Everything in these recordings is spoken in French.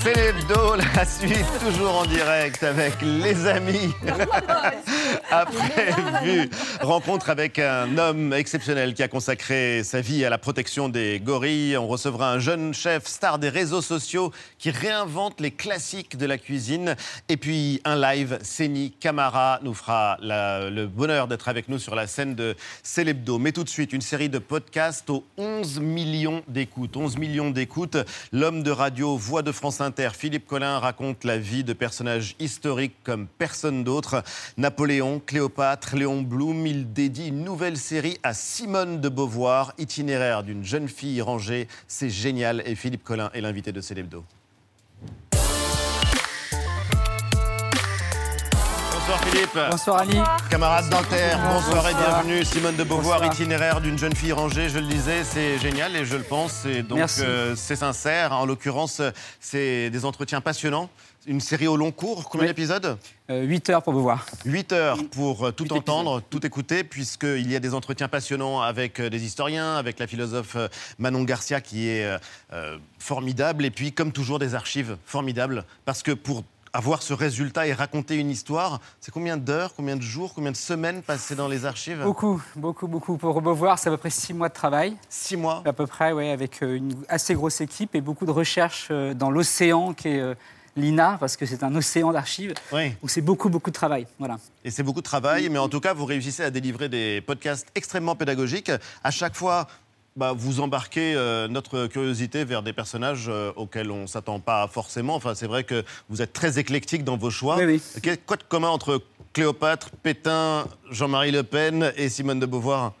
C'est l'hebdo, la suite, toujours en direct avec les amis. Après vue, rencontre avec un homme exceptionnel qui a consacré sa vie à la protection des gorilles. On recevra un jeune chef star des réseaux sociaux qui réinvente les classiques de la cuisine. Et puis un live, Séni Camara nous fera le bonheur d'être avec nous sur la scène de Célébdo. Mais tout de suite, une série de podcasts aux 11 millions d'écoutes. 11 millions d'écoutes. L'homme de radio, voix de France Philippe Collin raconte la vie de personnages historiques comme personne d'autre. Napoléon, Cléopâtre, Léon Blum, il dédie une nouvelle série à Simone de Beauvoir, itinéraire d'une jeune fille rangée. C'est génial et Philippe Collin est l'invité de Célébdo. Bonsoir Philippe. Bonsoir Ali. Camarade dentaire, bonsoir, et bienvenue. Simone de Beauvoir, itinéraire d'une jeune fille rangée, je le disais, c'est génial et je le pense. Et donc euh, c'est sincère. En l'occurrence, c'est des entretiens passionnants. Une série au long cours, combien d'épisodes 8 euh, heures pour vous voir. 8 heures pour euh, tout entendre, tout écouter, puisqu'il y a des entretiens passionnants avec des historiens, avec la philosophe Manon Garcia qui est formidable, et puis comme toujours des archives formidables, parce que pour avoir ce résultat et raconter une histoire, c'est combien d'heures, combien de jours, combien de semaines passées dans les archives Beaucoup, beaucoup, beaucoup. Pour revoir, c'est à peu près six mois de travail. Six mois À peu près, oui, avec euh, une assez grosse équipe et beaucoup de recherches euh, dans l'océan qui est euh, l'INA, parce que c'est un océan d'archives, oui. où c'est beaucoup, beaucoup de travail. Voilà. Et c'est beaucoup de travail, mais en tout cas, vous réussissez à délivrer des podcasts extrêmement pédagogiques. À chaque fois, bah, vous embarquez euh, notre curiosité vers des personnages euh, auxquels on ne s'attend pas forcément. Enfin, c'est vrai que vous êtes très éclectique dans vos choix. Oui, Quoi de commun entre Cléopâtre, Pétain, Jean-Marie Le Pen et Simone de Beauvoir?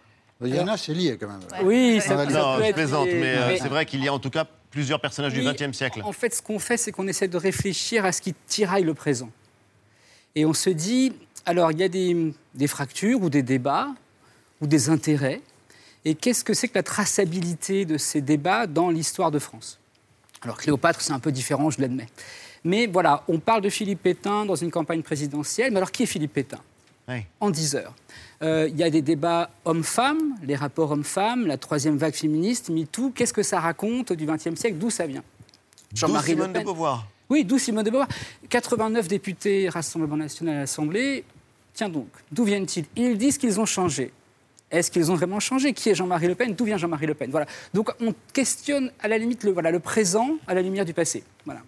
Il y en a, c'est lié quand même. Oui, ça, peut non, je plaisante, mais, euh, c'est vrai qu'il y a en tout cas plusieurs personnages du XXe siècle. En fait, ce qu'on fait, c'est qu'on essaie de réfléchir à ce qui tiraille le présent. Et on se dit, alors, il y a des, des fractures ou des débats ou des intérêts et qu'est-ce que c'est que la traçabilité de ces débats dans l'histoire de France? Alors Cléopâtre, c'est un peu différent, je l'admets. Mais voilà, on parle de Philippe Pétain dans une campagne présidentielle. Mais alors qui est Philippe Pétain? En 10 heures. Euh, il y a des débats hommes-femmes, les rapports hommes-femmes, la troisième vague féministe, MeToo. Qu'est-ce que ça raconte du XXe siècle? D'où ça vient? Jean-Marie Simone de Beauvoir. Oui, d'où Simone de Beauvoir. 89 députés Rassemblement national à l'Assemblée. Tiens donc, d'où viennent-ils? Ils disent qu'ils ont changé. Est-ce qu'ils ont vraiment changé? Qui est Jean-Marie Le Pen? D'où vient Jean-Marie Le Pen? Voilà. Donc on questionne à la limite le, voilà, le présent à la lumière du passé. Voilà.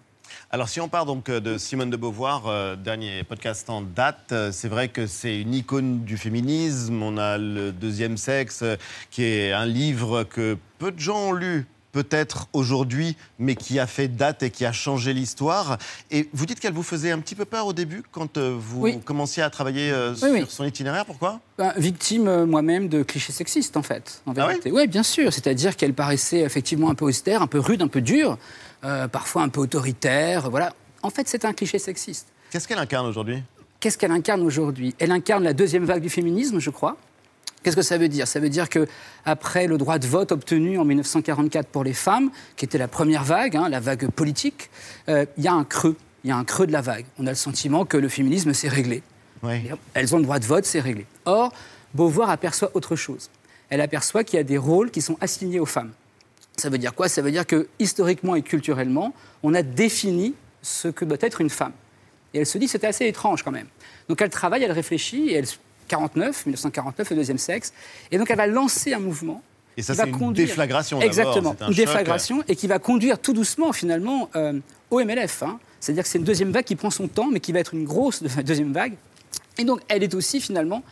Alors si on part donc euh, de Simone de Beauvoir, euh, dernier podcast en date, euh, c'est vrai que c'est une icône du féminisme. On a le deuxième sexe, qui est un livre que peu de gens ont lu peut-être aujourd'hui, mais qui a fait date et qui a changé l'histoire. Et vous dites qu'elle vous faisait un petit peu peur au début quand euh, vous commenciez à travailler euh, sur son itinéraire. Pourquoi? Ben, Victime euh, moi-même de clichés sexistes, en fait. En ah vérité. oui, bien sûr. C'est-à-dire qu'elle paraissait effectivement un peu austère, un peu rude, un peu dure, parfois un peu autoritaire. Voilà. En fait, c'est un cliché sexiste. Qu'est-ce qu'elle incarne aujourd'hui? Qu'est-ce qu'elle incarne aujourd'hui? Elle incarne la deuxième vague du féminisme, je crois. Qu'est-ce que ça veut dire? Ça veut dire que après le droit de vote obtenu en 1944 pour les femmes, qui était la première vague, hein, la vague politique, euh, il y a un creux. Il y a un creux de la vague. On a le sentiment que le féminisme s'est réglé. Elles ont le droit de vote, c'est réglé. Or, Beauvoir aperçoit autre chose. Elle aperçoit qu'il y a des rôles qui sont assignés aux femmes. Ça veut dire quoi? Ça veut dire que historiquement et culturellement, on a défini ce que doit être une femme. Et elle se dit c'était assez étrange quand même. Donc elle travaille, elle réfléchit et elle 1949, 1949, le deuxième sexe. Et donc elle va lancer un mouvement. Et ça, c'est une conduire... déflagration Exactement, une déflagration, et qui va conduire tout doucement, finalement, euh, au MLF. Hein. C'est-à-dire que c'est une deuxième vague qui prend son temps, mais qui va être une grosse deuxième vague. Et donc, elle est aussi, finalement,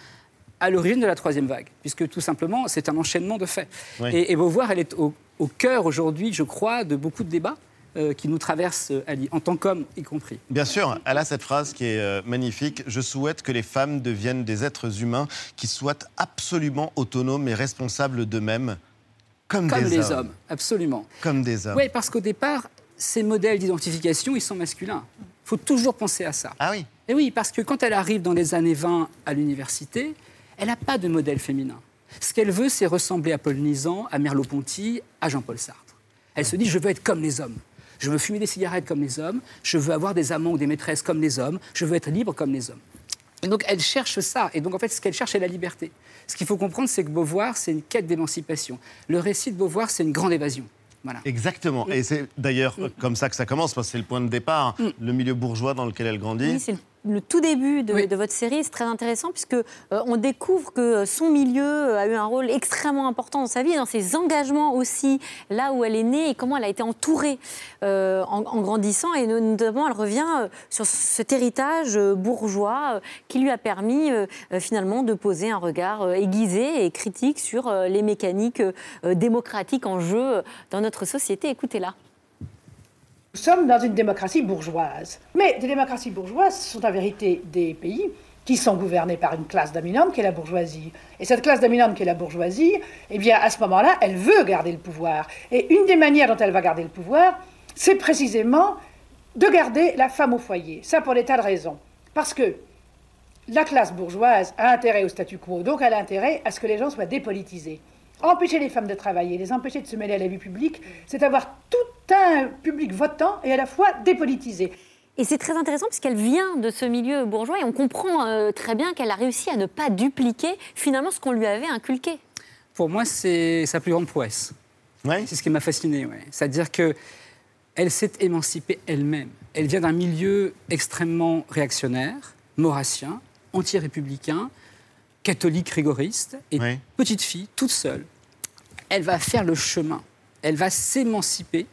à l'origine de la troisième vague, puisque tout simplement, c'est un enchaînement de faits. Et, et Beauvoir, elle est au, au cœur aujourd'hui, je crois, de beaucoup de débats. Euh, qui nous traverse, euh, Ali, en tant qu'homme y compris. Bien sûr, elle a cette phrase qui est euh, magnifique. Je souhaite que les femmes deviennent des êtres humains qui soient absolument autonomes et responsables d'eux-mêmes, comme, comme des les hommes. Absolument. Comme des hommes. Oui, parce qu'au départ, ces modèles d'identification, ils sont masculins. Il faut toujours penser à ça. Ah oui Et oui, parce que quand elle arrive dans les années 20 à l'université, elle n'a pas de modèle féminin. Ce qu'elle veut, c'est ressembler à Paul Nizan, à Merleau-Ponty, à Jean-Paul Sartre. Elle se dit, je veux être comme les hommes Je veux fumer des cigarettes comme les hommes, je veux avoir des amants ou des maîtresses comme les hommes, je veux être libre comme les hommes. Et donc elle cherche ça. Et donc en fait, ce qu'elle cherche, c'est la liberté. Ce qu'il faut comprendre, c'est que Beauvoir, c'est une quête d'émancipation. Le récit de Beauvoir, c'est une grande évasion. Voilà. Exactement. Et c'est d'ailleurs comme ça que ça commence, parce que c'est le point de départ, Mm. le milieu bourgeois dans lequel elle grandit. Oui, c'est le, le tout début de, Oui. de votre série. C'est très intéressant puisque euh, on découvre que son milieu euh, a eu un rôle extrêmement important dans sa vie, et dans ses engagements aussi, là où elle est née et comment elle a été entourée euh, en, en grandissant. Et no- notamment, elle revient sur cet héritage bourgeois qui lui a permis euh, finalement de poser un regard aiguisé et critique sur les mécaniques démocratiques en jeu dans notre société. Écoutez-la. Nous sommes dans une démocratie bourgeoise. Mais des démocraties bourgeoises sont en vérité des pays qui sont gouvernés par une classe dominante qui est la bourgeoisie. Et cette classe dominante qui est la bourgeoisie, eh bien, à ce moment-là, elle veut garder le pouvoir. Et une des manières dont elle va garder le pouvoir, c'est précisément de garder la femme au foyer. Ça pour des tas de raisons. Parce que la classe bourgeoise a intérêt au statu quo, donc elle a intérêt à ce que les gens soient dépolitisés. Empêcher les femmes de travailler, les empêcher de se mêler à la vie publique, c'est avoir tout un public votant et à la fois dépolitisé. Et c'est très intéressant puisqu'elle vient de ce milieu bourgeois et on comprend euh, très bien qu'elle a réussi à ne pas dupliquer finalement ce qu'on lui avait inculqué. Pour moi, c'est sa plus grande prouesse. Ouais. C'est ce qui m'a fasciné. Ouais. C'est-à-dire que elle s'est émancipée elle-même. Elle vient d'un milieu extrêmement réactionnaire, maurassien, anti-républicain, catholique rigoriste. Et petite fille, toute seule, elle va faire le chemin. Elle va s'émanciper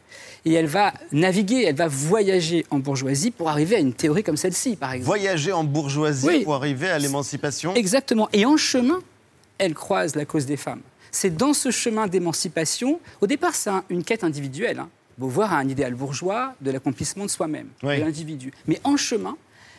et elle va naviguer, elle va voyager en bourgeoisie pour arriver à une théorie comme celle-ci, par exemple. Voyager en bourgeoisie Oui. pour arriver à l'émancipation. Exactement. Et en chemin, elle croise la cause des femmes. C'est dans ce chemin d'émancipation, au départ, c'est un- une quête individuelle. Hein. Beauvoir a un idéal bourgeois de l'accomplissement de soi-même, Oui. de l'individu. Mais en chemin,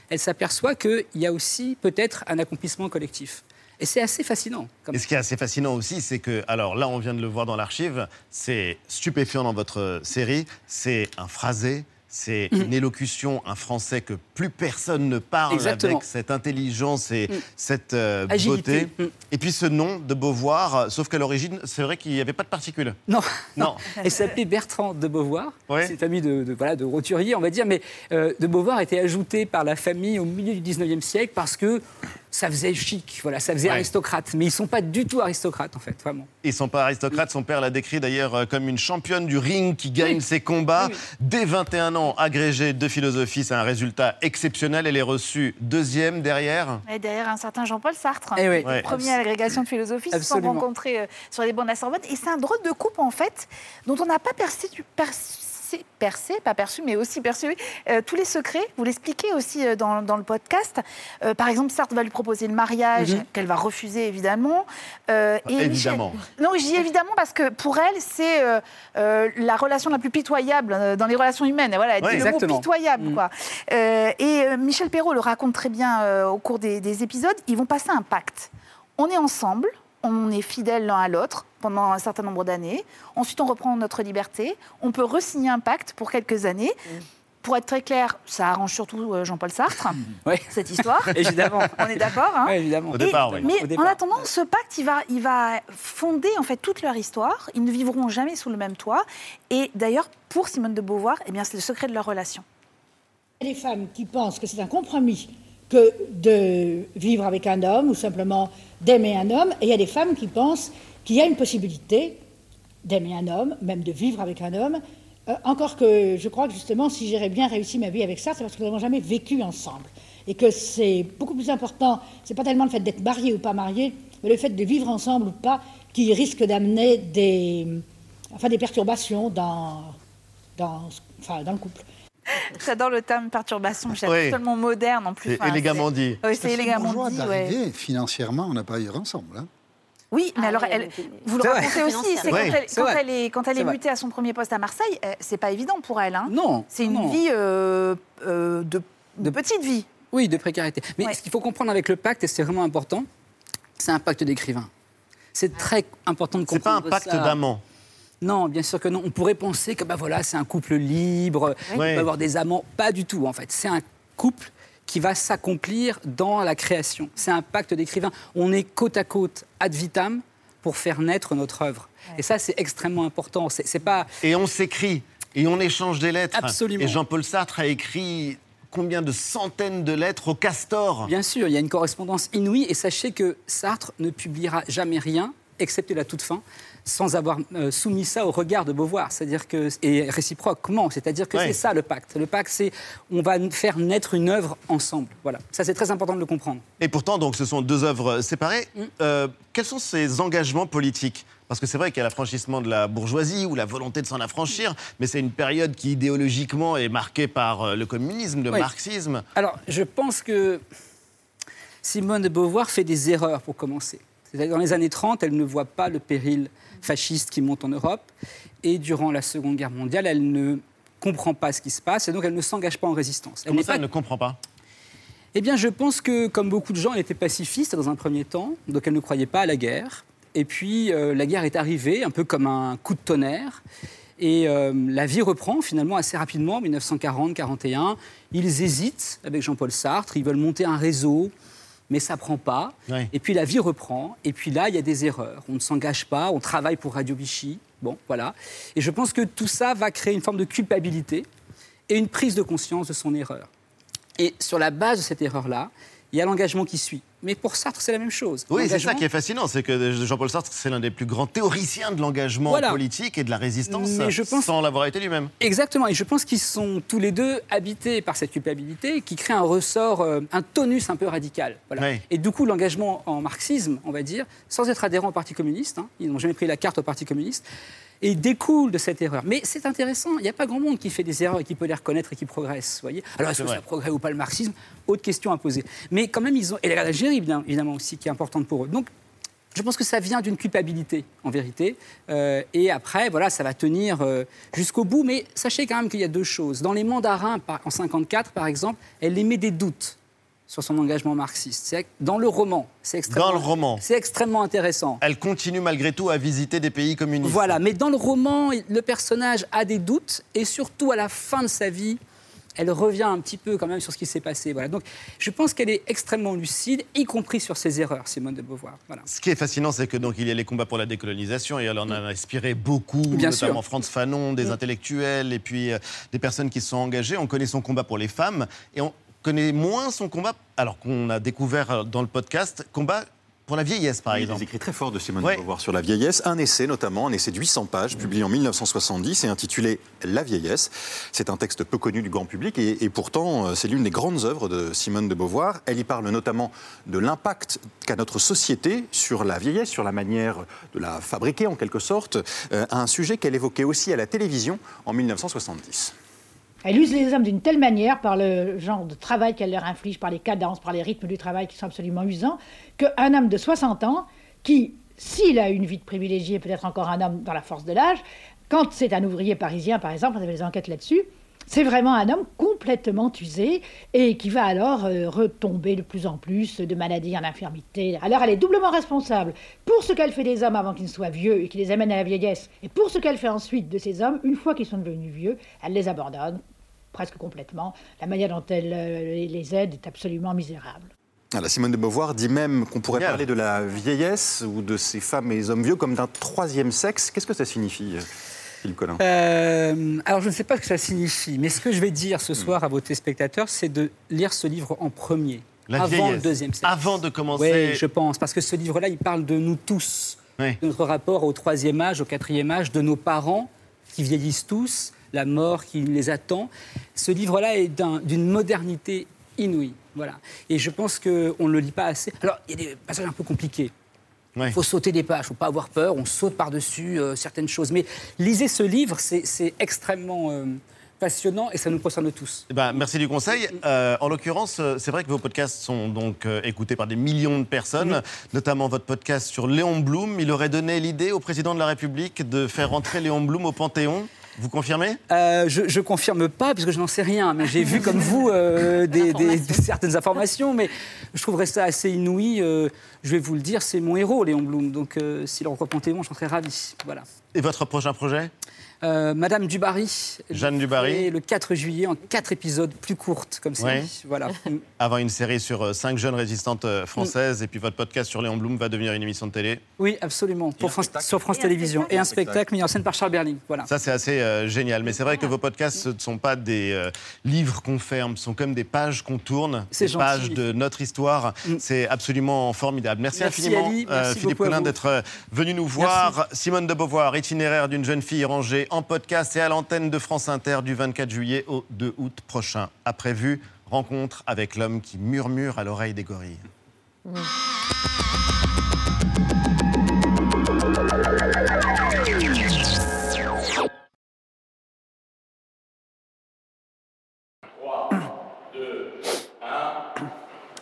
elle s'aperçoit qu'il y a aussi peut-être un accomplissement collectif. Et c'est assez fascinant. comme- Et ce qui est assez fascinant aussi, c'est que, alors là, on vient de le voir dans l'archive, c'est stupéfiant dans votre série, c'est un phrasé, c'est Mhm. une élocution, un français que plus personne ne parle Exactement. avec cette intelligence et cette euh, Agilité. beauté. Mm. Et puis ce nom de Beauvoir, euh, sauf qu'à l'origine, c'est vrai qu'il n'y avait pas de particules. Non, Non. Elle s'appelait Bertrand de Beauvoir. Ouais. C'est ami de, de- voilà, de roturier, on va dire. Mais euh, de Beauvoir a été ajouté par la famille au milieu du 19e siècle parce que ça faisait chic, voilà, ça faisait Ouais. aristocrate. Mais ils ne sont pas du tout aristocrates, en fait, vraiment. Ils sont pas aristocrates. Son père l'a décrit d'ailleurs euh, comme une championne du ring qui gagne Oui. ses combats. Oui. Dès 21 ans, agrégée de philosophie, c'est un résultat exceptionnel. Elle est reçue deuxième derrière. Et derrière un certain Jean-Paul Sartre, Eh oui. Ouais. premier à l'agrégation de philosophie, se sont rencontrés euh, sur les bancs de la Sorbonne. Et c'est un drôle de couple, en fait, dont on n'a pas percé, du- percé, percé, pas perçu, mais aussi perçu euh, tous les secrets. Vous l'expliquez aussi euh, dans, dans le podcast. Euh, par exemple, Sartre va lui proposer le mariage, Mhm. qu'elle va refuser, évidemment. Michel- Évidemment. Non, je dis évidemment parce que pour elle, c'est la relation la plus pitoyable dans les relations humaines. Voilà, elle Ouais. dit le mot Exactement. pitoyable, Mm. quoi. Et Michel Perrault le raconte très bien au cours des, des épisodes. Ils vont passer un pacte. On est ensemble, on est fidèles l'un à l'autre pendant un certain nombre d'années. Ensuite, on reprend notre liberté. On peut re-signer un pacte pour quelques années. Pour être très clair, ça arrange surtout euh, Jean-Paul Sartre, Oui, cette histoire. évidemment. On est d'accord hein évidemment. Au départ, oui. mais Au départ. en attendant, ce pacte, il va, il va fonder en fait toute leur histoire. Ils ne vivront jamais sous le même toit. Et d'ailleurs, pour Simone de Beauvoir, eh bien, c'est le secret de leur relation. Des femmes qui pensent que c'est un compromis que de vivre avec un homme ou simplement d'aimer un homme, et il y a des femmes qui pensent qu'il y a une possibilité d'aimer un homme, même de vivre avec un homme. Euh, encore que je crois que justement, si j'aurais bien réussi ma vie avec ça, c'est parce que nous n'avons jamais vécu ensemble. Et que c'est beaucoup plus important, c'est pas tellement le fait d'être marié ou pas marié, mais le fait de vivre ensemble ou pas qui risque d'amener des, enfin, des perturbations dans, dans, enfin, dans le couple. J'adore le terme perturbation, je Oui. tellement moderne en plus. C'est Enfin, élégamment dit. Oui, c'est élégamment dit. ouais. d'arriver, financièrement, on n'a pas eu ensemble. hein. Oui, mais Ah, alors, elle, vous le C'est vrai. racontez aussi, c'est Oui, quand, elle, c'est quand vrai. elle est, quand elle C'est est vrai. mutée à son premier poste à Marseille, euh, c'est pas évident pour elle. hein. Non. C'est une non. vie euh, euh, de, petite vie. Oui, de précarité. Mais Ouais. ce qu'il faut comprendre avec le pacte, et c'est vraiment important, c'est un pacte d'écrivain. C'est très important de C'est pas un comprendre pacte d'amant. Non, bien sûr que non. On pourrait penser que bah voilà, c'est un couple libre, il Ouais. peut avoir des amants. Pas du tout, en fait. C'est un couple qui va s'accomplir dans la création. C'est un pacte d'écrivain. On est côte à côte, ad vitam, pour faire naître notre œuvre. Et ça, c'est extrêmement important. C'est c'est pas. Et on s'écrit. Et on échange des lettres. Absolument. Et Jean-Paul Sartre a écrit combien de centaines de lettres au castor? Bien sûr, il y a une correspondance inouïe et sachez que Sartre ne publiera jamais rien, excepté la toute fin, sans avoir euh, soumis ça au regard de Beauvoir, c'est-à-dire que et réciproquement, c'est-à-dire que Ouais. c'est ça le pacte. Le pacte, c'est on va faire naître une œuvre ensemble. Voilà, ça c'est très important de le comprendre. Et pourtant, donc, ce sont deux œuvres séparées. Mm. Euh, quels sont ces engagements politiques? Parce que c'est vrai qu'il y a l'affranchissement de la bourgeoisie ou la volonté de s'en affranchir, mais c'est une période qui idéologiquement est marquée par euh, le communisme, le Oui. marxisme. Alors, je pense que Simone de Beauvoir fait des erreurs pour commencer. C'est-à-dire dans les années 30, elle ne voit pas le péril fasciste qui monte en Europe. Et durant la Seconde Guerre mondiale, elle ne comprend pas ce qui se passe et donc elle ne s'engage pas en résistance. Elle Comment ça, pas- elle ne comprend pas? Eh bien, je pense que, comme beaucoup de gens, elle était pacifiste dans un premier temps, donc elle ne croyait pas à la guerre. Et puis, euh, la guerre est arrivée, un peu comme un coup de tonnerre. Et euh, la vie reprend finalement assez rapidement, 1940-41. Ils hésitent avec Jean-Paul Sartre, ils veulent monter un réseau, mais ça prend pas. Ouais. Et puis la vie reprend, et puis là, il y a des erreurs. On ne s'engage pas, on travaille pour Radio Vichy. Bon, voilà. Et je pense que tout ça va créer une forme de culpabilité et une prise de conscience de son erreur. Et sur la base de cette erreur-là, il y a l'engagement qui suit. Mais pour Sartre, c'est la même chose. Oui, c'est ça qui est fascinant, c'est que Jean-Paul Sartre, c'est l'un des plus grands théoriciens de l'engagement Voilà. politique et de la résistance, Mais je pense- sans l'avoir été lui-même. Exactement, et je pense qu'ils sont tous les deux habités par cette culpabilité qui crée un ressort, euh, un tonus un peu radical. Voilà. Et du coup, l'engagement en marxisme, on va dire, sans être adhérent au Parti communiste, hein, ils n'ont jamais pris la carte au Parti communiste, et découle de cette erreur. Mais c'est intéressant, il n'y a pas grand monde qui fait des erreurs et qui peut les reconnaître et qui progresse. Voyez Alors, est-ce que vrai. ça progresse ou pas le marxisme? Autre question à poser. Mais quand même, ils ont. Et l'Algérie, évidemment, évidemment aussi, qui est importante pour eux. Donc, je pense que ça vient d'une culpabilité, en vérité. Euh, et après, voilà, ça va tenir euh, jusqu'au bout. Mais sachez quand même qu'il y a deux choses. Dans les mandarins, par- en 54, par exemple, elle émet des doutes sur son engagement marxiste. C'est dans le roman. C'est extrêmement, Dans le roman. C'est extrêmement intéressant. Elle continue malgré tout à visiter des pays communistes. Voilà, mais dans le roman, le personnage a des doutes et surtout à la fin de sa vie, elle revient un petit peu quand même sur ce qui s'est passé. Voilà. Donc je pense qu'elle est extrêmement lucide, y compris sur ses erreurs, Simone de Beauvoir. Voilà. Ce qui est fascinant, c'est que donc il y a les combats pour la décolonisation et elle en a inspiré beaucoup, Bien notamment sûr. Franz Fanon, des intellectuels et puis euh, des personnes qui se sont engagées. On connaît son combat pour les femmes et on connaît moins son combat, alors qu'on a découvert euh, dans le podcast, combat pour la vieillesse par Il a exemple. des écrits très forts de Simone Ouais. de Beauvoir sur la vieillesse. Un essai notamment, un essai de 800 pages, publié en 1970 et intitulé La vieillesse. C'est un texte peu connu du grand public et, et pourtant euh, c'est l'une des grandes œuvres de Simone de Beauvoir. Elle y parle notamment de l'impact qu'a notre société sur la vieillesse, sur la manière de la fabriquer en quelque sorte, euh, un sujet qu'elle évoquait aussi à la télévision en 1970. Elle use les hommes d'une telle manière, par le genre de travail qu'elle leur inflige, par les cadences, par les rythmes du travail qui sont absolument usants, qu'un homme de 60 ans, qui, s'il a une vie de privilégié, peut-être encore un homme dans la force de l'âge, quand c'est un ouvrier parisien, par exemple, on avait des enquêtes là-dessus, c'est vraiment un homme complètement usé et qui va alors euh, retomber de plus en plus de maladie en infirmité. Alors elle est doublement responsable pour ce qu'elle fait des hommes avant qu'ils ne soient vieux et qui les amène à la vieillesse, et pour ce qu'elle fait ensuite de ces hommes, une fois qu'ils sont devenus vieux, elle les abandonne presque complètement. La manière dont elle euh, les- aide est absolument misérable. Ah, la Simone de Beauvoir dit même qu'on pourrait parler de la vieillesse ou de ces femmes et les hommes vieux comme d'un troisième sexe. Qu'est-ce que ça signifie, euh, Philippe Collin Euh, alors, je ne sais pas ce que ça signifie, mais ce que je vais dire ce soir à vos téléspectateurs, c'est de lire ce livre en premier, La avant vieillesse. le deuxième sexe. Avant de commencer. Oui, je pense, parce que ce livre-là, il parle de nous tous, Oui. de notre rapport au troisième âge, au quatrième âge, de nos parents qui vieillissent tous, la mort qui les attend. Ce livre-là est d'un- d'une modernité inouïe. Voilà. Et je pense qu'on ne le lit pas assez. Alors, il y a des passages un peu compliqués. Ouais. Il faut sauter des pages, il ne faut pas avoir peur, on saute par-dessus euh, certaines choses. Mais lisez ce livre, c'est extrêmement euh, passionnant et ça nous concerne tous. Eh ben, merci du conseil. Euh, en l'occurrence, c'est vrai que vos podcasts sont donc euh, écoutés par des millions de personnes, notamment votre podcast sur Léon Blum. Il aurait donné l'idée au président de la République de faire entrer Léon Blum au Panthéon. Vous confirmez? Euh, je ne confirme pas, puisque je n'en sais rien, mais j'ai vu comme vous euh, des, des- des- certaines informations, mais je trouverais ça assez inouï. euh, je vais vous le dire, c'est mon héros, Léon Blum. Donc s'il rencontre Panthéon, j'en serais ravi. Voilà. Et votre prochain projet? Euh, Madame Dubarry. Jeanne Dubarry. le 4 juillet en quatre épisodes plus courtes, comme ça. Voilà. Avant une série sur euh, cinq jeunes résistantes euh, françaises, et puis votre podcast sur Léon Blum va devenir une émission de télé. Oui, absolument, pour France, sur France Télévisions. Et un spectacle mis en scène par Charles Berling. Voilà. Ça, c'est assez génial. Mais c'est vrai que vos podcasts, ce ne sont pas des livres qu'on ferme, ce sont comme des pages qu'on tourne, des pages de notre histoire. Mm. C'est absolument formidable. Merci, infiniment, Philippe Collin, d'être venu nous voir. Simone de Beauvoir, itinéraire d'une jeune fille rangée en podcast et à l'antenne de France Inter du 24 juillet au 2 août prochain. A prévu, rencontre avec l'homme qui murmure à l'oreille des gorilles.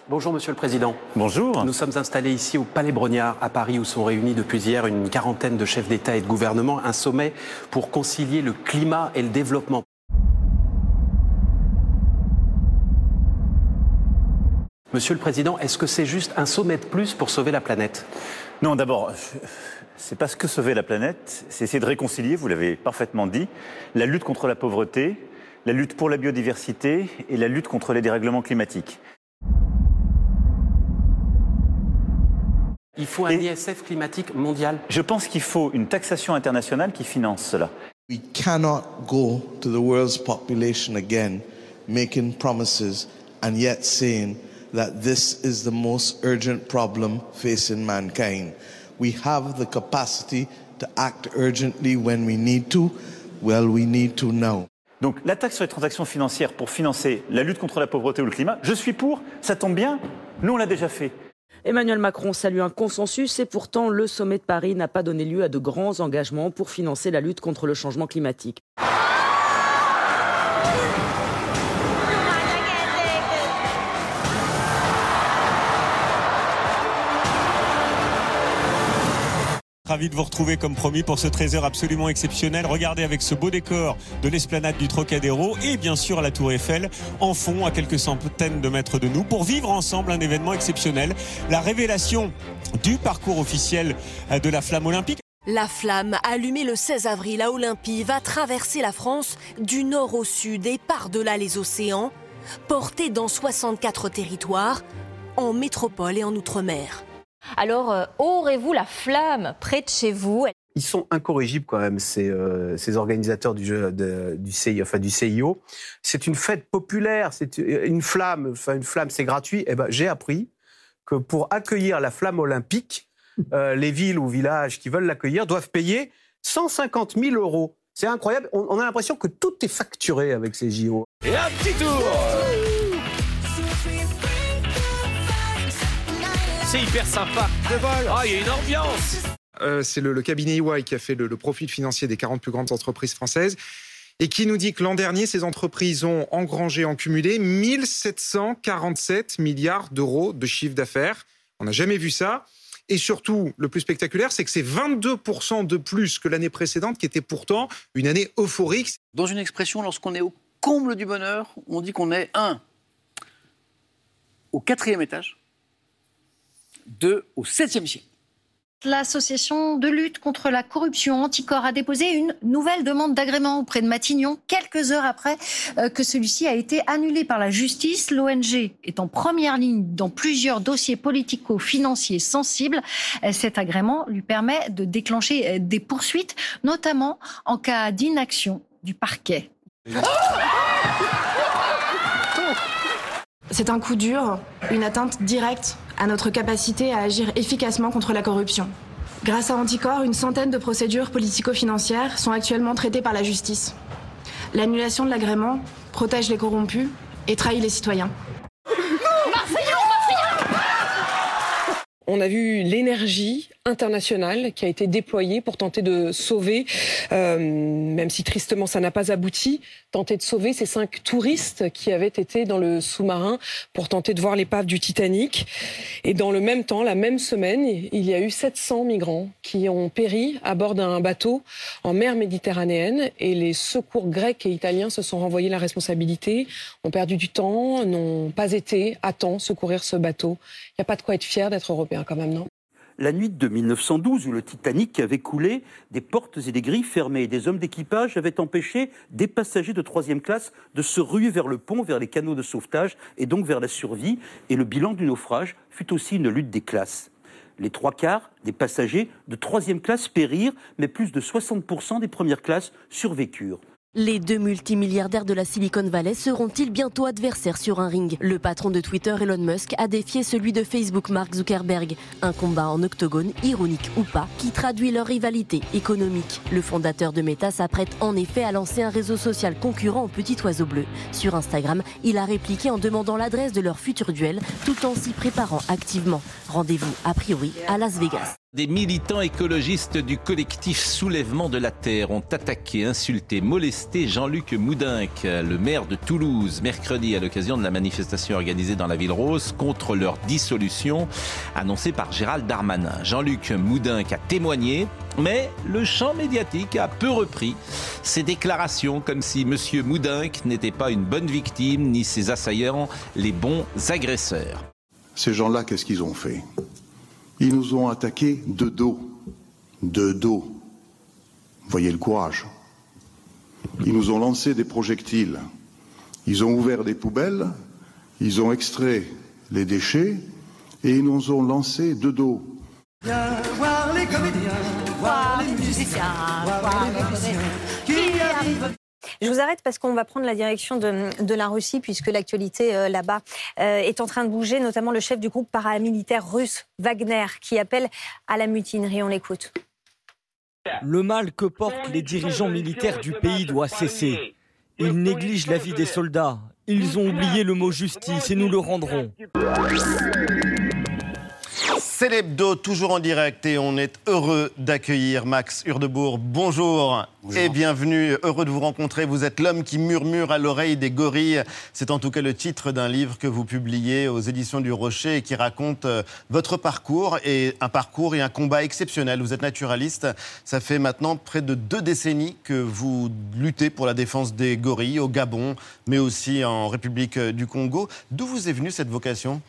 Bonjour Monsieur le Président. Bonjour. Nous sommes installés ici au Palais Brognard à Paris où sont réunis depuis hier une quarantaine de chefs d'État et de gouvernement, un sommet pour concilier le climat et le développement. Monsieur le Président, est-ce que c'est juste un sommet de plus pour sauver la planète? Non, d'abord, c'est pas ce que sauver la planète, c'est essayer de réconcilier, vous l'avez parfaitement dit, la lutte contre la pauvreté, la lutte pour la biodiversité et la lutte contre les dérèglements climatiques. Il faut un ISF climatique mondial. Je pense qu'il faut une taxation internationale qui finance cela. We cannot go to the world's population again making promises and yet saying that this is the most urgent problem facing mankind. We have the capacity to act urgently when we need to. Well, we need to now. Donc la taxe sur les transactions financières pour financer la lutte contre la pauvreté ou le climat, je suis pour, ça tombe bien, nous on l'a déjà fait. Emmanuel Macron salue un consensus et pourtant le sommet de Paris n'a pas donné lieu à de grands engagements pour financer la lutte contre le changement climatique. Ravi de vous retrouver comme promis pour ce trésor absolument exceptionnel. Regardez avec ce beau décor de l'esplanade du Trocadéro et bien sûr la Tour Eiffel en fond à quelques centaines de mètres de nous pour vivre ensemble un événement exceptionnel. La révélation du parcours officiel de la flamme olympique. La flamme, allumée le 16 avril à Olympie, va traverser la France du nord au sud et par-delà les océans, portée dans 64 territoires, en métropole et en outre-mer. Alors, euh, aurez-vous la flamme près de chez vous? Ils sont incorrigibles quand même, ces, euh, ces organisateurs du, jeu, du, CIO, enfin, du CIO. C'est une fête populaire, c'est une flamme, enfin une flamme, c'est gratuit. Eh ben, j'ai appris que pour accueillir la flamme olympique, euh, les villes ou villages qui veulent l'accueillir doivent payer 150 000 euros. C'est incroyable. On, on a l'impression que tout est facturé avec ces JO. Et un petit tour C'est hyper sympa. Ah, il y a une ambiance. Euh, c'est le, cabinet EY qui a fait le, profil financier des 40 plus grandes entreprises françaises et qui nous dit que l'an dernier, ces entreprises ont engrangé en cumulé 1747 milliards d'euros de chiffre d'affaires. On n'a jamais vu ça. Et surtout, le plus spectaculaire, c'est que c'est 22% de plus que l'année précédente, qui était pourtant une année euphorique. Dans une expression, lorsqu'on est au comble du bonheur, on dit qu'on est un au quatrième étage au 7e siècle. L'association de lutte contre la corruption Anticor a déposé une nouvelle demande d'agrément auprès de Matignon quelques heures après euh, que celui-ci a été annulé par la justice. L'ONG est en première ligne dans plusieurs dossiers politico-financiers sensibles. Euh, cet agrément lui permet de déclencher euh, des poursuites, notamment en cas d'inaction du parquet. C'est un coup dur, une atteinte directe à notre capacité à agir efficacement contre la corruption. Grâce à Anticor, une centaine de procédures politico-financières sont actuellement traitées par la justice. L'annulation de l'agrément protège les corrompus et trahit les citoyens. On a vu l'énergie internationale qui a été déployée pour tenter de sauver, euh, même si tristement ça n'a pas abouti, tenter de sauver ces cinq touristes qui avaient été dans le sous-marin pour tenter de voir l'épave du Titanic. Et dans le même temps, la même semaine, il y a eu 700 migrants qui ont péri à bord d'un bateau en mer Méditerranéenne et les secours grecs et italiens se sont renvoyés la responsabilité, ont perdu du temps, n'ont pas été à temps secourir ce bateau. Il n'y a pas de quoi être fier d'être européen quand même, non? La nuit de 1912 où le Titanic avait coulé, des portes et des grilles fermées et des hommes d'équipage avaient empêché des passagers de troisième classe de se ruer vers le pont, vers les canaux de sauvetage et donc vers la survie. Et le bilan du naufrage fut aussi une lutte des classes. Les trois quarts des passagers de troisième classe périrent, mais plus de 60% des premières classes survécurent. Les deux multimilliardaires de la Silicon Valley seront-ils bientôt adversaires sur un ring? Le patron de Twitter, Elon Musk, a défié celui de Facebook, Mark Zuckerberg. Un combat en octogone, ironique ou pas, qui traduit leur rivalité économique. Le fondateur de Meta s'apprête en effet à lancer un réseau social concurrent au petit oiseau bleu. Sur Instagram, il a répliqué en demandant l'adresse de leur futur duel, tout en s'y préparant activement. Rendez-vous a priori à Las Vegas. Des militants écologistes du collectif Soulèvement de la Terre ont attaqué, insulté, molesté Jean-Luc Moudinck, le maire de Toulouse, mercredi à l'occasion de la manifestation organisée dans la ville rose contre leur dissolution annoncée par Gérald Darmanin. Jean-Luc Moudinck a témoigné, mais le champ médiatique a peu repris ses déclarations comme si M. Moudinck n'était pas une bonne victime ni ses assaillants les bons agresseurs. Ces gens-là, qu'est-ce qu'ils ont fait? Ils nous ont attaqués de dos. De dos. Voyez le courage. Ils nous ont lancé des projectiles. Ils ont ouvert des poubelles. Ils ont extrait les déchets et ils nous ont lancé de dos. Voir les comédiens, voir les musiciens, voir les. Je vous arrête parce qu'on va prendre la direction de, la Russie, puisque l'actualité euh, là-bas euh, est en train de bouger, notamment le chef du groupe paramilitaire russe, Wagner, qui appelle à la mutinerie. On l'écoute. Le mal que portent les dirigeants militaires du pays doit cesser. Ils négligent la vie des soldats. Ils ont oublié le mot justice et nous le rendrons. C'est l'hebdo, toujours en direct, et on est heureux d'accueillir Max Hurdebourg. Bonjour, et bienvenue, heureux de vous rencontrer. Vous êtes l'homme qui murmure à l'oreille des gorilles. C'est en tout cas le titre d'un livre que vous publiez aux éditions du Rocher et qui raconte euh, votre parcours, et un parcours et un combat exceptionnel. Vous êtes naturaliste, ça fait maintenant près de deux décennies que vous luttez pour la défense des gorilles au Gabon, mais aussi en République du Congo. D'où vous est venue cette vocation?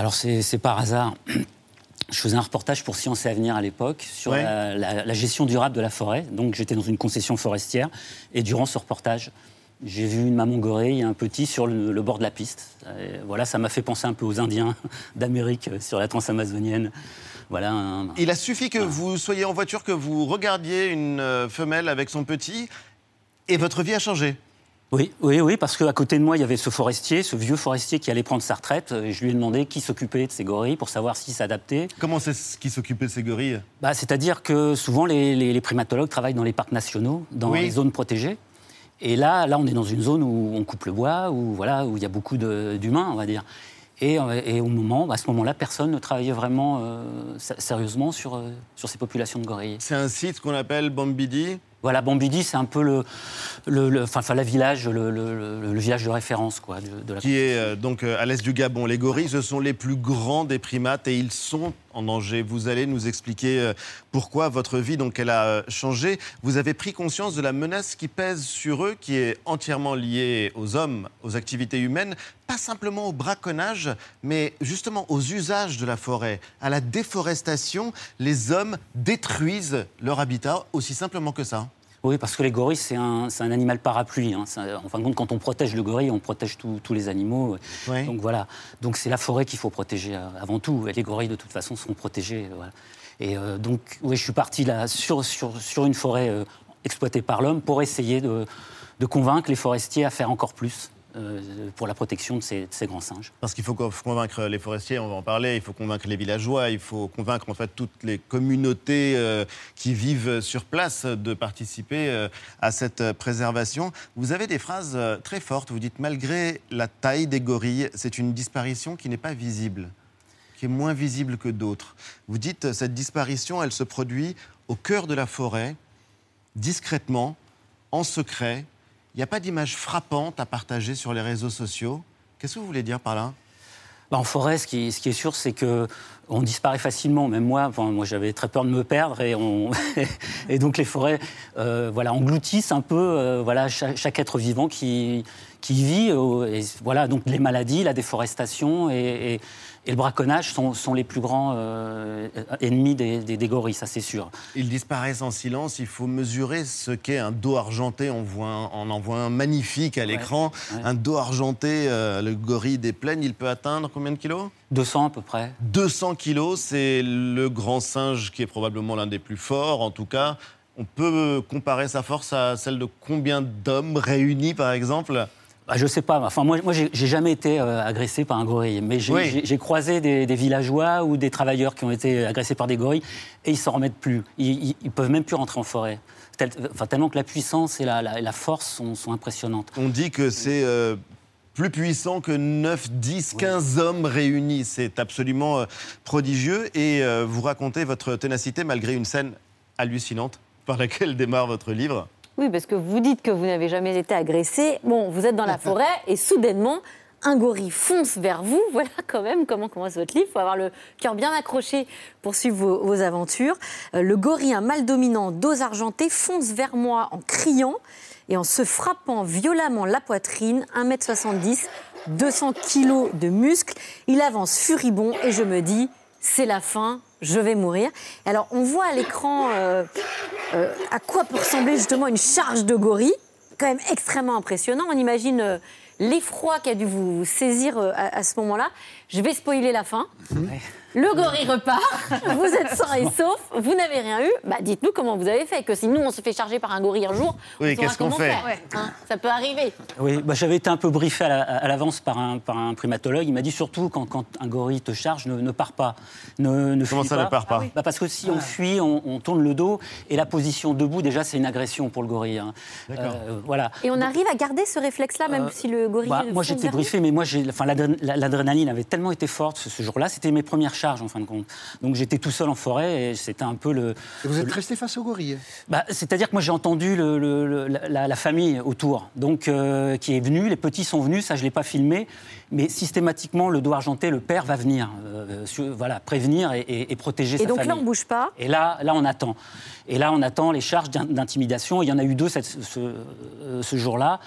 Alors c'est par hasard. Je faisais un reportage pour Science et Avenir à l'époque sur Ouais. la, la- la gestion durable de la forêt. Donc j'étais dans une concession forestière et durant ce reportage, j'ai vu une maman gorille et un petit sur le, le bord de la piste. Et voilà, ça m'a fait penser un peu aux Indiens d'Amérique euh, sur la transamazonienne. Voilà. un- Il a suffi que vous soyez en voiture, que vous regardiez une euh, femelle avec son petit, et votre vie a changé. Oui, oui, oui, parce qu'à côté de moi, il y avait ce forestier, ce vieux forestier qui allait prendre sa retraite. Et je lui ai demandé qui s'occupait de ces gorilles pour savoir s'ils s'adaptaient. Comment c'est ce qui s'occupait de ces gorilles? Bah, C'est-à-dire que souvent, les, les- les primatologues travaillent dans les parcs nationaux, dans Oui. les zones protégées. Et là, là, on est dans une zone où on coupe le bois, où, voilà, où il y a beaucoup d'humains, on va dire. Et, euh, et au moment, à ce moment-là, personne ne travaillait vraiment euh, sé- sérieusement sur, euh, sur ces populations de gorilles. C'est un site qu'on appelle Bambidi? Voilà, Bambidi, c'est un peu le, le, le- enfin, la village, le, village de référence quoi, de, de la qui est euh, donc euh, à l'est du Gabon. Les gorilles, ce sont les plus grands des primates et ils sont en danger. Vous allez nous expliquer euh, pourquoi votre vie, donc, elle a changé. Vous avez pris conscience de la menace qui pèse sur eux, qui est entièrement liée aux hommes, aux activités humaines, pas simplement au braconnage, mais justement aux usages de la forêt, à la déforestation. Les hommes détruisent leur habitat aussi simplement que ça. Oui, parce que les gorilles, c'est un, c'est un animal parapluie. hein. En fin de compte, quand on protège le gorille, on protège tous- tous les animaux. Donc voilà. Donc c'est la forêt qu'il faut protéger euh, avant tout. Et les gorilles, de toute façon, sont protégés. euh, voilà. Et euh, donc, oui, je suis parti là sur, sur, sur une forêt euh, exploitée par l'homme pour essayer de, de convaincre les forestiers à faire encore plus pour la protection de ces, grands singes. Parce qu'il faut co- convaincre les forestiers, on va en parler, il faut convaincre les villageois, il faut convaincre en fait toutes les communautés euh, qui vivent sur place de participer euh, à cette euh, préservation. Vous avez des phrases euh, très fortes, vous dites malgré la taille des gorilles, c'est une disparition qui n'est pas visible, qui est moins visible que d'autres. Vous dites euh, cette disparition, elle se produit au cœur de la forêt, discrètement, en secret. Il n'y a pas d'image frappante à partager sur les réseaux sociaux. Qu'est-ce que vous voulez dire par là? Bah, en forêt, ce qui, est sûr, c'est que on disparaît facilement. Même moi, moi j'avais très peur de me perdre et, on... et donc les forêts, euh, engloutissent un peu, euh, chaque, être vivant qui qui vit. euh, donc les maladies, la déforestation et- Et le braconnage sont, sont les plus grands euh, ennemis des, des- des gorilles, ça c'est sûr. Ils disparaissent en silence. Il faut mesurer ce qu'est un dos argenté. On, voit un- on en voit un magnifique à l'écran. ouais. Un dos argenté, euh, le gorille des plaines, il peut atteindre combien de kilos? 200 à peu près. 200 kilos, c'est le grand singe qui est probablement l'un des plus forts. En tout cas, on peut comparer sa force à celle de combien d'hommes réunis, par exemple? Bah, je sais pas. Enfin, moi, moi j'ai jamais été euh, agressé par un gorille, mais j'ai Oui. croisé des, des villageois ou des travailleurs qui ont été agressés par des gorilles et ils s'en remettent plus. Ils, ils peuvent même plus rentrer en forêt. Tel- enfin, tellement que la puissance et la, la- et la force sont, sont impressionnantes. On dit que c'est euh, plus puissant que 9, 10, 15 hommes réunis. C'est absolument euh, prodigieux. Et vous racontez votre ténacité malgré une scène hallucinante par laquelle démarre votre livre. Oui, parce que vous dites que vous n'avez jamais été agressé. Bon, vous êtes dans la forêt et soudainement, un gorille fonce vers vous. Voilà quand même comment commence votre livre. Il faut avoir le cœur bien accroché pour suivre vos, vos aventures. Euh, le gorille, un mâle dominant, dos argenté, fonce vers moi en criant et en se frappant violemment la poitrine, 1m70, 200 kilos de muscles. Il avance furibond et je me dis, c'est la fin, je vais mourir. Alors, on voit à l'écran euh, euh, à quoi peut ressembler justement une charge de gorille, quand même extrêmement impressionnant. On imagine euh, l'effroi qui a dû vous saisir euh, à, à ce moment-là. Je vais spoiler la fin. Le gorille repart, vous êtes sain et sauf, vous n'avez rien eu. Bah, dites-nous comment vous avez fait, que si nous on se fait charger par un gorille un jour, Oui, on saura qu'est-ce qu'on fait faire, hein. Ça peut arriver. Oui, bah, j'avais été un peu briefé à la- à l'avance par un, par un primatologue. Il m'a dit surtout quand, quand un gorille te charge, ne, ne pars pas. Ne, ne Comment fuis ça, pas. ne pars pas Ah oui. Bah, Parce que si on fuit, on, on tourne le dos et la position debout, déjà, c'est une agression pour le gorille. hein. Euh, voilà. Et on arrive à garder ce réflexe-là, même Euh, si le gorille. Bah, moi, j'étais briefé, mais moi, j'ai- enfin, l'adré- l'adrénaline avait tellement été forte ce, ce jour-là. C'était mes premières en fin de compte. Donc, j'étais tout seul en forêt et c'était un peu le. Et vous êtes le- resté face au gorille bah, C'est-à-dire que moi j'ai entendu le- le- le- la, la famille autour, donc euh, qui est venue, les petits sont venus, ça je l'ai pas filmé, mais systématiquement le doigt argenté, le père va venir, euh, sur- voilà, prévenir et, et- et protéger Et sa donc famille. là, on bouge pas. Et là, là, on attend. Et là, on attend les charges d'in- d'intimidation. Il y en a eu deux cette- ce, euh, ce jour-là.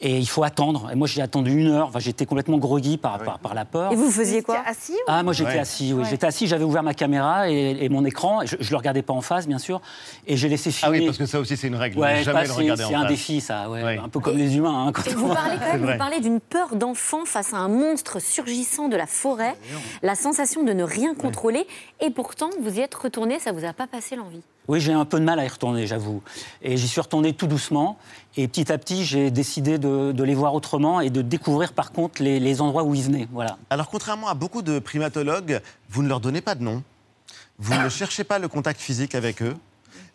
Et il faut attendre. Et moi, j'ai attendu une heure. Enfin, j'étais complètement groggy par, par, par la peur. Et vous faisiez quoi assis Ah, moi j'étais Ouais. assis, oui. Ouais. J'étais assis, j'avais ouvert ma caméra et, et mon écran. Et je ne le regardais pas en face, bien sûr. Et j'ai laissé Ah filmer. oui, parce que ça aussi, c'est une règle. Ouais, ne jamais le c'est- regarder en C'est un face. défi, ça, ouais. Ouais. un peu comme les humains. hein, quand Et on- vous parlez quand même, vous parlez d'une peur d'enfant face à un monstre surgissant de la forêt, la sensation de ne rien contrôler, et pourtant vous y êtes retourné, ça vous a pas passé l'envie. Oui, j'ai un peu de mal à y retourner, j'avoue. Et j'y suis retourné tout doucement. Et petit à petit, j'ai décidé de, de les voir autrement et de découvrir par contre les, les endroits où ils venaient. Voilà. Alors, contrairement à beaucoup de primatologues, vous ne leur donnez pas de nom. Vous ne cherchez pas le contact physique avec eux.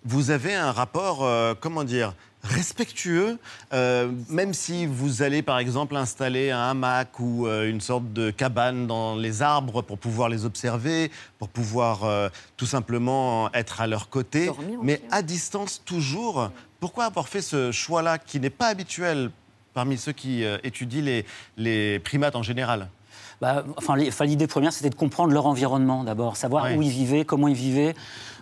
Vous avez un rapport, euh, comment dire, respectueux, euh, même si vous allez par exemple installer un hamac ou euh, une sorte de cabane dans les arbres pour pouvoir les observer, pour pouvoir euh, tout simplement être à leur côté, Dormir mais aussi, à distance toujours. Pourquoi avoir fait ce choix-là qui n'est pas habituel parmi ceux qui étudient les, les primates en général? Bah, enfin, l'idée première, c'était de comprendre leur environnement d'abord, savoir où ils vivaient, comment ils vivaient,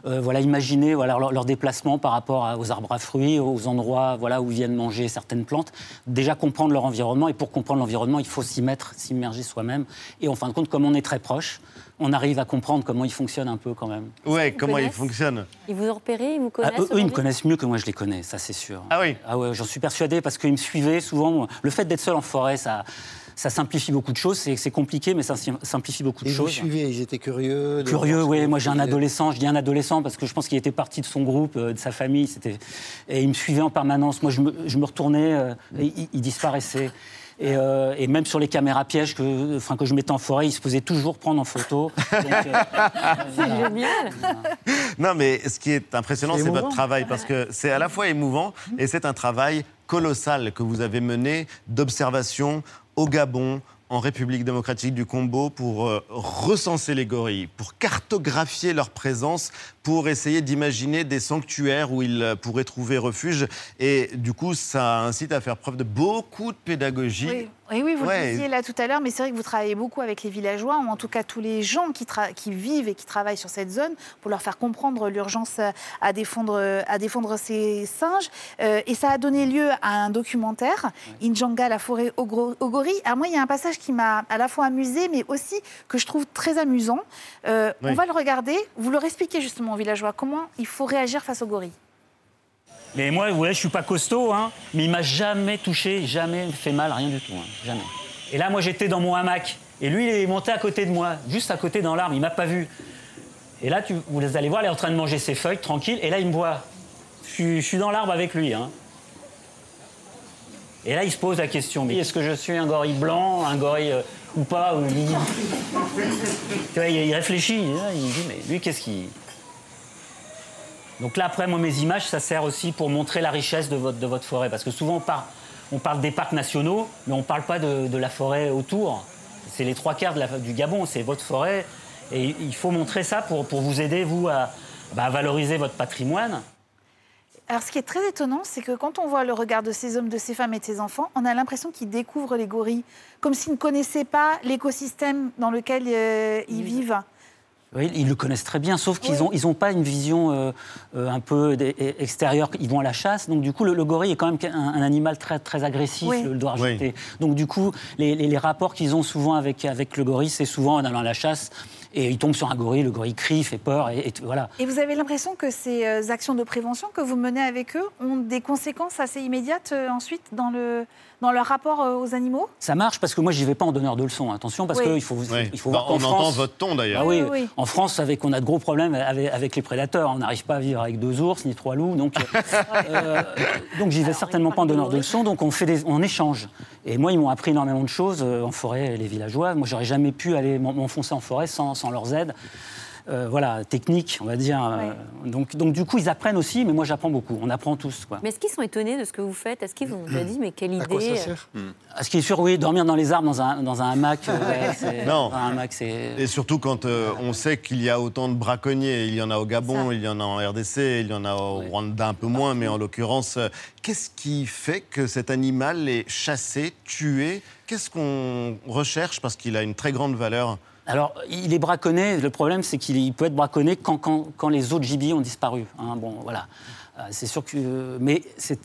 euh, voilà, imaginer voilà, leur, leur déplacement par rapport à- aux arbres à fruits, aux endroits voilà, où ils viennent manger certaines plantes. Déjà comprendre leur environnement, et pour comprendre l'environnement, il faut s'y mettre, s'immerger soi-même. Et en fin de compte, comme on est très proche, on arrive à comprendre comment ils fonctionnent un peu quand même. Ouais, vous comment ils fonctionnent? Ils vous ont repéré, ils vous Ah, connaissent eux, eux, ils me connaissent mieux que moi, je les connais, ça c'est sûr. Ah oui Ah ouais, j'en suis persuadé parce qu'ils me suivaient souvent. Le fait d'être seul en forêt, ça, ça simplifie beaucoup de choses. C'est c'est compliqué, mais ça sim- simplifie beaucoup de Et vous choses. suivez, ils étaient curieux. Curieux, oui. vous Moi, j'ai un adolescent. Je dis un adolescent parce que je pense qu'il était parti de son groupe, euh, de sa famille. C'était et il me suivait en permanence. Moi, je me, je me retournais, euh, et il, il disparaissait. Et, euh, et même sur les caméras pièges que, enfin, que je mettais en forêt, il se faisait toujours prendre en photo. Donc, euh, C'est génial. Non, mais ce qui est impressionnant, C'est c'est votre travail, parce que c'est à la fois émouvant et c'est un travail colossal que vous avez mené d'observation au Gabon, en République démocratique du Congo, pour euh, recenser les gorilles, pour cartographier leur présence, pour essayer d'imaginer des sanctuaires où ils euh, pourraient trouver refuge. Et du coup, ça incite à faire preuve de beaucoup de pédagogie. Oui, oui, vous Ouais. le disiez là tout à l'heure, mais c'est vrai que vous travaillez beaucoup avec les villageois, ou en tout cas tous les gens qui, vivent et qui travaillent sur cette zone, pour leur faire comprendre l'urgence à- défendre, à défendre ces singes. Euh, et ça a donné lieu à un documentaire, Injanga, la forêt gorille. Alors moi, il y a un passage qui m'a à la fois amusé, mais aussi que je trouve très amusant. Euh, Oui. On va le regarder. Vous leur expliquez justement aux villageois comment il faut réagir face aux gorilles. Mais moi, vous voyez, je suis pas costaud, hein, mais il m'a jamais touché, jamais fait mal, rien du tout, hein, jamais. Et là, moi, j'étais dans mon hamac, et lui, il est monté à côté de moi, juste à côté dans l'arbre, il m'a pas vu. Et là, tu, vous allez voir, il est en train de manger ses feuilles, tranquille, et là, il me voit. Je suis, dans l'arbre avec lui, hein. Et là, il se pose la question, mais est-ce que je suis un gorille blanc, un gorille euh, ou pas ou- il- réfléchit, il il dit, mais lui, qu'est-ce qu'il... Donc là, après, moi, mes images, ça sert aussi pour montrer la richesse de votre, de votre forêt. Parce que souvent, on parle, on parle des parcs nationaux, mais on ne parle pas de, de la forêt autour. C'est les trois quarts de la- du Gabon, c'est votre forêt. Et il faut montrer ça pour, pour vous aider, vous, à, bah, à valoriser votre patrimoine. Alors, ce qui est très étonnant, c'est que quand on voit le regard de ces hommes, de ces femmes et de ces enfants, on a l'impression qu'ils découvrent les gorilles, comme s'ils ne connaissaient pas l'écosystème dans lequel euh, ils vivent. Oui, ils le connaissent très bien, sauf qu'ils n'ont ils ont pas une vision euh, euh, un peu extérieure. Ils vont à la chasse, donc du coup, le, le gorille est quand même un, un animal très, très agressif, Oui. le doigt Oui. jeté. Donc du coup, les, les- les rapports qu'ils ont souvent avec, avec le gorille, c'est souvent en allant à la chasse, et ils tombent sur un gorille, le gorille crie, fait peur, et, et voilà. Et vous avez l'impression que ces euh, actions de prévention que vous menez avec eux ont des conséquences assez immédiates euh, ensuite dans, le, dans leur rapport euh, aux animaux? Ça marche parce que moi, j'y vais pas en donneur de leçons. Attention, parce Oui. qu'il faut, vous- Oui. il faut Bah, voir qu'en on entend France- votre ton, d'ailleurs. Ah oui, Oui, oui. En France, avec, on a de gros problèmes avec, avec les prédateurs. On n'arrive pas à vivre avec deux ours ni trois loups. Donc, euh, donc j'y vais certainement pas en donneur de leçons. Donc, on, fait des, on échange. Et moi, ils m'ont appris énormément de choses euh, en forêt, les villageois. Moi, j'aurais jamais pu aller m'en- m'enfoncer en forêt sans, sans leurs aides. Euh, voilà, technique, on va dire. Euh, donc, donc, du coup, ils apprennent aussi, mais moi, j'apprends beaucoup. On apprend tous, quoi. Mais est-ce qu'ils sont étonnés de ce que vous faites? Est-ce qu'ils vous ont déjà dit, mais quelle idée? euh, Ah, Ce qui est sûr, oui, dormir dans les arbres, dans un, dans un hamac, euh, ouais, Non. dans un hamac, c'est... Et surtout quand euh, on sait qu'il y a autant de braconniers, il y en a au Gabon, Ça. il y en a en RDC, il y en a au Rwanda un peu moins, mais en l'occurrence, qu'est-ce qui fait que cet animal est chassé, tué? Qu'est-ce qu'on recherche? Parce qu'il a une très grande valeur Alors, il est braconné. Le problème, c'est qu'il il peut être braconné quand, quand- quand les autres gibiers ont disparu. hein. Bon, voilà. Euh, c'est sûr que. Mais c'est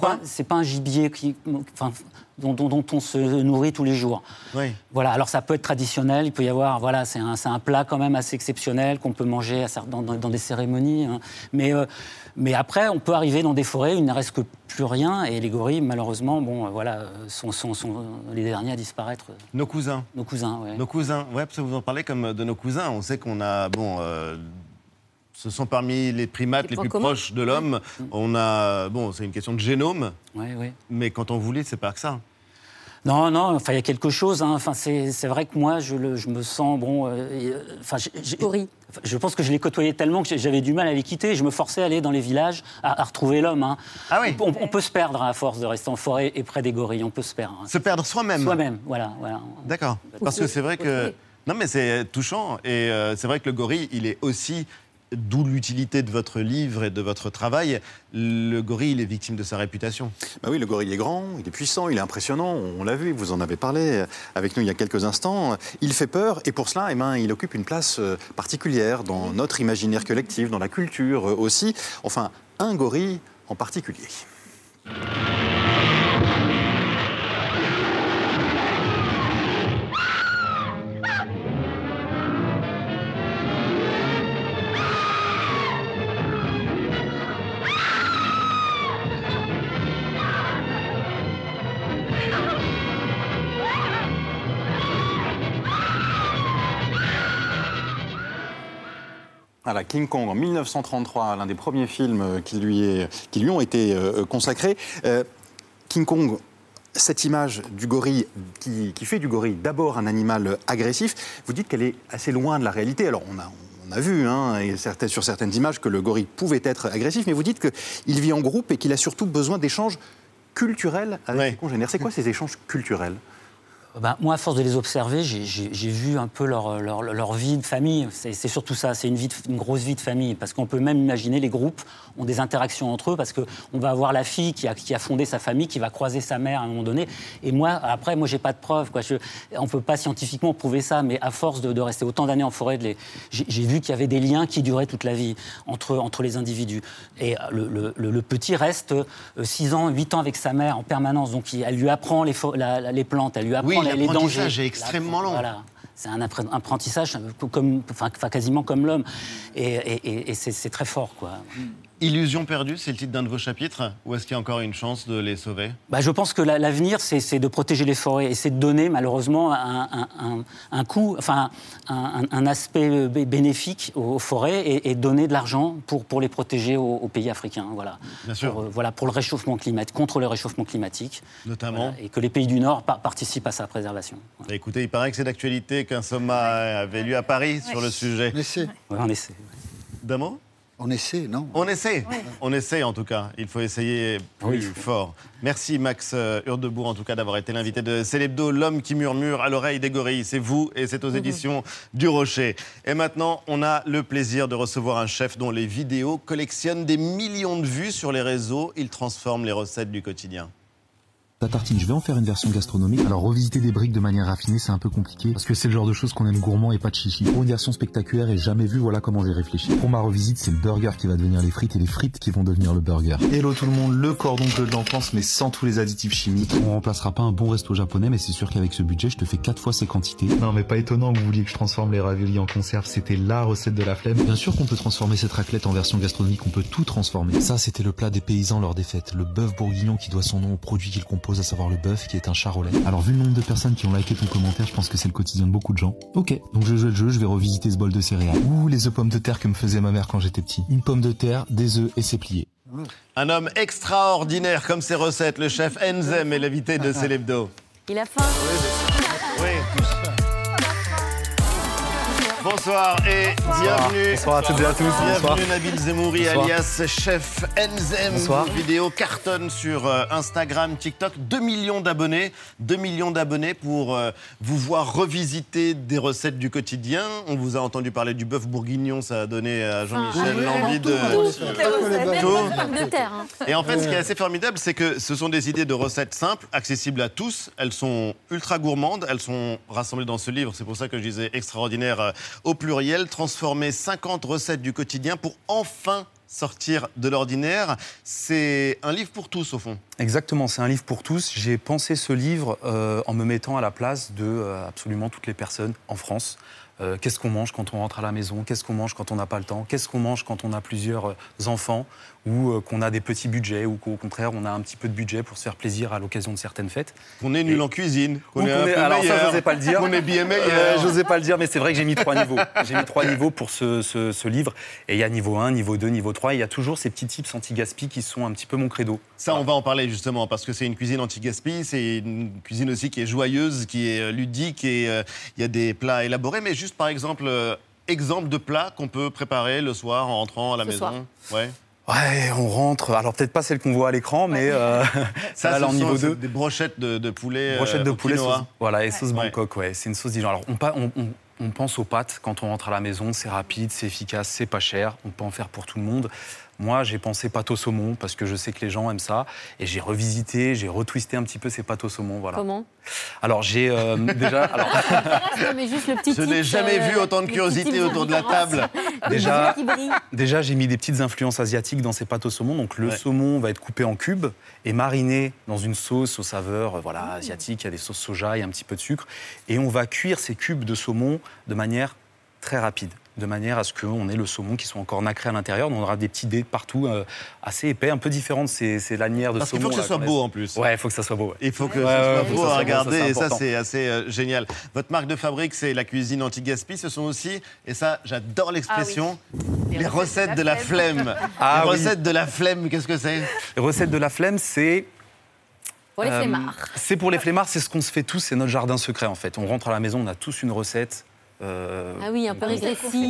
pas, pas un gibier qui, enfin, dont, dont- dont on se nourrit tous les jours. Oui. Voilà. Alors, ça peut être traditionnel. Il peut y avoir. Voilà, c'est un, un plat quand même assez exceptionnel qu'on peut manger à cer- dans, dans- dans des cérémonies. hein. Mais, euh, mais après, on peut arriver dans des forêts où il ne reste que plus rien. Et les gorilles, malheureusement, bon, euh, voilà, euh, sont, sont- sont les derniers à disparaître. Nos cousins. Nos cousins, oui. Nos cousins, ouais, parce que vous en parlez comme de nos cousins. On sait qu'on a, bon, euh, ce sont parmi les primates Les plus communs. proches de l'homme. On a, bon, c'est une question de génome. Oui, oui. Mais quand on voulait, c'est pas que ça. Non, non, enfin, il y a quelque chose. hein. Enfin, c'est vrai que moi, je, le- je me sens, bon... euh, euh, Enfin, j'ai- je pense que je les côtoyais tellement que j'avais du mal à les quitter. Je me forçais à aller dans les villages, à, à retrouver l'homme. hein. Ah oui on, on peut se perdre à force de rester en forêt et près des gorilles. On peut se perdre. hein. Se perdre soi-même. Soi-même, voilà. voilà. D'accord. Parce que c'est vrai que. Non, mais c'est touchant. Et euh, c'est vrai que le gorille, il est aussi. D'où l'utilité de votre livre et de votre travail. Le gorille, il est victime de sa réputation. Bah oui, le gorille est grand, il est puissant, il est impressionnant, on l'a vu, vous en avez parlé avec nous il y a quelques instants. Il fait peur et pour cela, eh ben, il occupe une place euh, particulière dans notre imaginaire collectif, dans la culture euh, aussi. Enfin, un gorille en particulier. Voilà, King Kong en 1933, l'un des premiers films euh, qui lui, est- qui lui ont été euh, consacrés. Euh, King Kong, cette image du gorille qui, qui fait du gorille d'abord un animal agressif, vous dites qu'elle est assez loin de la réalité. Alors on a, on a vu hein, et certaines- sur certaines images que le gorille pouvait être agressif, mais vous dites qu'il vit en groupe et qu'il a surtout besoin d'échanges culturels avec ses congénères. C'est quoi ces échanges culturels? Ben, moi, à force de les observer, j'ai- vu un peu leur, vie de famille. C'est surtout ça, c'est une, grosse vie de famille. Parce qu'on peut même imaginer les groupes ont des interactions entre eux, parce qu'on va avoir la fille qui a, fondé sa famille, qui va croiser sa mère à un moment donné. Et moi, après, moi, j'ai pas de preuves. On ne peut pas scientifiquement prouver ça, mais à force de, rester autant d'années en forêt, j'ai vu qu'il y avait des liens qui duraient toute la vie entre, les individus. Et euh, le, petit reste 6 ans, 8 ans avec sa mère en permanence. Donc, elle lui apprend les, plantes, elle lui apprend. L'apprentissage est extrêmement long. Voilà. C'est un apprentissage euh, comme, enfin, quasiment comme l'homme. Et, et- et- et c'est c'est très fort, quoi. Illusion perdue, c'est le titre d'un de vos chapitres. Ou est-ce qu'il y a encore une chance de les sauver? Bah, je pense que la- l'avenir, c'est c'est de protéger les forêts et c'est de donner malheureusement un, un, un- un coût, enfin un, aspect bé- bénéfique aux forêts et, et donner de l'argent pour, pour les protéger aux, aux pays africains. Voilà. Bien sûr. Pour, euh, voilà, pour le réchauffement climatique, contre le réchauffement climatique. Notamment. Voilà, et que les pays du Nord par- participent à sa préservation. Bah, Écoutez, il paraît que c'est d'actualité qu'un sommet avait lieu à Paris sur le sujet. On essaie. Ouais, on essaie. D'un mot? On essaie, non? On essaie. On essaie en tout cas. Il faut essayer plus fort. Merci Max euh, Hurdebourg en tout cas d'avoir été l'invité de Célébdo, l'homme qui murmure à l'oreille des gorilles. C'est vous et c'est aux éditions du Rocher. Et maintenant, on a le plaisir de recevoir un chef dont les vidéos collectionnent des millions de vues sur les réseaux. Il transforme les recettes du quotidien. Ta tartine, je vais en faire une version gastronomique. Alors revisiter des briques de manière raffinée, c'est un peu compliqué parce que c'est le genre de choses qu'on aime gourmand et pas de chichi. Pour une version spectaculaire et jamais vue, voilà comment j'ai réfléchi. Pour ma revisite, c'est le burger qui va devenir les frites et les frites qui vont devenir le burger. Hello tout le monde, le cordon bleu de l'enfance mais sans tous les additifs chimiques. On remplacera pas un bon resto japonais mais c'est sûr qu'avec ce budget, je te fais quatre fois ces quantités. Non mais pas étonnant, vous vouliez que je transforme les raviolis en conserve, c'était la recette de la flemme. Bien sûr qu'on peut transformer cette raclette en version gastronomique, on peut tout transformer. Ça, c'était le plat des paysans lors des fêtes, le bœuf bourguignon qui doit son nom au produit qu'il compose, à savoir le bœuf qui est un charolais. Alors vu le nombre de personnes qui ont liké ton commentaire, je pense que c'est le quotidien de beaucoup de gens. Ok, donc je joue le jeu, je vais revisiter ce bol de céréales. Ouh, les œufs pommes de terre que me faisait ma mère quand j'étais petit. Une pomme de terre, des œufs et c'est plié. Un homme extraordinaire comme ses recettes, le chef Enzem est l'invité de Célébdo. Il a faim. Oui. Bonsoir et bienvenue. Bonsoir à toutes et à tous. Bienvenue Bonsoir. Nabil Zemouri Bonsoir. alias Chef Enzem. Bonsoir. Vidéo cartonne sur euh, Instagram, TikTok. 2 millions d'abonnés. 2 millions d'abonnés pour euh, vous voir revisiter des recettes du quotidien. On vous a entendu parler du bœuf bourguignon. Ça a donné à Jean-Michel l'envie de... Tout. de terre. hein. Et en fait, ce qui est assez formidable, c'est que ce sont des idées de recettes simples, accessibles à tous. Elles sont ultra gourmandes. Elles sont rassemblées dans ce livre. C'est pour ça que je disais extraordinaire euh, au pluriel. Transformer 50 recettes du quotidien pour enfin sortir de l'ordinaire. C'est un livre pour tous, au fond. Exactement, c'est un livre pour tous. J'ai pensé ce livre euh, en me mettant à la place de euh, absolument toutes les personnes en France. Euh, Qu'est-ce qu'on mange quand on rentre à la maison? Qu'est-ce qu'on mange quand on n'a pas le temps? Qu'est-ce qu'on mange quand on a plusieurs enfants? Ou euh, qu'on a des petits budgets Ou qu'au contraire, on a un petit peu de budget pour se faire plaisir à l'occasion de certaines fêtes Qu'on est nul en cuisine, qu'on Ou est un peu alors meilleur, ça, j'osais pas le dire. qu'on est bien meilleur. Euh, j'osais pas le dire, mais c'est vrai que j'ai mis trois niveaux. J'ai mis trois niveaux pour ce, ce- ce livre. Et il y a niveau 1, niveau 2, niveau 3. Et il y a toujours ces petits tips anti-gaspi qui sont un petit peu mon credo. Ça, on va en parler justement, parce que c'est une cuisine anti-gaspi, c'est une cuisine aussi qui est joyeuse, qui est euh, ludique, et euh, il y a des plats élaborés. Mais juste par exemple, euh, exemple de plats qu'on peut préparer le soir en rentrant à la Ce maison. soir. Ouais. Ouais, on rentre. Alors peut-être pas celle qu'on voit à l'écran, mais euh, Ça, là, ce en sont niveau c'est 2. des brochettes de, de poulet. Brochette euh, de au poulet, quinoa. sauce, voilà, et sauce Bangkok, ouais, c'est une sauce Dijon. Alors, on, pa- on- on- on pense aux pâtes quand on rentre à la maison, c'est rapide, c'est efficace, c'est pas cher, on peut en faire pour tout le monde. Moi, j'ai pensé pâte au saumon parce que je sais que les gens aiment ça, et j'ai revisité, j'ai retwisté un petit peu ces pâtes au saumon, voilà. Comment? Alors, j'ai euh, déjà, alors, Non, mais juste le petit Je n'ai jamais euh, vu autant de curiosité autour de la table. déjà. Déjà, j'ai mis des petites influences asiatiques dans ces pâtes au saumon. Donc, le saumon va être coupé en cubes et mariné dans une sauce aux saveurs euh, voilà, asiatiques. Il y a des sauces soja, a un petit peu de sucre. Et on va cuire ces cubes de saumon de manière très rapide, de manière à ce qu'on ait le saumon qui soit encore nacré à l'intérieur. On aura des petits dés partout, euh, assez épais, un peu différents de ces, ces lanières de Parce qu'il saumon. faut que ce soit beau en plus. Ouais, il faut que ça soit beau. ouais. Il faut que Ouais, ce soit beau ça à regarder, et ça c'est assez euh, génial. Votre marque de fabrique, c'est la cuisine anti-gaspi. Ce sont aussi, et ça j'adore l'expression, les, recettes de la flemme. Ah les oui. recettes de la flemme, qu'est-ce que c'est? Les recettes de la flemme, c'est Pour les Euh, flemmards. C'est pour les flemmards, c'est ce qu'on se fait tous, c'est notre jardin secret en fait. On rentre à la maison, on a tous une recette. Euh, Ah oui, un peu.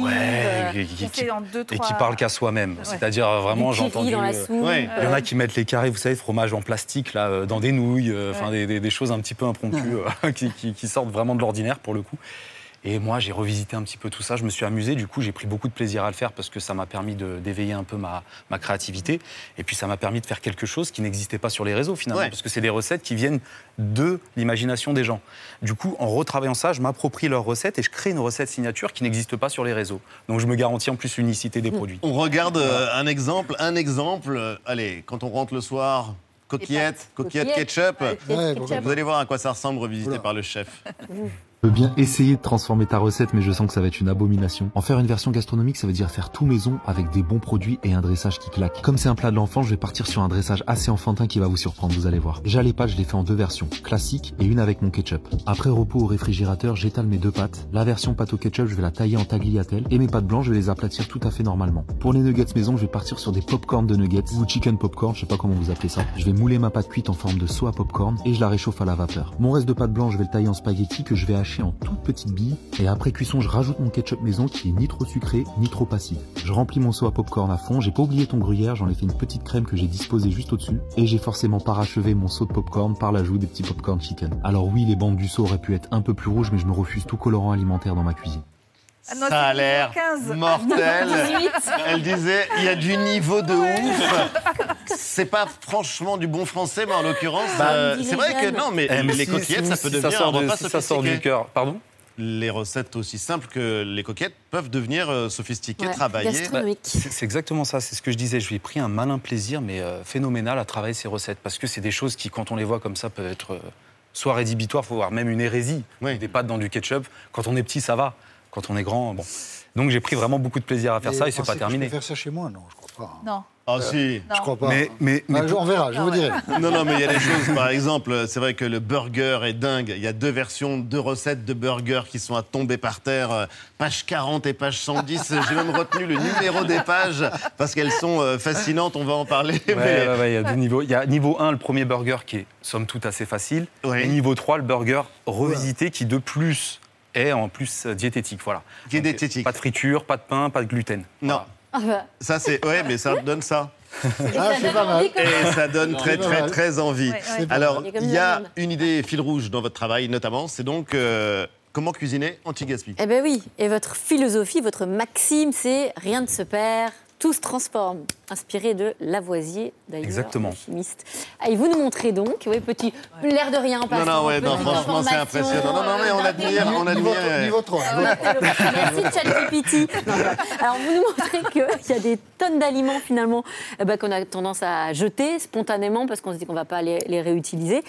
Ouais, euh, qui- qui- et qui parle qu'à soi-même. Ouais. C'est-à-dire euh, vraiment, j'ai entendu. dans la euh, soupe. ouais. Il y en a qui mettent les carrés, vous savez, fromage en plastique là, dans des nouilles, euh, enfin des, des- des choses un petit peu impromptues euh, qui, qui- qui sortent vraiment de l'ordinaire pour le coup. Et moi, j'ai revisité un petit peu tout ça. Je me suis amusé. Du coup, j'ai pris beaucoup de plaisir à le faire parce que ça m'a permis d'éveiller un peu ma, ma créativité. Et puis, ça m'a permis de faire quelque chose qui n'existait pas sur les réseaux finalement. Ouais. Parce que c'est des recettes qui viennent de l'imagination des gens. Du coup, en retravaillant ça, je m'approprie leurs recettes et je crée une recette signature qui n'existe pas sur les réseaux. Donc, je me garantis en plus l'unicité des produits. On regarde euh, un exemple, un exemple. euh, allez, quand on rentre le soir, ketchup. Ouais, coquillettes ketchup. Vous allez voir à quoi ça ressemble revisité par le chef. Je veux bien essayer de transformer ta recette, mais je sens que ça va être une abomination. En faire une version gastronomique, ça veut dire faire tout maison avec des bons produits et un dressage qui claque. Comme c'est un plat de l'enfant, je vais partir sur un dressage assez enfantin qui va vous surprendre, vous allez voir. Les pâtes, je les fais en deux versions, classique et une avec mon ketchup. Après repos au réfrigérateur, j'étale mes deux pâtes. La version pâte au ketchup, je vais la tailler en tagliatelle et mes pâtes blanches, je vais les aplatir tout à fait normalement. Pour les nuggets maison, je vais partir sur des popcorn de nuggets ou chicken popcorn, je sais pas comment vous appelez ça. Je vais mouler ma pâte cuite en forme de à popcorn et je la réchauffe à la vapeur. Mon reste de pâte blanche, je vais le tailler en spaghetti que je vais hacher en toutes petites billes et après cuisson, je rajoute mon ketchup maison qui est ni trop sucré ni trop acide. Je remplis mon seau à popcorn à fond, j'ai pas oublié ton gruyère, j'en ai fait une petite crème que j'ai disposée juste au-dessus et j'ai forcément parachevé mon seau de popcorn par l'ajout des petits popcorn chicken. Alors oui, les bandes du seau auraient pu être un peu plus rouges mais je me refuse tout colorant alimentaire dans ma cuisine. Ah non, Ça a l'air 15. mortel. 18. Elle disait, il y a du niveau de ouf. C'est pas franchement du bon français, mais en l'occurrence, Bah, euh, c'est vrai que non, mais Eh, mais les coquillettes, ça peut devenir ça sort un de- repas si ça sort du cœur. Pardon Les recettes aussi simples que les coquillettes peuvent devenir euh, sophistiquées, Ouais, travaillées. Bah, c'est exactement ça, c'est ce que je disais. Je lui ai pris un malin plaisir, mais euh, phénoménal, à travailler ces recettes. Parce que c'est des choses qui, quand on les voit comme ça, peuvent être euh, soit rédhibitoires, voire même une hérésie. Des pâtes dans du ketchup. Quand on est petit, ça va. Quand on est grand, bon. Donc j'ai pris vraiment beaucoup de plaisir à faire ça et c'est pas terminé. faire ça chez moi Non, je crois pas. Non. Ah si. Je crois pas. Mais, mais, Ah, on verra, je vous dirai. Non, non, mais il y a des choses. Par exemple, c'est vrai que le burger est dingue. Il y a deux versions, deux recettes de burger qui sont à tomber par terre. euh, Page 40 et page 110. J'ai même retenu le numéro des pages parce qu'elles sont euh, fascinantes. On va en parler. Ouais, mais- ouais, ouais, il y a deux niveaux. Il y a niveau 1, le premier burger qui est somme toute assez facile. Et niveau 3, le burger revisité qui de plus est en plus euh, diététique. Voilà. Donc, diététique. Pas de friture, pas de pain, pas de gluten. Non. Ah bah, Ça, c'est. Ouais, mais ça donne ça. Ah, c'est pas mal. Et ça donne très, très, très envie. Ouais, ouais. Alors, Il y a une idée fil rouge dans votre travail, notamment. C'est donc euh, comment cuisiner anti-gaspi. Eh ben oui, et votre philosophie, votre maxime, c'est rien ne se perd, tout se transforme. Inspiré de Lavoisier, d'ailleurs. Exactement. chimiste. Et vous nous montrez donc, oui, petit, l'air de rien, Non, non, ouais, non, franchement, c'est impressionnant. Non, non, mais on admire, on admire. Niveau 3. Merci ChatGPT. Alors vous nous montrez qu'il y a des tonnes d'aliments finalement eh ben, qu'on a tendance à jeter spontanément parce qu'on se dit qu'on ne va pas les, les réutiliser.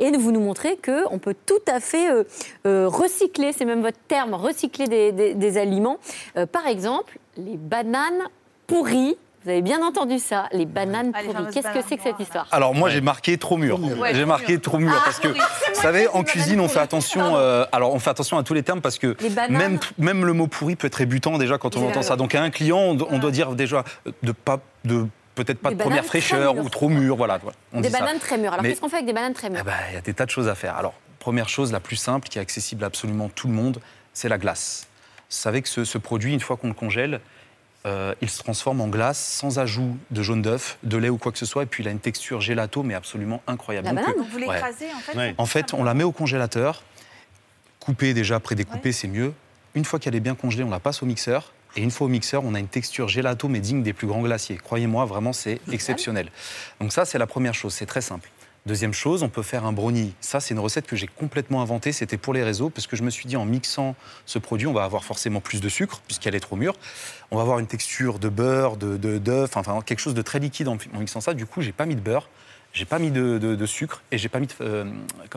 Et vous nous montrez qu'on peut tout à fait euh, euh, recycler, c'est même votre terme, recycler des, des- des aliments. Euh, par exemple, les bananes pourries. Vous avez bien entendu ça, les bananes Ah, pourries. Qu'est-ce que c'est que cette histoire Alors moi j'ai marqué trop mûr. Ouais, j'ai marqué trop mûr Ah, parce que vous savez en cuisine on fait attention. euh, alors on fait attention à tous les termes parce que même même le mot pourri peut être rébutant déjà quand on Oui, entend oui. ça. Donc à un client on, do- on doit dire déjà de pas de peut-être pas Des de première fraîcheur ou trop mûr. Voilà. On Des dit ça. bananes très mûres. Alors qu'est-ce qu'on fait avec des bananes très mûres eh ben, il y a des tas de choses à faire. Alors, première chose, la plus simple, qui est accessible à absolument tout le monde, c'est la glace. Vous savez que ce, ce produit, une fois qu'on le congèle, euh, il se transforme en glace sans ajout de jaune d'œuf, de lait ou quoi que ce soit, et puis il a une texture gélato, mais absolument incroyable. La Donc, banane, euh, donc vous ouais. l'écrasez en fait Ouais. En fait, on la met au congélateur, coupée déjà, prédécoupée, c'est mieux. Une fois qu'elle est bien congelée, on la passe au mixeur. Et une fois au mixeur, on a une texture gélato, mais digne des plus grands glaciers. Croyez-moi, vraiment, c'est exceptionnel. Donc ça, c'est la première chose, c'est très simple. Deuxième chose, on peut faire un brownie. Ça, c'est une recette que j'ai complètement inventée. C'était pour les réseaux, parce que je me suis dit, en mixant ce produit, on va avoir forcément plus de sucre, puisqu'elle est trop mûre. On va avoir une texture de beurre, de de- d'œuf, enfin quelque chose de très liquide en mixant ça. Du coup, j'ai pas mis de beurre, j'ai pas mis de, sucre et j'ai pas mis euh,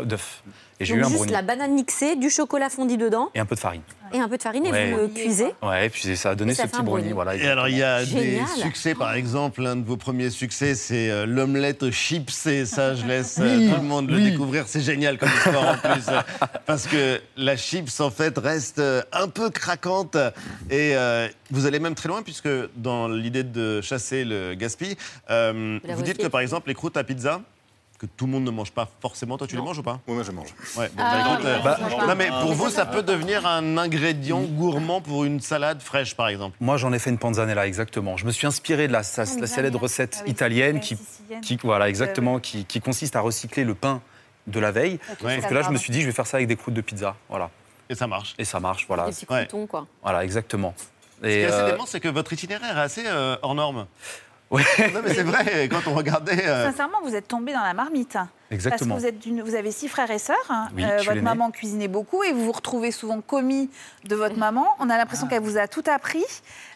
d'œuf. Et j'ai Donc eu un juste brownie la banane mixée, du chocolat fondu dedans et un peu de farine. et un peu de farine et Ouais. vous le cuisez. Ouais, et puis ça a donné Et ça ce fait petit un brownie. brownie. Voilà, Et alors, il y a Génial. des succès, par exemple, l'un de vos premiers succès, c'est euh, l'omelette aux chips, et ça, je laisse euh, Oui, tout le monde le découvrir. C'est génial comme histoire en plus, euh, parce que la chips, en fait, reste euh, un peu craquante, et euh, vous allez même très loin, puisque dans l'idée de chasser le gaspille, euh, La vous dites que, par exemple, les croûtes à pizza, que tout le monde ne mange pas forcément. Toi, tu les manges ou pas? Oui, moi je mange. Ouais, bon, Ah, bah, euh, non, mais pour vous, ça, peut devenir un ingrédient gourmand pour une salade fraîche, par exemple? Moi, j'en ai fait une panzanella, exactement. Je me suis inspiré de la, sa- la célèbre recette italienne qui, qui- voilà, exactement, qui, qui consiste à recycler le pain de la veille. Ouais. Sauf que là, je me suis dit, je vais faire ça avec des croûtes de pizza. Voilà. Et ça marche. Et ça marche, voilà. Des petits croutons, quoi. Voilà, exactement. Ce qui Et, est assez euh, dément, c'est que votre itinéraire est assez euh, hors norme. Ouais. Non, mais c'est vrai, quand on regardait. euh, Sincèrement, vous êtes tombé dans la marmite. Exactement. Parce que vous, êtes d'une- vous avez six frères et sœurs. hein. Oui, suis votre maman cuisinait beaucoup et vous vous retrouvez souvent commis de votre maman. On a l'impression qu'elle vous a tout appris.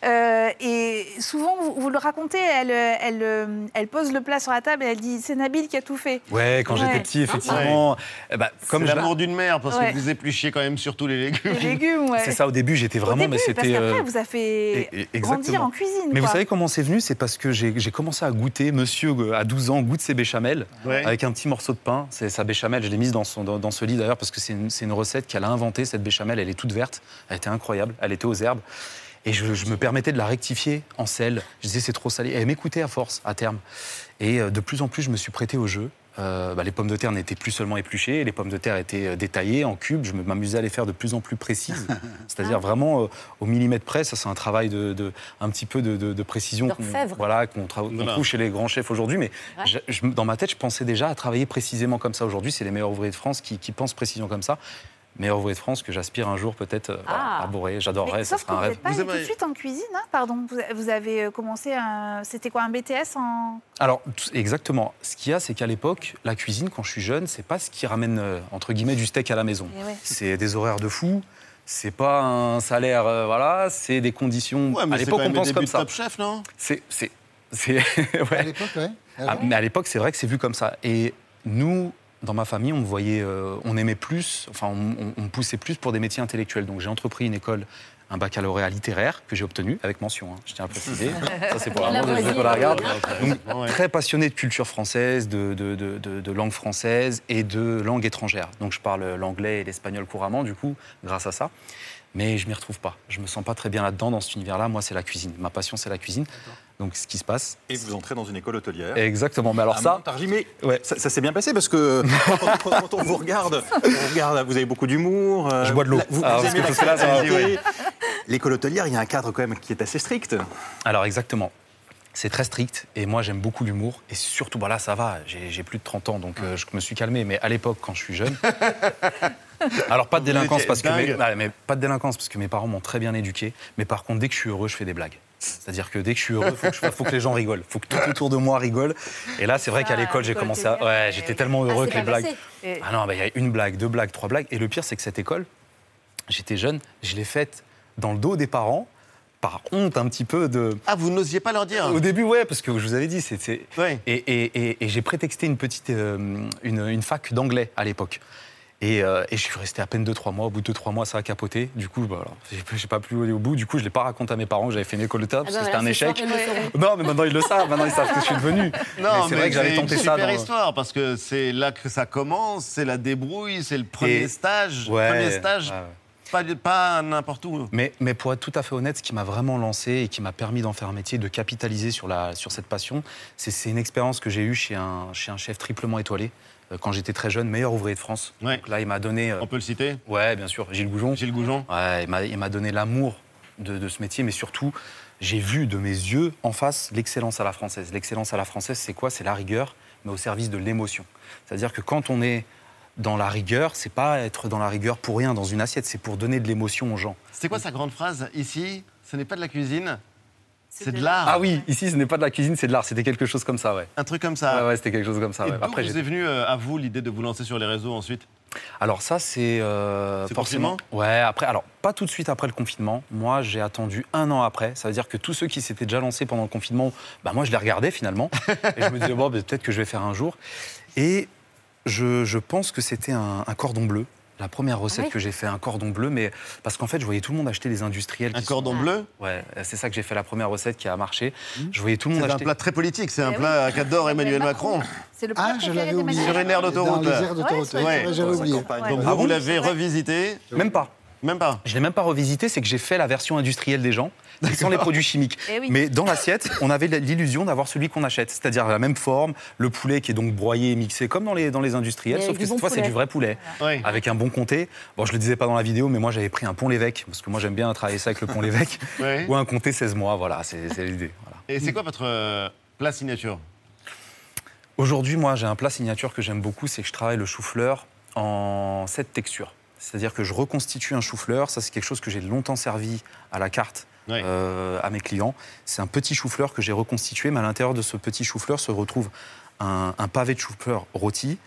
Euh, et souvent, vous, vous le racontez, elle, euh, elle, euh, elle pose le plat sur la table et elle dit C'est Nabil qui a tout fait. Ouais, quand Ouais. j'étais petit, effectivement. eh ben, comme l'amour d'une mère, parce Ouais. que vous épluchiez quand même surtout les légumes. Les légumes, ouais. C'est ça, au début, j'étais vraiment. Au début, mais parce c'était. qu'après, euh, elle vous a fait et- et- grandir en cuisine. Mais vous savez comment c'est venu? C'est parce que j'ai commencé à goûter. Monsieur, euh, à 12 ans, goûte ses béchamels Ouais. avec un petit morceau de pain. C'est sa béchamel. Je l'ai mise dans, son, dans, ce lit d'ailleurs parce que c'est une, une recette qu'elle a inventée, cette béchamel. Elle est toute verte. Elle était incroyable. Elle était aux herbes. Et je, je me permettais de la rectifier en sel. Je disais c'est trop salé. Et elle m'écoutait à force, à terme. Et euh, de plus en plus, je me suis prêté au jeu. Euh, bah, les pommes de terre n'étaient plus seulement épluchées, les pommes de terre étaient euh, détaillées en cubes. Je me- m'amusais à les faire de plus en plus précises, c'est-à-dire vraiment euh, au millimètre près. Ça, c'est un travail de, de- un petit peu de, de- de précision qu'on voilà, qu'on Voilà. trouve chez les grands chefs aujourd'hui. Mais Ouais. je- je- dans ma tête, je pensais déjà à travailler précisément comme ça. Aujourd'hui, c'est les meilleurs ouvriers de France qui, qui pensent précision comme ça. Meilleurs ouvriers de France que j'aspire un jour peut-être euh, voilà, Ah. à. Mais J'adorerais, ça sauf que serait un vous rêve. n'êtes pas allé tout de suite en cuisine, hein pardon. Vous, vous avez euh, commencé un. C'était quoi, un BTS en. Alors, exactement. Ce qu'il y a, c'est qu'à l'époque, la cuisine, quand je suis jeune, c'est pas ce qui ramène, euh, entre guillemets, du steak à la maison. Eh ouais. C'est des horaires de fou, c'est pas un salaire, euh, voilà, c'est des conditions. Ouais, mais à c'est l'époque, on pense comme ça. Top Chef, non? C'est. c'est- c'est- ouais. À l'époque, ouais. Ah, mais à l'époque, c'est vrai que c'est vu comme ça. Et nous, dans ma famille, on me voyait, euh, on aimait plus, enfin, on, on- poussait plus pour des métiers intellectuels. Donc j'ai entrepris une école, un baccalauréat littéraire que j'ai obtenu avec mention. hein, je tiens à préciser. ça, c'est pour La de la regarde. Donc, très passionné de culture française, de- de langue française et de langue étrangère. Donc je parle l'anglais et l'espagnol couramment, du coup, grâce à ça. Mais je m'y retrouve pas. Je me sens pas très bien là-dedans, dans cet univers-là. Moi, c'est la cuisine. Ma passion, c'est la cuisine. Donc, ce qui se passe. Et vous entrez dans une école hôtelière. Exactement. Mais alors à ça, Montargis, mais ouais. ça, ça s'est bien passé parce que quand, on vous regarde, on regarde, vous avez beaucoup d'humour. euh, Je bois de l'eau. Vous, Ah, vous parce aimez que la ça. L'école hôtelière, il y a un cadre quand même qui est assez strict. Alors exactement. C'est très strict et moi j'aime beaucoup l'humour et surtout bah là ça va, j'ai j'ai plus de 30 ans donc euh, je me suis calmé mais à l'époque quand je suis jeune Alors pas de délinquance parce que mes, mais pas de délinquance parce que mes parents m'ont très bien éduqué mais par contre dès que je suis heureux je fais des blagues. C'est-à-dire que dès que je suis heureux, faut que, je- faut que les gens rigolent, faut que tout autour de moi rigole. Et là, c'est vrai qu'à Ah, l'école, j'ai commencé à. Ouais, j'étais tellement heureux c'est que les blagues. passé. Ah non, bah, il y a une blague, deux blagues, trois blagues. Et le pire, c'est que cette école, j'étais jeune, je l'ai faite dans le dos des parents, par honte un petit peu de. Ah, vous n'osiez pas leur dire? Au début, ouais, parce que je vous avais dit, c'est- Ouais. Et, et- et- et j'ai prétexté une petite euh, une, une fac d'anglais à l'époque. Et, euh, et je suis resté à peine 2-3 mois. Au bout de 2-3 mois, ça a capoté. Du coup, bah, j'ai pas pu aller au bout. Du coup, je l'ai pas raconté à mes parents que j'avais fait une école de théâtre Ah parce que c'était voilà, un échec. Non, mais maintenant ils le savent. Maintenant ils savent ce que je suis devenu. mais c'est vrai que j'avais une tenté ça. super dans- histoire parce que c'est là que ça commence, c'est la débrouille, c'est le premier Et- stage. Ouais, premier stage, ouais, ouais. pas, pas n'importe où. Mais, mais pour être tout à fait honnête, ce qui m'a vraiment lancé et qui m'a permis d'en faire un métier, de capitaliser sur, la, sur cette passion, c'est c'est une expérience que j'ai eue chez un, chez un chef triplement étoilé euh, quand j'étais très jeune, meilleur ouvrier de France. Ouais. Donc là, il m'a donné. euh, On peut le citer Ouais, bien sûr, Gilles Goujon. Gilles Goujon. Ouais, il m'a- donné l'amour de, de ce métier, mais surtout, j'ai vu de mes yeux en face l'excellence à la française. L'excellence à la française, c'est quoi? C'est la rigueur, mais au service de l'émotion. C'est-à-dire que quand on est dans la rigueur, c'est pas être dans la rigueur pour rien dans une assiette, c'est pour donner de l'émotion aux gens. C'était quoi sa grande phrase Ici, ce n'est pas de la cuisine, c'est de l'art. Ah oui, ici, ce n'est pas de la cuisine, c'est de l'art. C'était quelque chose comme ça, ouais. Un truc comme ça. Ouais, ouais, c'était quelque chose comme ça. Et ouais. Après, vous est venue euh, à vous l'idée de vous lancer sur les réseaux ensuite? Alors ça, c'est euh, forcément. Ouais, après, alors pas tout de suite après le confinement. Moi, j'ai attendu un an après. Ça veut dire que tous ceux qui s'étaient déjà lancés pendant le confinement, bah moi, je les regardais finalement. et je me disais bon, bah, peut-être que je vais faire un jour. Et je, je pense que c'était un, un cordon bleu. La première recette oui que j'ai fait, un cordon bleu, mais parce qu'en fait, je voyais tout le monde acheter les industriels. Un cordon sont- bleu Ouais, c'est ça que j'ai fait la première recette qui a marché. Je voyais tout le monde C'est un acheter. plat très politique, c'est un Eh oui. plat qu'adore Emmanuel Macron. C'est le Ah, plat je préféré l'avais oublié. Sur une aire d'autoroute. Ouais, ouais, j'avais oublié. Ouais. Donc Ah vous, bon l'avez revisité Même pas. Même pas. Je l'ai même pas revisité, c'est que j'ai fait la version industrielle des gens, mais sans les produits chimiques. Eh oui. Mais dans l'assiette, on avait l'illusion d'avoir celui qu'on achète, c'est-à-dire la même forme, le poulet qui est donc broyé et mixé comme dans les, dans les industriels, Mais sauf que cette fois c'est poulet. du vrai poulet, Ouais. avec un bon comté. Bon, je le disais pas dans la vidéo, mais moi j'avais pris un pont l'évêque, parce que moi j'aime bien travailler ça avec le pont l'évêque, Ouais. ou un comté 16 mois, voilà, c'est l'idée. voilà. Et c'est quoi votre euh, plat signature? Aujourd'hui, moi, j'ai un plat signature que j'aime beaucoup, c'est que je travaille le chou-fleur en sept textures. C'est-à-dire que je reconstitue un chou-fleur. Ça, c'est quelque chose que j'ai longtemps servi à la carte Ouais. euh, à mes clients. C'est un petit chou-fleur que j'ai reconstitué, mais à l'intérieur de ce petit chou-fleur se retrouve un, un pavé de chou-fleur rôti,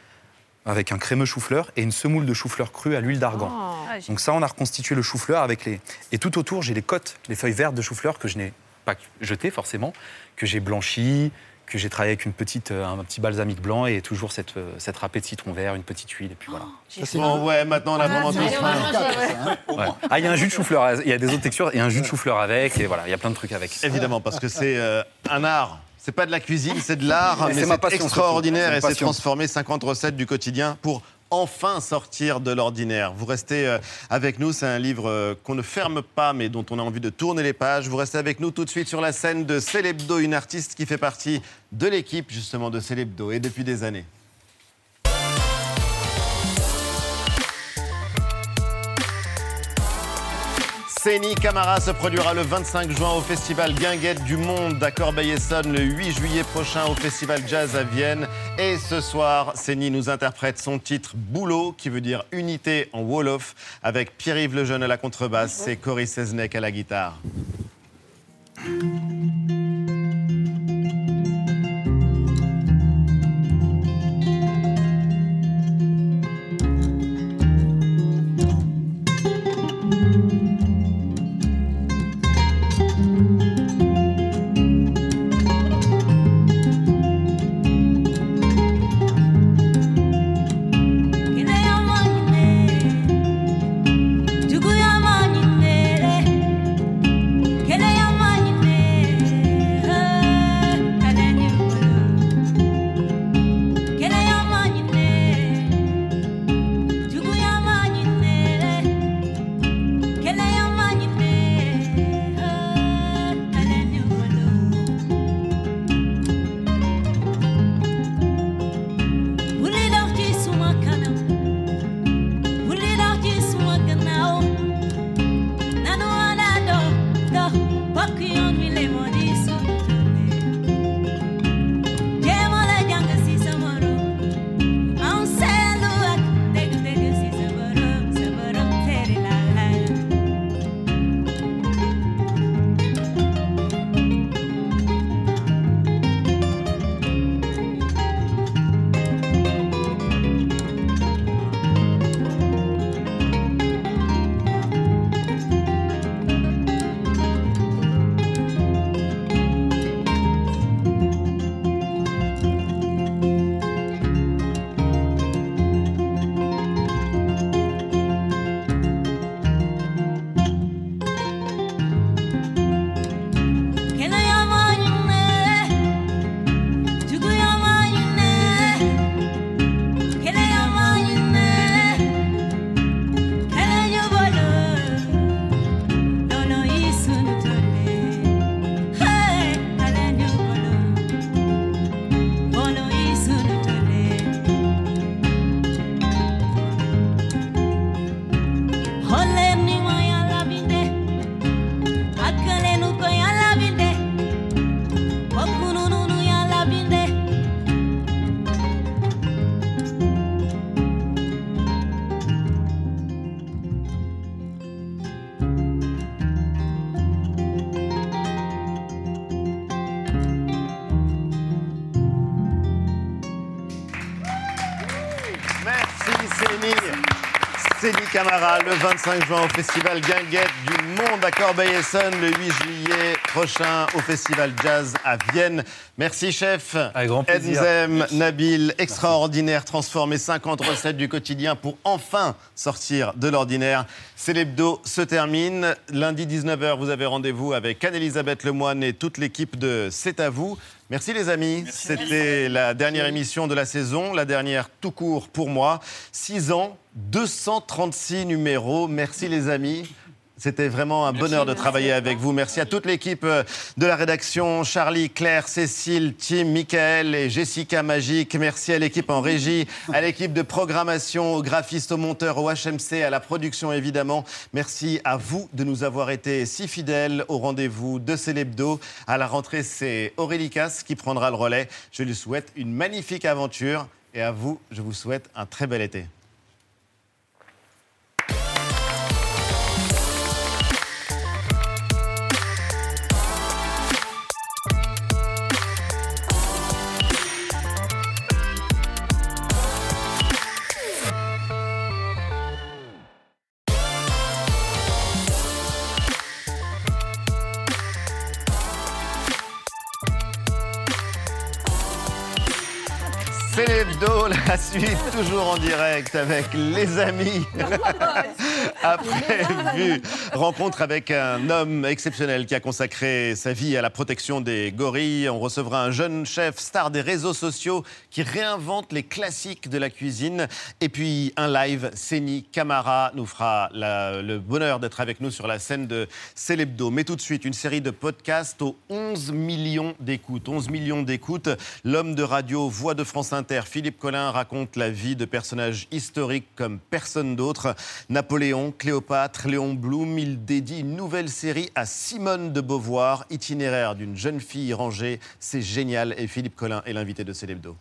avec un crémeux chou-fleur et une semoule de chou-fleur cru à l'huile d'argan. Ah, Donc ça, on a reconstitué le chou-fleur avec les... Et tout autour, j'ai les côtes, les feuilles vertes de chou-fleur que je n'ai pas jetées forcément, que j'ai blanchies, que j'ai travaillé avec une petite, euh, un petit balsamique blanc et toujours cette, euh, cette râpée de citron vert, une petite huile et puis voilà. Bon, ouais, maintenant on a vraiment tous faim. Ouais. Ah, il y a un jus de chou-fleur, il y a des autres textures et un jus de chou-fleur avec et voilà, il y a plein de trucs avec. Évidemment, parce que c'est euh, un art. C'est pas de la cuisine, c'est de l'art, mais c'est ma c'est passion, extraordinaire et C'est transformer 50 recettes du quotidien pour enfin sortir de l'ordinaire. Vous restez euh, avec nous, c'est un livre euh, qu'on ne ferme pas, mais dont on a envie de tourner les pages. Vous restez avec nous tout de suite sur la scène de Célébdo, une artiste qui fait partie de l'équipe justement de Célébdo et depuis des années. Séni Camara se produira le 25 juin au Festival Guinguette du Monde à Corbeil-Essonnes, le 8 juillet prochain au Festival Jazz à Vienne. Et ce soir, Séni nous interprète son titre Boulot, qui veut dire unité en Wolof, avec Pierre-Yves Lejeune à la contrebasse et Cory Seznek à la guitare. Camara, le 25 juin au Festival Guinguette du Monde à Corbeil-Essonnes, le 8 juillet prochain au Festival Jazz à Vienne. Merci chef. Avec grand plaisir. Enzem, Nabil, extraordinaire, transformer 50 recettes du quotidien pour enfin sortir de l'ordinaire. C'est l'hebdo se termine. Lundi 19h, vous avez rendez-vous avec Anne-Elisabeth Lemoine et toute l'équipe de C'est à vous. Merci les amis. C'était la dernière émission de la saison, la dernière tout court pour moi. 6 ans, 236 numéros. Merci les amis. C'était vraiment un bonheur de travailler avec vous. Merci à toute l'équipe euh, de la rédaction, Charlie, Claire, Cécile, Tim, Michael et Jessica Magique. Merci à l'équipe en régie, à l'équipe de programmation, aux graphistes, aux monteurs, au HMC, à la production évidemment. Merci à vous de nous avoir été si fidèles au rendez-vous de Célébdo. À la rentrée, c'est Aurélie Casse qui prendra le relais. Je lui souhaite une magnifique aventure et à vous, je vous souhaite un très bel été. Hebdo, la suite toujours en direct avec les amis. Après vue, rencontre avec un homme exceptionnel qui a consacré sa vie à la protection des gorilles. On recevra un jeune chef star des réseaux sociaux qui réinvente les classiques de la cuisine. Et puis un live, Séni Camara nous fera la- le bonheur d'être avec nous sur la scène de Célébdo. Mais tout de suite, une série de podcasts aux 11 millions d'écoutes. 11 millions d'écoutes. L'homme de radio, voix de France Inter, Philippe Collin raconte la vie de personnages historiques comme personne d'autre. Napoléon, Cléopâtre, Léon Blum, il dédie une nouvelle série à Simone de Beauvoir, itinéraire d'une jeune fille rangée. C'est génial et Philippe Collin est l'invité de Célébdo.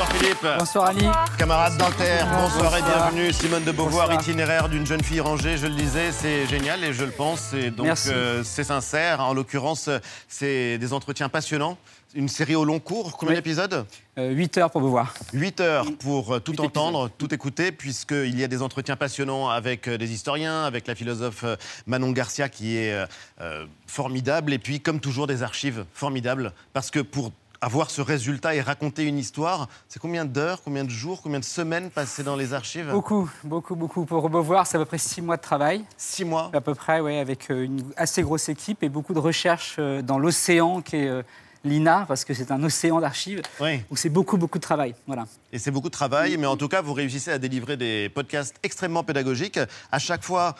Bonsoir Philippe. Bonsoir Ali. Camarade dentaire, bonsoir et Bonsoir. bienvenue. Simone de Beauvoir, Bonsoir. itinéraire d'une jeune fille rangée, je le disais, c'est génial et je le pense. Et donc euh, c'est sincère. En l'occurrence, euh, c'est des entretiens passionnants. Une série au long cours, combien d'épisodes 8 heures pour vous voir. 8 heures pour euh, tout entendre, tout écouter, puisqu'il y a des entretiens passionnants avec euh, des historiens, avec la philosophe euh, Manon Garcia qui est euh, euh, formidable, et puis comme toujours des archives formidables, parce que pour avoir ce résultat et raconter une histoire, c'est combien d'heures, combien de jours, combien de semaines passées dans les archives Beaucoup, beaucoup, beaucoup. Pour Beauvoir, c'est à peu près 6 mois de travail. 6 mois À peu près, oui, avec euh, une assez grosse équipe et beaucoup de recherches euh, dans l'océan qui est euh, l'INA, parce que c'est un océan d'archives, où c'est beaucoup, beaucoup de travail. Voilà. Et c'est beaucoup de travail, mais en tout cas, vous réussissez à délivrer des podcasts extrêmement pédagogiques. À chaque fois,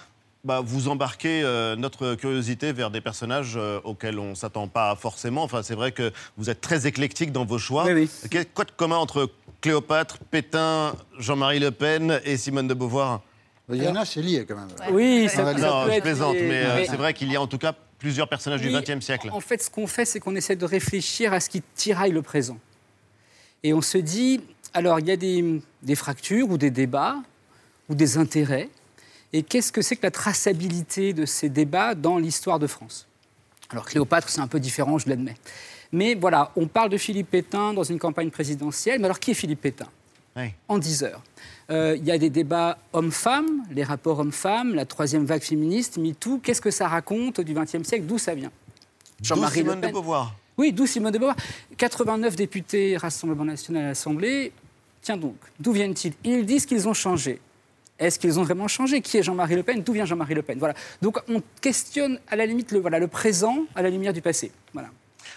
bah, vous embarquez euh, notre curiosité vers des personnages euh, auxquels on ne s'attend pas forcément. Enfin, c'est vrai que vous êtes très éclectique dans vos choix. Quel- Quoi de commun entre Cléopâtre, Pétain, Jean-Marie Le Pen et Simone de Beauvoir? Il y en a, c'est lié quand même. Oui, ça, va ça Non, peut je être plaisante, lié. mais euh, Mais- c'est vrai qu'il y a en tout cas plusieurs personnages du Oui, XXe siècle. En fait, ce qu'on fait, c'est qu'on essaie de réfléchir à ce qui tiraille le présent. Et on se dit, alors il y a des, des fractures ou des débats ou des intérêts. Et qu'est-ce que c'est que la traçabilité de ces débats dans l'histoire de France? Alors Cléopâtre, c'est un peu différent, je l'admets. Mais voilà, on parle de Philippe Pétain dans une campagne présidentielle. Mais alors qui est Philippe Pétain? En 10 heures. Euh, Il y a des débats hommes-femmes, les rapports hommes-femmes, la troisième vague féministe, MeToo. Qu'est-ce que ça raconte du XXe siècle? D'où ça vient? D'où Simone de Beauvoir. Oui, d'où Simone de Beauvoir. 89 députés Rassemblement national à l'Assemblée. Tiens donc, d'où viennent-ils? Ils disent qu'ils ont changé. Est-ce qu'ils ont vraiment changé? Qui est Jean-Marie Le Pen? D'où vient Jean-Marie Le Pen? Voilà. Donc on questionne à la limite le, voilà, le présent à la lumière du passé. Voilà.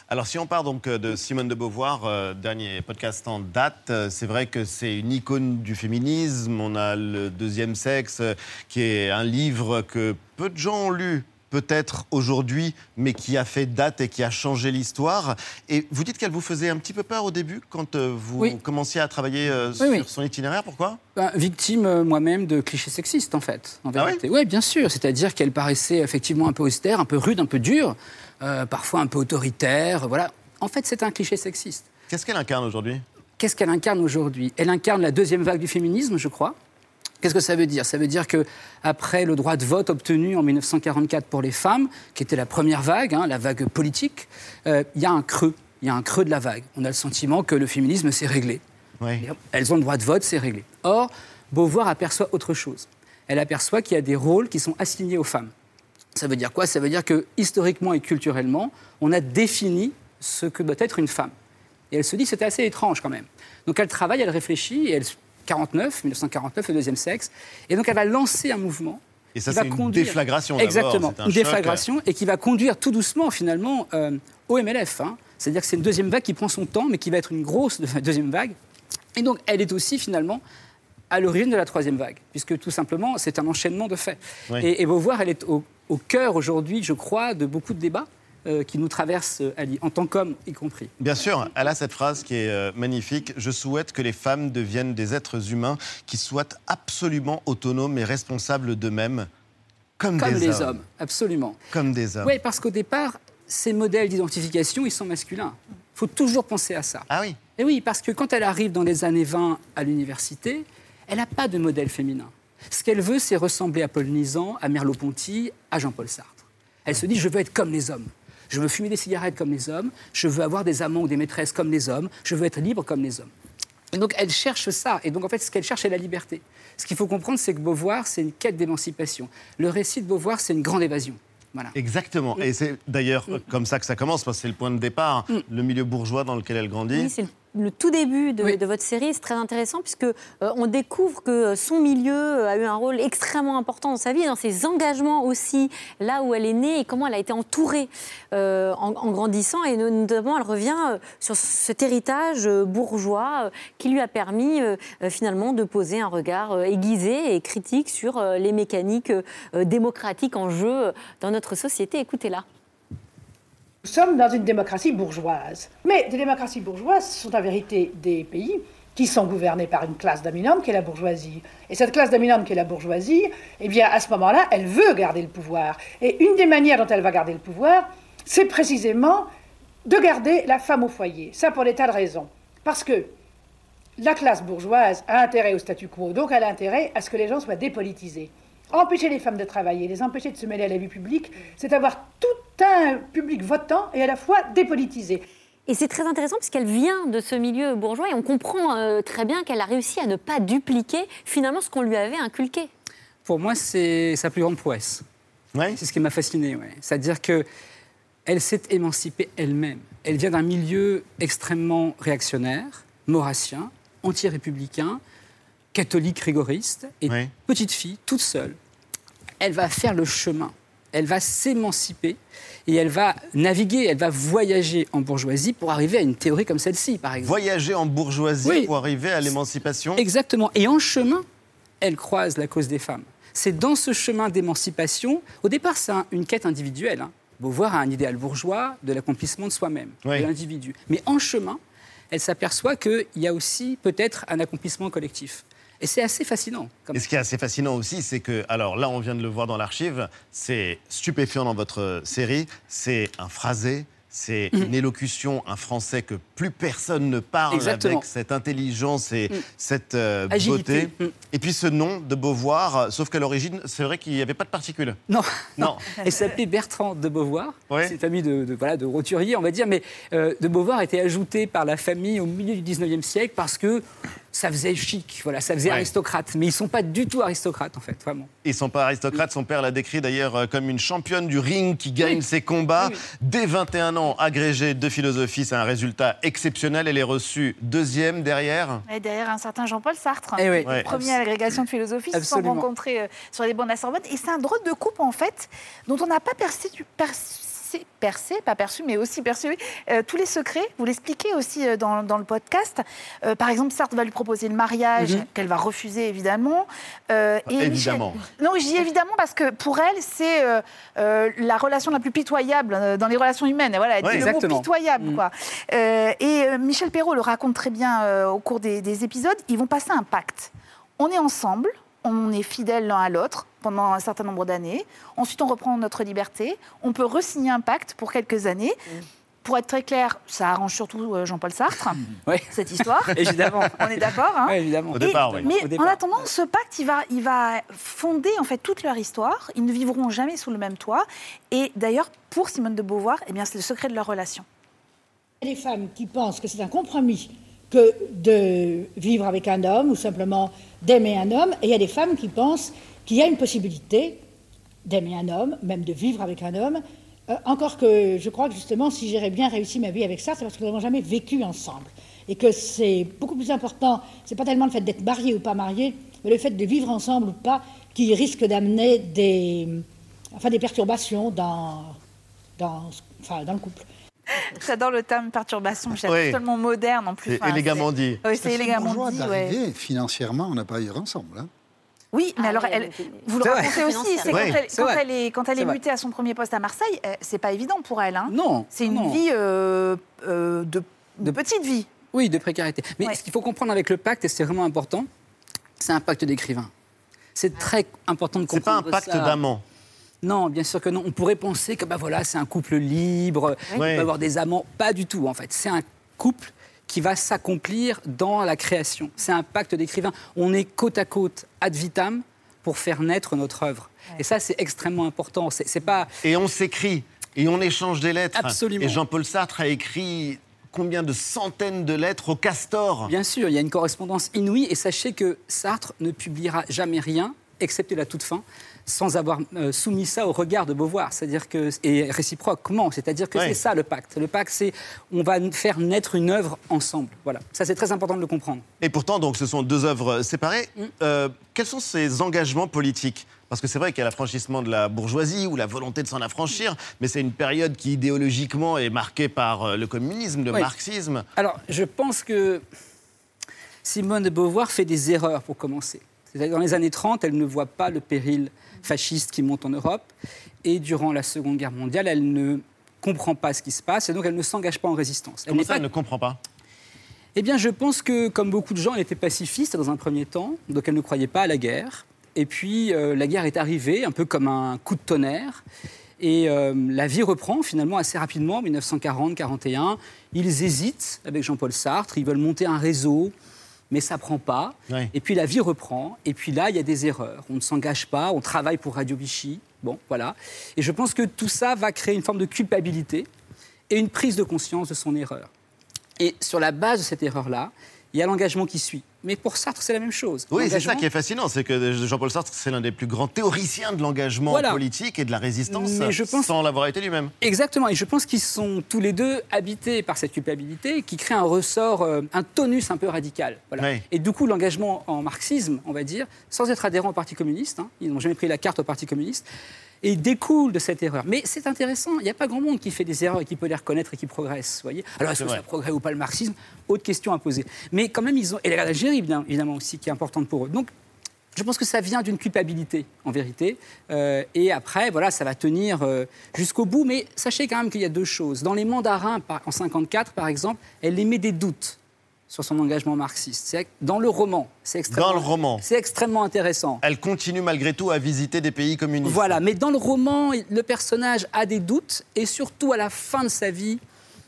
Alors, si on part donc euh, de Simone de Beauvoir, euh, dernier podcast en date, euh, c'est vrai que c'est une icône du féminisme. On a le deuxième sexe, qui est un livre que peu de gens ont lu. Peut-être aujourd'hui, mais qui a fait date et qui a changé l'histoire. Et vous dites qu'elle vous faisait un petit peu peur au début quand euh, vous Oui. commenciez à travailler euh, Oui, sur oui. son itinéraire. Pourquoi? Ben, victime euh, moi-même de clichés sexistes, en fait. En Ah oui, bien sûr. C'est-à-dire qu'elle paraissait effectivement un peu austère, un peu rude, un peu dure, euh, parfois un peu autoritaire. Voilà. En fait, c'est un cliché sexiste. Qu'est-ce qu'elle incarne aujourd'hui? Qu'est-ce qu'elle incarne aujourd'hui? Elle incarne la deuxième vague du féminisme, je crois. Qu'est-ce que ça veut dire? Ça veut dire que après le droit de vote obtenu en 1944 pour les femmes, qui était la première vague, hein, la vague politique, euh, il y a un creux. Il y a un creux de la vague. On a le sentiment que le féminisme s'est réglé. Elles ont le droit de vote, c'est réglé. Or, Beauvoir aperçoit autre chose. Elle aperçoit qu'il y a des rôles qui sont assignés aux femmes. Ça veut dire quoi? Ça veut dire que historiquement et culturellement, on a défini ce que doit être une femme. Et elle se dit que c'était assez étrange quand même. Donc elle travaille, elle réfléchit, et elle 49, 1949, le deuxième sexe. Et donc elle va lancer un mouvement. Et ça, qui va c'est une conduire- déflagration Exactement, un une choc. déflagration et qui va conduire tout doucement finalement euh, au MLF. hein. C'est-à-dire que c'est une deuxième vague qui prend son temps, mais qui va être une grosse deuxième vague. Et donc elle est aussi finalement à l'origine de la troisième vague, puisque tout simplement c'est un enchaînement de faits. Oui. Et, et Beauvoir, elle est au, au cœur aujourd'hui, je crois, de beaucoup de débats euh, qui nous traversent, euh, Ali, en tant qu'hommes y compris. Bien sûr, elle a cette phrase qui est euh, magnifique. Je souhaite que les femmes deviennent des êtres humains qui soient absolument autonomes et responsables d'eux-mêmes, comme, Comme des les hommes, absolument. Comme des hommes. Oui, parce qu'au départ, ces modèles d'identification, ils sont masculins. Il faut toujours penser à ça. Ah oui Et oui, parce que quand elle arrive dans les années 20 à l'université, elle n'a pas de modèle féminin. Ce qu'elle veut, c'est ressembler à Paul Nizan, à Merleau-Ponty, à Jean-Paul Sartre. Elle se dit, je veux être comme les hommes. Je veux fumer des cigarettes comme les hommes. Je veux avoir des amants ou des maîtresses comme les hommes. Je veux être libre comme les hommes. Et donc, elle cherche ça. Et donc, en fait, ce qu'elle cherche, c'est la liberté. Ce qu'il faut comprendre, c'est que Beauvoir, c'est une quête d'émancipation. Le récit de Beauvoir, c'est une grande évasion. Voilà. Exactement. Et c'est d'ailleurs comme ça que ça commence, parce que c'est le point de départ, le milieu bourgeois dans lequel elle grandit. Oui, le tout début de, de votre série, c'est très intéressant puisque euh, on découvre que son milieu euh, a eu un rôle extrêmement important dans sa vie, et dans ses engagements aussi, là où elle est née et comment elle a été entourée euh, en, en grandissant. Et notamment, elle revient sur cet héritage bourgeois qui lui a permis euh, finalement de poser un regard aiguisé et critique sur les mécaniques démocratiques en jeu dans notre société. Écoutez-la. Nous sommes dans une démocratie bourgeoise. Mais des démocraties bourgeoises sont en vérité des pays qui sont gouvernés par une classe dominante qui est la bourgeoisie. Et cette classe dominante qui est la bourgeoisie, eh bien, à ce moment-là, elle veut garder le pouvoir. Et une des manières dont elle va garder le pouvoir, c'est précisément de garder la femme au foyer. Ça pour des tas de raisons. Parce que la classe bourgeoise a intérêt au statu quo, donc elle a intérêt à ce que les gens soient dépolitisés. Empêcher les femmes de travailler, les empêcher de se mêler à la vie publique, c'est avoir tout un public votant et à la fois dépolitisé. Et c'est très intéressant puisqu'elle vient de ce milieu bourgeois et on comprend euh, très bien qu'elle a réussi à ne pas dupliquer finalement ce qu'on lui avait inculqué. Pour moi, c'est sa plus grande prouesse. C'est ce qui m'a fasciné. ouais. C'est-à-dire que elle s'est émancipée elle-même. Elle vient d'un milieu extrêmement réactionnaire, maurassien, anti-républicain, catholique rigoriste, et petite fille, toute seule. Elle va faire le chemin. Elle va s'émanciper et elle va naviguer, elle va voyager en bourgeoisie pour arriver à une théorie comme celle-ci, par exemple. Voyager en bourgeoisie Oui. pour arriver à l'émancipation. Exactement. Et en chemin, elle croise la cause des femmes. C'est dans ce chemin d'émancipation, au départ, c'est un- une quête individuelle. Hein. Beauvoir a un idéal bourgeois de l'accomplissement de soi-même, Oui. de l'individu. Mais en chemin, elle s'aperçoit qu'il y a aussi peut-être un accomplissement collectif. Et c'est assez fascinant. Et ce qui est assez fascinant aussi, c'est que, alors là, on vient de le voir dans l'archive, c'est stupéfiant dans votre série, c'est un phrasé, c'est Mm. une élocution, un français que plus personne ne parle Exactement. avec cette intelligence et Mm. cette euh, Agilité. beauté. Et puis ce nom de Beauvoir, euh, sauf qu'à l'origine, c'est vrai qu'il n'y avait pas de particules. Non, non. Elle s'appelait Bertrand de Beauvoir. C'est une famille de, de, voilà, de roturiers, on va dire. Mais euh, de Beauvoir a été ajouté par la famille au milieu du 19e siècle parce que ça faisait chic, voilà, ça faisait Ouais. aristocrate. Mais ils ne sont pas du tout aristocrates, en fait, vraiment. Ils sont pas aristocrates. Son père l'a décrit d'ailleurs euh, comme une championne du ring qui gagne ses combats. Dès 21 ans, agrégée de philosophie, c'est un résultat exceptionnel. Elle est reçue deuxième derrière. Et derrière un certain Jean-Paul Sartre, Eh oui. Ouais. premier à l'agrégation de philosophie, se sont rencontrés euh, sur les bancs de la Sorbonne. Et c'est un drôle de couple, en fait, dont on n'a pas percé, du- percé, percé, pas perçu, mais aussi perçu euh, tous les secrets. Vous l'expliquez aussi euh, dans, dans le podcast. Euh, par exemple, Sartre va lui proposer le mariage, Mhm. qu'elle va refuser, évidemment. Et Évidemment. Michel- Non, je dis évidemment parce que pour elle, c'est la relation la plus pitoyable dans les relations humaines. Et Voilà, elle Ouais, dit le mot exactement. pitoyable, quoi. Euh, et Michel Perrault le raconte très bien au cours des, des épisodes. Ils vont passer un pacte. On est ensemble, on est fidèles l'un à l'autre pendant un certain nombre d'années. Ensuite, on reprend notre liberté. On peut re-signer un pacte pour quelques années. Pour être très clair, ça arrange surtout euh, Jean-Paul Sartre, cette histoire. Évidemment. On est d'accord. hein évidemment. Au Et- départ, oui. Mais Au départ. en attendant, ce pacte, il va, il va fonder en fait toute leur histoire. Ils ne vivront jamais sous le même toit. Et d'ailleurs, pour Simone de Beauvoir, eh bien, c'est le secret de leur relation. Des femmes qui pensent que c'est un compromis que de vivre avec un homme ou simplement d'aimer un homme. Et il y a des femmes qui pensent qu'il y a une possibilité d'aimer un homme, même de vivre avec un homme. Euh, encore que je crois que justement, si j'aurais bien réussi ma vie avec ça, c'est parce que nous n'avons jamais vécu ensemble. Et que c'est beaucoup plus important, c'est pas tellement le fait d'être marié ou pas marié, mais le fait de vivre ensemble ou pas, qui risque d'amener des, enfin, des perturbations dans, dans, enfin, dans le couple. J'adore le terme perturbation, j'adore Oui. tellement moderne en plus. C'est Enfin, élégamment c'est- dit. Oui, c'est élégamment dit. ouais. financièrement, on n'a pas eu ensemble. hein. Oui, mais alors, elle, vous le C'est vrai. racontez aussi, c'est quand, Oui, elle, c'est quand vrai. elle est, quand elle C'est est vrai. mutée à son premier poste à Marseille, euh, c'est pas évident pour elle. Hein. Non. C'est une non. vie euh, euh, de, de petite vie. Oui, de précarité. Mais ce qu'il faut comprendre avec le pacte, et c'est vraiment important, c'est un pacte d'écrivain. C'est très important de C'est pas comprendre un pacte ça. d'amant. Non, bien sûr que non. On pourrait penser que bah voilà, c'est un couple libre, il peut avoir des amants. Pas du tout, en fait. C'est un couple qui va s'accomplir dans la création. C'est un pacte d'écrivain. On est côte à côte, ad vitam, pour faire naître notre œuvre. Et ça, c'est extrêmement important. C'est c'est pas. Et on s'écrit, et on échange des lettres. Absolument. Et Jean-Paul Sartre a écrit combien de centaines de lettres au castor? Bien sûr, il y a une correspondance inouïe et sachez que Sartre ne publiera jamais rien excepté la toute fin, sans avoir euh, soumis ça au regard de Beauvoir, c'est-à-dire que et réciproquement, c'est-à-dire que c'est ça le pacte. Le pacte, c'est on va faire naître une œuvre ensemble. Voilà, ça c'est très important de le comprendre. Et pourtant, donc, ce sont deux œuvres séparées. Mm. Euh, quels sont ces engagements politiques? Parce que c'est vrai qu'il y a l'affranchissement de la bourgeoisie ou la volonté de s'en affranchir, mais c'est une période qui idéologiquement est marquée par euh, le communisme, le Oui. marxisme. Alors, je pense que Simone de Beauvoir fait des erreurs pour commencer. C'est-à-dire que Dans les années 30, elle ne voit pas le péril fasciste qui monte en Europe. Et durant la Seconde Guerre mondiale, elle ne comprend pas ce qui se passe et donc elle ne s'engage pas en résistance. Elle Comment n'est ça, pas- elle ne comprend pas? Eh bien, je pense que, comme beaucoup de gens, elle était pacifiste dans un premier temps, donc elle ne croyait pas à la guerre. Et puis, euh, la guerre est arrivée, un peu comme un coup de tonnerre. Et euh, la vie reprend finalement assez rapidement, 1940-41. Ils hésitent avec Jean-Paul Sartre, ils veulent monter un réseau, mais ça prend pas. Et puis la vie reprend, et puis là, il y a des erreurs. On ne s'engage pas, on travaille pour Radio Vichy. Bon, voilà. Et je pense que tout ça va créer une forme de culpabilité et une prise de conscience de son erreur. Et sur la base de cette erreur-là, il y a l'engagement qui suit. Mais pour Sartre, c'est la même chose. Oui, c'est ça qui est fascinant, c'est que Jean-Paul Sartre, c'est l'un des plus grands théoriciens de l'engagement Voilà. politique et de la résistance, Mais je pense- sans l'avoir été lui-même. Exactement, et je pense qu'ils sont tous les deux habités par cette culpabilité qui crée un ressort, euh, un tonus un peu radical. Voilà. Et du coup, l'engagement en marxisme, on va dire, sans être adhérent au Parti communiste, hein, ils n'ont jamais pris la carte au Parti communiste, et découle de cette erreur. Mais c'est intéressant, il n'y a pas grand monde qui fait des erreurs et qui peut les reconnaître et qui progresse. Voyez Alors, est-ce que vrai. ça progresse ou pas le marxisme? Autre question à poser. Mais quand même, ils ont. Et la guerre d'Algérie, bien évidemment, aussi, qui est importante pour eux. Donc, je pense que ça vient d'une culpabilité, en vérité. Euh, et après, voilà, ça va tenir euh, jusqu'au bout. Mais sachez quand même qu'il y a deux choses. Dans les mandarins, par- en 54, par exemple, elle émet des doutes sur son engagement marxiste. C'est dans le roman. C'est extrêmement, Dans le roman. C'est extrêmement intéressant. Elle continue malgré tout à visiter des pays communistes. Voilà, mais dans le roman, le personnage a des doutes et surtout à la fin de sa vie,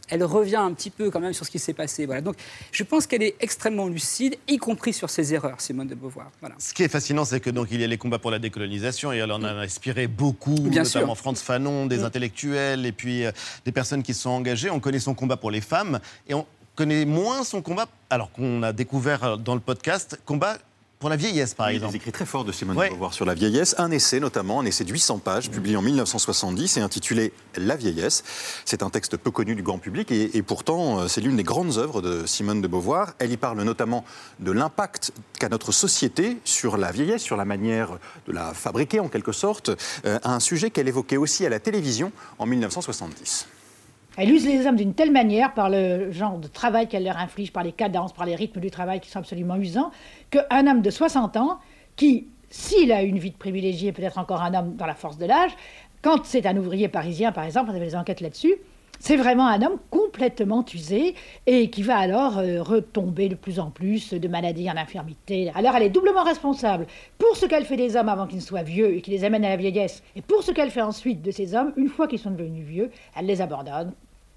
elle revient un petit peu quand même sur ce qui s'est passé. Voilà. Donc je pense qu'elle est extrêmement lucide, y compris sur ses erreurs, Simone de Beauvoir. Voilà. Ce qui est fascinant, c'est que donc il y a les combats pour la décolonisation et elle en a inspiré beaucoup, Bien notamment sûr. Franz Fanon, des Mm. intellectuels et puis euh, des personnes qui se sont engagées. On connaît son combat pour les femmes et on connaît moins son combat, alors qu'on a découvert euh, dans le podcast, combat pour la vieillesse par Il exemple. des écrits très forts de Simone Ouais. de Beauvoir sur la vieillesse. Un essai notamment, un essai de 800 pages, publié en 1970 et intitulé La vieillesse. C'est un texte peu connu du grand public et, et pourtant euh, c'est l'une des grandes œuvres de Simone de Beauvoir. Elle y parle notamment de l'impact qu'a notre société sur la vieillesse, sur la manière de la fabriquer en quelque sorte, euh, un sujet qu'elle évoquait aussi à la télévision en 1970. Elle use les hommes d'une telle manière, par le genre de travail qu'elle leur inflige, par les cadences, par les rythmes du travail qui sont absolument usants, qu'un homme de 60 ans, qui, s'il a une vie de privilégié, peut-être encore un homme dans la force de l'âge, quand c'est un ouvrier parisien, par exemple, on avait des enquêtes là-dessus, c'est vraiment un homme complètement usé et qui va alors euh, retomber de plus en plus de maladie en infirmité. Alors elle est doublement responsable pour ce qu'elle fait des hommes avant qu'ils ne soient vieux et qui les amène à la vieillesse, et pour ce qu'elle fait ensuite de ces hommes, une fois qu'ils sont devenus vieux, elle les abandonne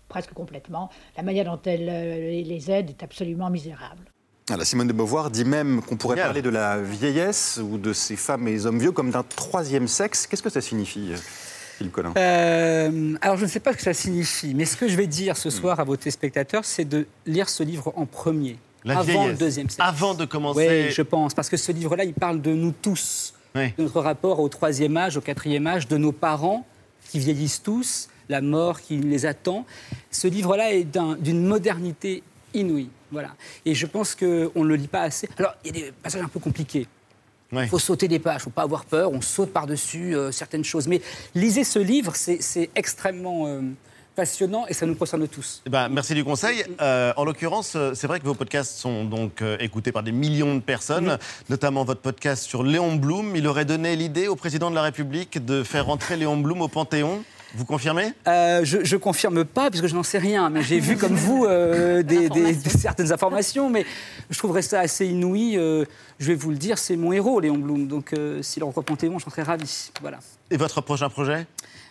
presque complètement. La manière dont elle euh, les- aide est absolument misérable. Voilà, Simone de Beauvoir dit même qu'on pourrait parler de la vieillesse ou de ces femmes et les hommes vieux comme d'un troisième sexe. Qu'est-ce que ça signifie, euh, Philippe Collin? Euh, alors, je ne sais pas ce que ça signifie, mais ce que je vais dire ce soir à vos téléspectateurs, c'est de lire ce livre en premier, La avant vieillesse. le deuxième sexe. Avant de commencer- Oui, je pense, parce que ce livre-là, il parle de nous tous, de notre rapport au troisième âge, au quatrième âge, de nos parents qui vieillissent tous, la mort qui les attend. Ce livre-là est d'un- d'une modernité inouïe. Voilà. Et je pense qu'on ne le lit pas assez. Alors, il y a des passages un peu compliqués. Il faut sauter des pages, il ne faut pas avoir peur, on saute par-dessus euh, certaines choses. Mais lisez ce livre, c'est extrêmement euh, passionnant et ça nous concerne tous. Eh ben, merci du conseil. Euh, en l'occurrence, c'est vrai que vos podcasts sont donc écoutés par des millions de personnes, notamment votre podcast sur Léon Blum. Il aurait donné l'idée au président de la République de faire rentrer Léon Blum au Panthéon. Vous confirmez? Euh, je, je confirme pas, puisque je n'en sais rien, mais j'ai vu comme vous euh, des, des- des- certaines informations, mais je trouverais ça assez inouï. euh, je vais vous le dire, c'est mon héros, Léon Blum. Donc, euh, s'il au Panthéon, j'en serais ravi. Voilà. Et votre prochain projet?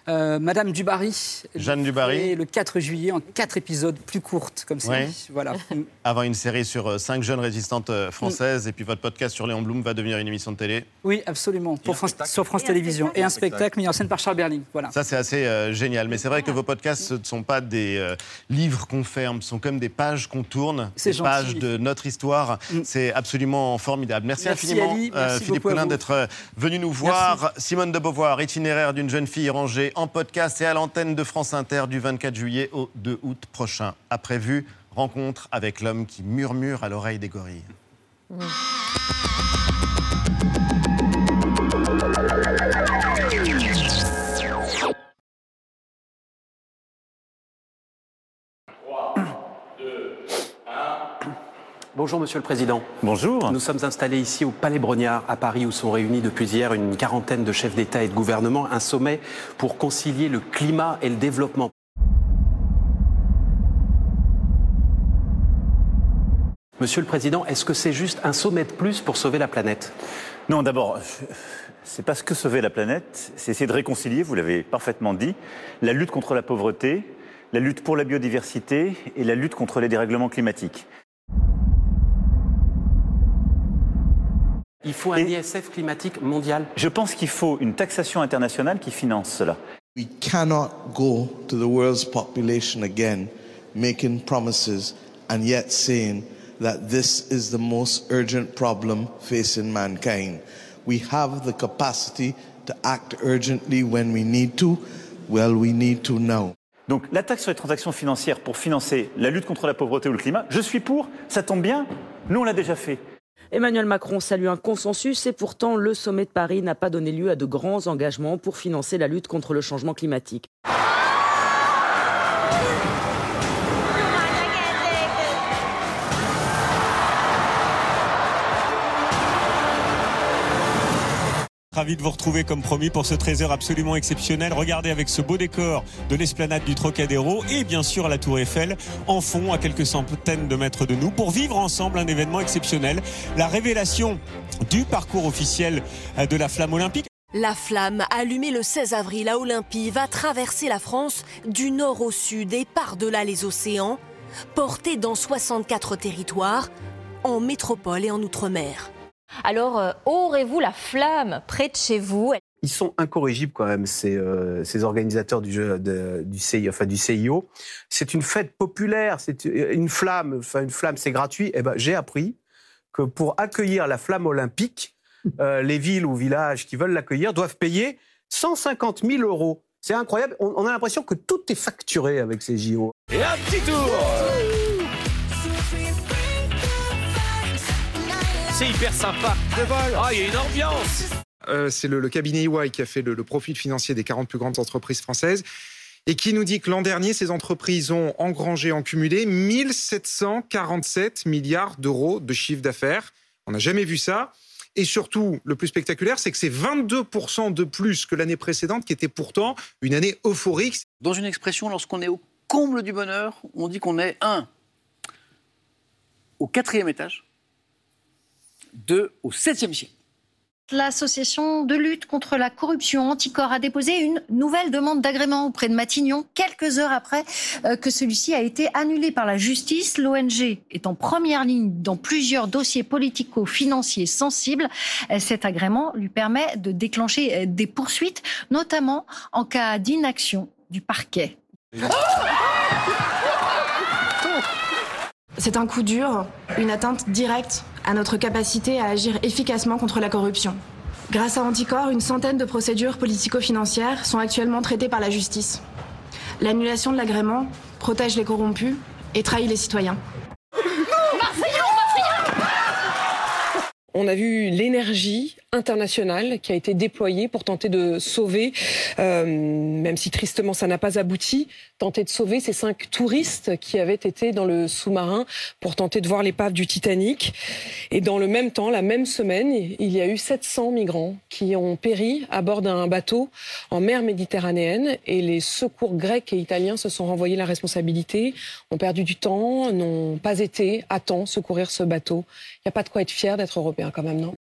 Euh, Madame Dubarry. Jeanne Dubarry. Le 4 juillet en quatre épisodes plus courtes comme ça. Voilà. Avant une série sur euh, cinq jeunes résistantes euh, françaises, Mm. et puis votre podcast sur Léon Blum va devenir une émission de télé. Oui, absolument. Pour France- sur France Télévisions. Et un spectacle mis en scène par Charles Berling. Voilà. Ça, c'est assez euh, génial. Mais c'est vrai que vos podcasts, ce ne sont pas des euh, livres qu'on ferme, ce sont comme des pages qu'on tourne, C'est des gentil. pages de notre histoire. C'est absolument formidable. Merci, Merci, infiniment, Ali. Merci Philippe Collin, d'être venu nous voir. Simone de Beauvoir, itinéraire d'une jeune fille rangée en podcast et à l'antenne de France Inter du 24 juillet au 2 août prochain. A prévu, rencontre avec l'homme qui murmure à l'oreille des gorilles. Bonjour Monsieur le Président. Bonjour. Nous sommes installés ici au Palais Brognard à Paris où sont réunis depuis hier une quarantaine de chefs d'État et de gouvernement, un sommet pour concilier le climat et le développement. Monsieur le Président, est-ce que c'est juste un sommet de plus pour sauver la planète? Non, d'abord, c'est pas ce que sauver la planète, c'est essayer de réconcilier, vous l'avez parfaitement dit, la lutte contre la pauvreté, la lutte pour la biodiversité et la lutte contre les dérèglements climatiques. Il faut un ISF climatique mondial. Je pense qu'il faut une taxation internationale qui finance cela. We cannot go to the world's population again making promises and yet saying that this is the most urgent problem facing mankind. We have the capacity to act urgently when we need to. Well, we need to now. Donc la taxe sur les transactions financières pour financer la lutte contre la pauvreté ou le climat, je suis pour, ça tombe bien, nous on l'a déjà fait. Emmanuel Macron salue un consensus et pourtant le sommet de Paris n'a pas donné lieu à de grands engagements pour financer la lutte contre le changement climatique. Ravi de vous retrouver comme promis pour ce trésor absolument exceptionnel. Regardez avec ce beau décor de l'esplanade du Trocadéro et bien sûr la Tour Eiffel en fond à quelques centaines de mètres de nous pour vivre ensemble un événement exceptionnel. La révélation du parcours officiel de la flamme olympique. La flamme, allumée le 16 avril à Olympie, va traverser la France du nord au sud et par-delà les océans, portée dans 64 territoires, en métropole et en outre-mer. Alors, euh, aurez-vous la flamme près de chez vous? Ils sont incorrigibles quand même, ces, euh, ces organisateurs du, jeu, de- du, CIO, enfin, du CIO. C'est une fête populaire, c'est une flamme, enfin une flamme c'est gratuit. Eh ben, J'ai appris que pour accueillir la flamme olympique, euh, les villes ou villages qui veulent l'accueillir doivent payer 150 000 euros. C'est incroyable, on, on a l'impression que tout est facturé avec ces JO. Et un petit tour C'est hyper sympa. Ah, il y a une ambiance. Euh, c'est le, le cabinet EY qui a fait le, le profil financier des 40 plus grandes entreprises françaises et qui nous dit que l'an dernier, ces entreprises ont engrangé en cumulé 1747 milliards d'euros de chiffre d'affaires. On n'a jamais vu ça. Et surtout, le plus spectaculaire, c'est que c'est 22% de plus que l'année précédente, qui était pourtant une année euphorique. Dans une expression, lorsqu'on est au comble du bonheur, on dit qu'on est un au quatrième étage, deux au septième ciel. L'association de lutte contre la corruption Anticor a déposé une nouvelle demande d'agrément auprès de Matignon quelques heures après euh, que celui-ci a été annulé par la justice. L'ONG est en première ligne dans plusieurs dossiers politico-financiers sensibles. Euh, Cet agrément lui permet de déclencher euh, des poursuites, notamment en cas d'inaction du parquet. C'est un coup dur, une atteinte directe à notre capacité à agir efficacement contre la corruption. Grâce à Anticor, une centaine de procédures politico-financières sont actuellement traitées par la justice. L'annulation de l'agrément protège les corrompus et trahit les citoyens. On a vu l'énergie internationale qui a été déployée pour tenter de sauver, euh, même si tristement ça n'a pas abouti, tenter de sauver ces cinq touristes qui avaient été dans le sous-marin pour tenter de voir l'épave du Titanic. Et dans le même temps, la même semaine, il y a eu 700 migrants qui ont péri à bord d'un bateau en mer Méditerranéenne et les secours grecs et italiens se sont renvoyés la responsabilité, ont perdu du temps, n'ont pas été à temps secourir ce bateau. Il n'y a pas de quoi être fier d'être européen quand même, non?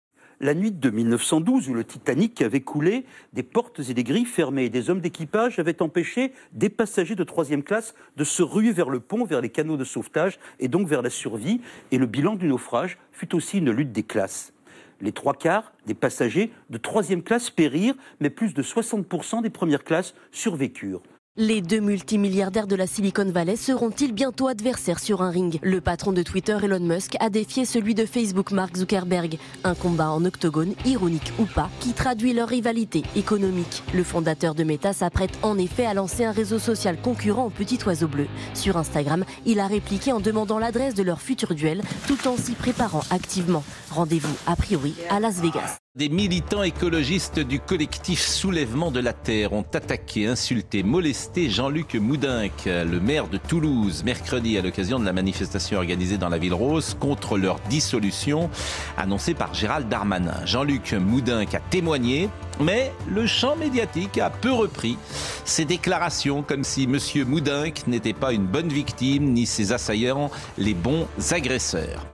La nuit de 1912 où le Titanic avait coulé, des portes et des grilles fermées et des hommes d'équipage avaient empêché des passagers de troisième classe de se ruer vers le pont, vers les canaux de sauvetage et donc vers la survie. Et le bilan du naufrage fut aussi une lutte des classes. Les trois quarts des passagers de troisième classe périrent, mais plus de 60% des premières classes survécurent. Les deux multimilliardaires de la Silicon Valley seront-ils bientôt adversaires sur un ring? Le patron de Twitter, Elon Musk, a défié celui de Facebook, Mark Zuckerberg. Un combat en octogone, ironique ou pas, qui traduit leur rivalité économique. Le fondateur de Meta s'apprête en effet à lancer un réseau social concurrent au petit oiseau bleu. Sur Instagram, il a répliqué en demandant l'adresse de leur futur duel, tout en s'y préparant activement. Rendez-vous, a priori, à Las Vegas. Des militants écologistes du collectif Soulèvement de la Terre ont attaqué, insulté, molesté Jean-Luc Moudinque, le maire de Toulouse, mercredi à l'occasion de la manifestation organisée dans la ville rose contre leur dissolution annoncée par Gérald Darmanin. Jean-Luc Moudinque a témoigné, mais le champ médiatique a peu repris ses déclarations comme si M. Moudinque n'était pas une bonne victime ni ses assaillants les bons agresseurs.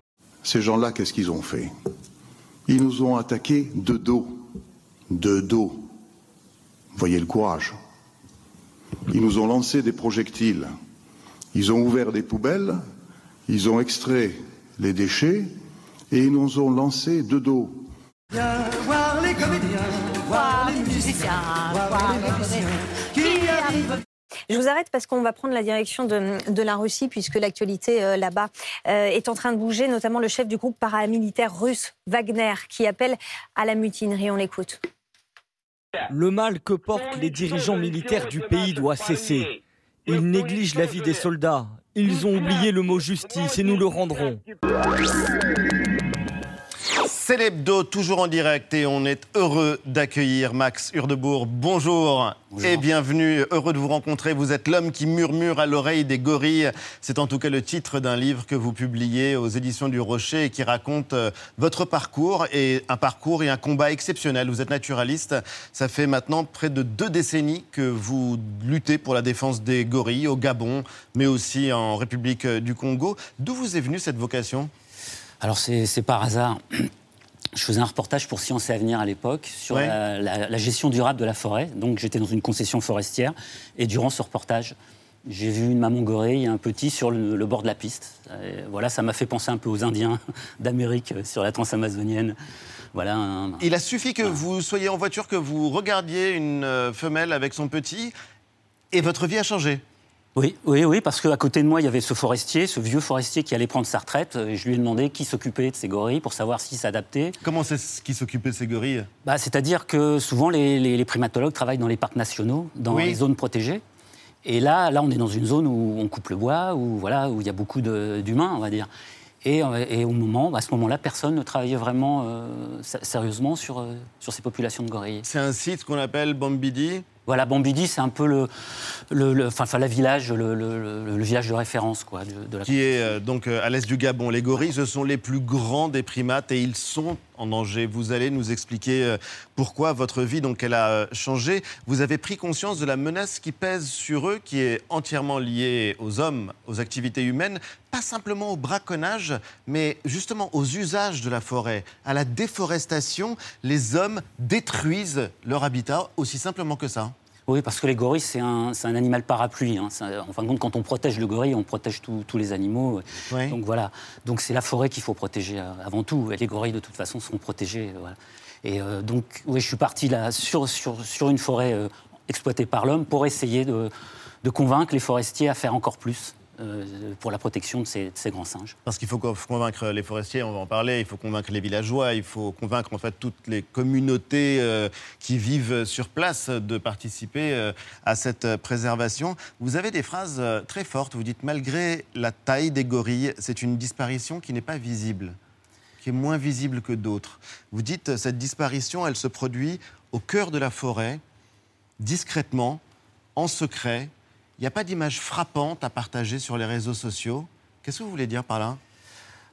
Ces gens-là, qu'est-ce qu'ils ont fait? Ils nous ont attaqués de dos. De dos. Voyez le courage. Ils nous ont lancé des projectiles. Ils ont ouvert des poubelles. Ils ont extrait les déchets. Et ils nous ont lancé de dos. Voir les comédiens, voir les musiciens, voir les musiciens. Je vous arrête parce qu'on va prendre la direction de, la Russie puisque l'actualité euh, là-bas euh, est en train de bouger, notamment le chef du groupe paramilitaire russe Wagner qui appelle à la mutinerie. On l'écoute. Le mal que portent les dirigeants militaires du pays doit cesser. Ils négligent la vie des soldats. Ils ont oublié le mot justice et nous le rendrons. C'est l'hebdo, toujours en direct, et on est heureux d'accueillir Max Hurdebourg. Bonjour, et bienvenue, heureux de vous rencontrer. Vous êtes l'homme qui murmure à l'oreille des gorilles. C'est en tout cas le titre d'un livre que vous publiez aux éditions du Rocher et qui raconte euh, votre parcours, et un parcours et un combat exceptionnel. Vous êtes naturaliste, ça fait maintenant près de deux décennies que vous luttez pour la défense des gorilles au Gabon, mais aussi en République du Congo. D'où vous est venue cette vocation? Alors c'est par hasard. Je faisais un reportage pour Science et Avenir à l'époque sur Ouais. la, la- la gestion durable de la forêt. Donc j'étais dans une concession forestière et durant ce reportage, j'ai vu une maman gorille et un petit sur le, le bord de la piste. Et voilà, ça m'a fait penser un peu aux Indiens d'Amérique sur la transamazonienne. Voilà. un- Il a suffi que vous soyez en voiture, que vous regardiez une euh, femelle avec son petit, et votre vie a changé. Oui, oui, oui, parce qu'à côté de moi, il y avait ce forestier, ce vieux forestier qui allait prendre sa retraite. Et je lui ai demandé qui s'occupait de ces gorilles pour savoir s'ils s'adaptaient. Comment c'est ce qui s'occupait de ces gorilles? Bah, C'est-à-dire que souvent, les, les- les primatologues travaillent dans les parcs nationaux, dans Oui. les zones protégées. Et là, là, on est dans une zone où on coupe le bois, où, voilà, où il y a beaucoup de- d'humains, on va dire. Et, euh, et au moment, à ce moment-là, personne ne travaillait vraiment euh, sé- sérieusement sur, euh, sur ces populations de gorilles. C'est un site qu'on appelle Bambidi Voilà, Bambidi, c'est un peu le, le, le- enfin, la village, le, village de référence quoi, de, de la qui est euh, donc euh, à l'est du Gabon. Les gorilles, ce sont les plus grands des primates et ils sont en danger. Vous allez nous expliquer euh, pourquoi votre vie, donc, elle a changé. Vous avez pris conscience de la menace qui pèse sur eux, qui est entièrement liée aux hommes, aux activités humaines, pas simplement au braconnage, mais justement aux usages de la forêt, à la déforestation. Les hommes détruisent leur habitat aussi simplement que ça. Oui, parce que les gorilles, c'est un, un animal parapluie. hein. En fin de compte, quand on protège le gorille, on protège tous- tous les animaux. Donc voilà. Donc c'est la forêt qu'il faut protéger euh, avant tout. Et les gorilles, de toute façon, sont protégés. euh, voilà. Et euh, donc, oui, je suis parti là sur, sur, sur une forêt euh, exploitée par l'homme pour essayer de, de convaincre les forestiers à faire encore plus pour la protection de ces, grands singes. Parce qu'il faut co- convaincre les forestiers, on va en parler, il faut convaincre les villageois, il faut convaincre en fait toutes les communautés euh, qui vivent sur place de participer euh, à cette euh, préservation. Vous avez des phrases euh, très fortes, vous dites malgré la taille des gorilles, c'est une disparition qui n'est pas visible, qui est moins visible que d'autres. Vous dites euh, cette disparition, elle se produit au cœur de la forêt, discrètement, en secret. Il n'y a pas d'image frappante à partager sur les réseaux sociaux. Qu'est-ce que vous voulez dire par là?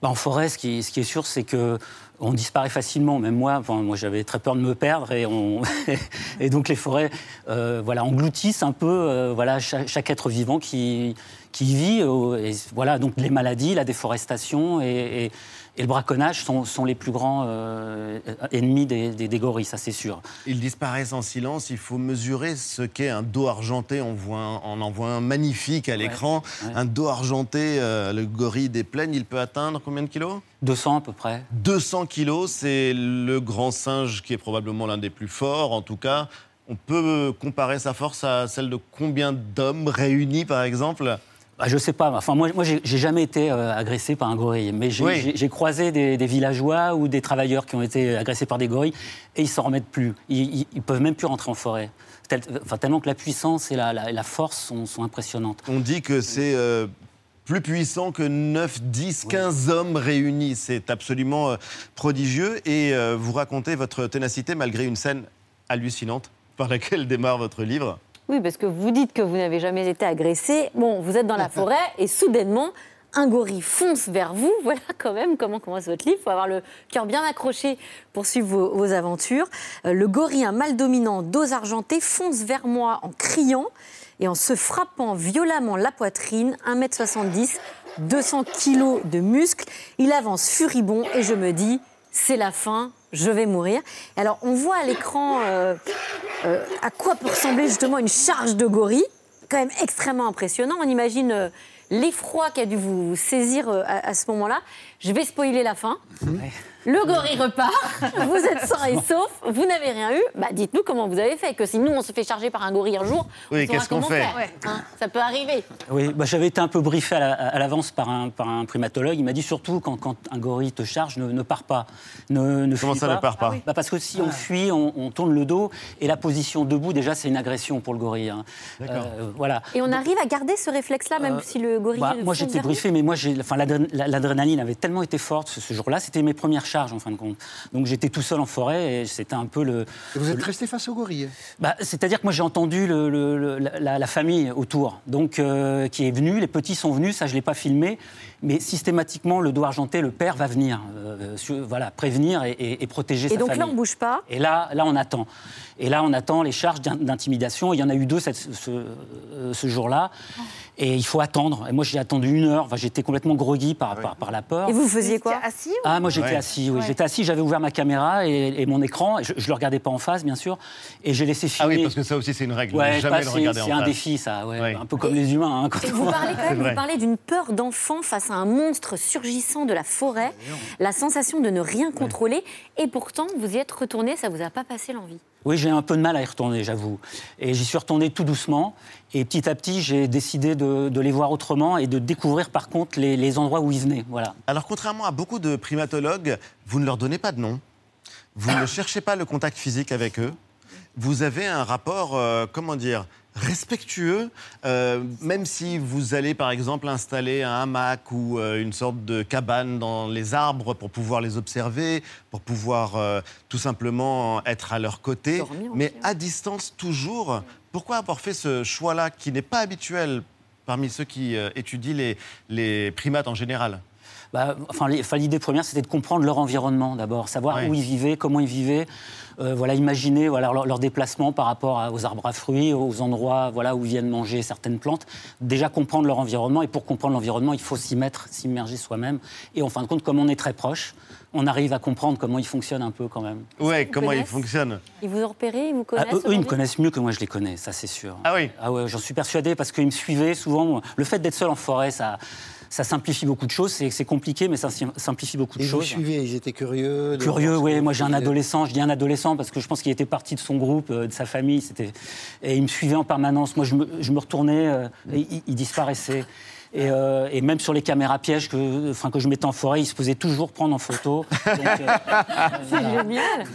Bah, en forêt, ce qui, est sûr, c'est que on disparaît facilement. Même moi, moi j'avais très peur de me perdre et, on... et donc les forêts, euh, engloutissent un peu, euh, chaque, être vivant qui vit. euh, donc les maladies, la déforestation et- Et le braconnage sont, sont les plus grands euh, ennemis des, des, des gorilles, ça c'est sûr. Ils disparaissent en silence. Il faut mesurer ce qu'est un dos argenté. On, voit un- on en voit un magnifique à l'écran. ouais. Un dos argenté, euh, le gorille des plaines, il peut atteindre combien de kilos? 200 à peu près. 200 kilos, c'est le grand singe qui est probablement l'un des plus forts. En tout cas, on peut comparer sa force à celle de combien d'hommes réunis, par exemple? Bah, je sais pas. Enfin, moi, moi j'ai jamais été euh, agressé par un gorille, mais j'ai Oui. croisé des, des villageois ou des travailleurs qui ont été agressés par des gorilles et ils s'en remettent plus. Ils, ils, ils peuvent même plus rentrer en forêt. Tel- enfin, tellement que la puissance et la, la- la force sont, sont impressionnantes. On dit que c'est euh, plus puissant que 9, 10, 15 hommes réunis. C'est absolument euh, prodigieux. Et vous racontez votre ténacité malgré une scène hallucinante par laquelle démarre votre livre. Oui, parce que vous dites que vous n'avez jamais été agressé. Bon, vous êtes dans la forêt et soudainement, un gorille fonce vers vous. Voilà quand même comment commence votre livre. Il faut avoir le cœur bien accroché pour suivre vos, vos aventures. Euh, le gorille, un mâle dominant, dos argenté, fonce vers moi en criant et en se frappant violemment la poitrine. 1m70, 200 kilos de muscles. Il avance furibond et je me dis, c'est la fin, je vais mourir. Alors, on voit à l'écran euh, euh, à quoi peut ressembler justement une charge de gorille, quand même extrêmement impressionnant. On imagine euh, l'effroi qui a dû vous saisir à ce moment-là. Je vais spoiler la fin. Le gorille repart, vous êtes sain et sauf, vous n'avez rien eu. Bah, dites-nous comment vous avez fait, que si nous on se fait charger par un gorille un jour, Oui, qu'est-ce qu'on fait. Hein, ça peut arriver. Oui, bah, j'avais été un peu briefé à la- à l'avance par un, par un primatologue. Il m'a dit surtout quand, quand un gorille te charge, ne, ne pars pas. Ne, ne Comment fuis ça, pas. ne pars pas Ah oui. Bah, Parce que si on fuit, on, on tourne le dos et la position debout, déjà, c'est une agression pour le gorille. hein. D'accord. Euh, voilà. Et on arrive à garder ce réflexe-là, même Euh, si le gorille. Bah, moi, j'étais briefé, mais moi, j'ai- enfin, l'adré- l'adrénaline avait tellement été forte ce, ce jour-là. C'était mes premières charges, en fin de compte. Donc, j'étais tout seul en forêt et c'était un peu le. Et vous êtes le- resté face au gorille bah, C'est-à-dire que moi j'ai entendu le- la, la famille autour, donc euh, qui est venue, les petits sont venus, ça je l'ai pas filmé, mais systématiquement le dos argenté, le père va venir, euh, voilà, prévenir et, et- et protéger Et sa donc famille. là, on bouge pas. Et là, là, on attend. Et là, on attend les charges d'in- d'intimidation. Il y en a eu deux cette- ce, euh, ce jour-là. Et il faut attendre. Et moi, j'ai attendu une heure. Enfin, j'étais complètement groggy par, par, par la peur. Et vous faisiez quoi assis Ah, moi j'étais Ouais. assis, oui. Ouais. J'étais assis, j'avais ouvert ma caméra et, et mon écran. Et je ne le regardais pas en face, bien sûr. Et j'ai laissé Ah filmer. oui, parce que ça aussi, c'est une règle. Ouais, jamais pas- le c'est regarder en c'est un face. défi, ça. ouais. Ouais. Un peu comme les humains. hein, quand Et on- vous parlez quand même, vrai. vous parlez d'une peur d'enfant face à un monstre surgissant de la forêt, la sensation de ne rien contrôler, et pourtant vous y êtes retourné, ça vous a pas passé l'envie. Oui, j'ai un peu de mal à y retourner, j'avoue. Et j'y suis retourné tout doucement. Et petit à petit, j'ai décidé de, de les voir autrement et de découvrir par contre les, les endroits où ils venaient. Voilà. Alors, contrairement à beaucoup de primatologues, vous ne leur donnez pas de nom. Vous ne cherchez pas le contact physique avec eux. Vous avez un rapport, euh, comment dire, respectueux, euh, même si vous allez par exemple installer un hamac ou euh, une sorte de cabane dans les arbres pour pouvoir les observer, pour pouvoir euh, tout simplement être à leur côté, Dormir mais aussi, à distance toujours. Pourquoi avoir fait ce choix-là qui n'est pas habituel parmi ceux qui étudient les, les primates en général? Bah, enfin, l'idée première, c'était de comprendre leur environnement d'abord, savoir où ils vivaient, comment ils vivaient, euh, voilà, imaginer voilà, leur, leur déplacement par rapport à- aux arbres à fruits, aux endroits voilà, où viennent manger certaines plantes. Déjà comprendre leur environnement, et pour comprendre l'environnement, il faut s'y mettre, s'immerger soi-même. Et en fin de compte, comme on est très proche, on arrive à comprendre comment ils fonctionnent un peu quand même. Ouais, comment ils fonctionnent Ils vous ont repéré, ils vous Ah, connaissent eux, eux, ils me connaissent mieux que moi, je les connais, ça c'est sûr. Ah oui Ah ouais, j'en suis persuadé parce qu'ils me suivaient souvent. Le fait d'être seul en forêt, ça, ça simplifie beaucoup de choses. C'est c'est compliqué, mais ça sim- simplifie beaucoup de Et vous choses. suivez, ils étaient curieux. Curieux, oui. vous Moi, j'ai un adolescent. Je dis un adolescent parce que je pense qu'il était parti de son groupe, euh, de sa famille. C'était et il me suivait en permanence. Moi, je me, je me retournais, euh, et il, il disparaissait. Et, euh, et même sur les caméras pièges que, enfin, que je mettais en forêt, il se faisait toujours prendre en photo. Donc, euh, C'est génial.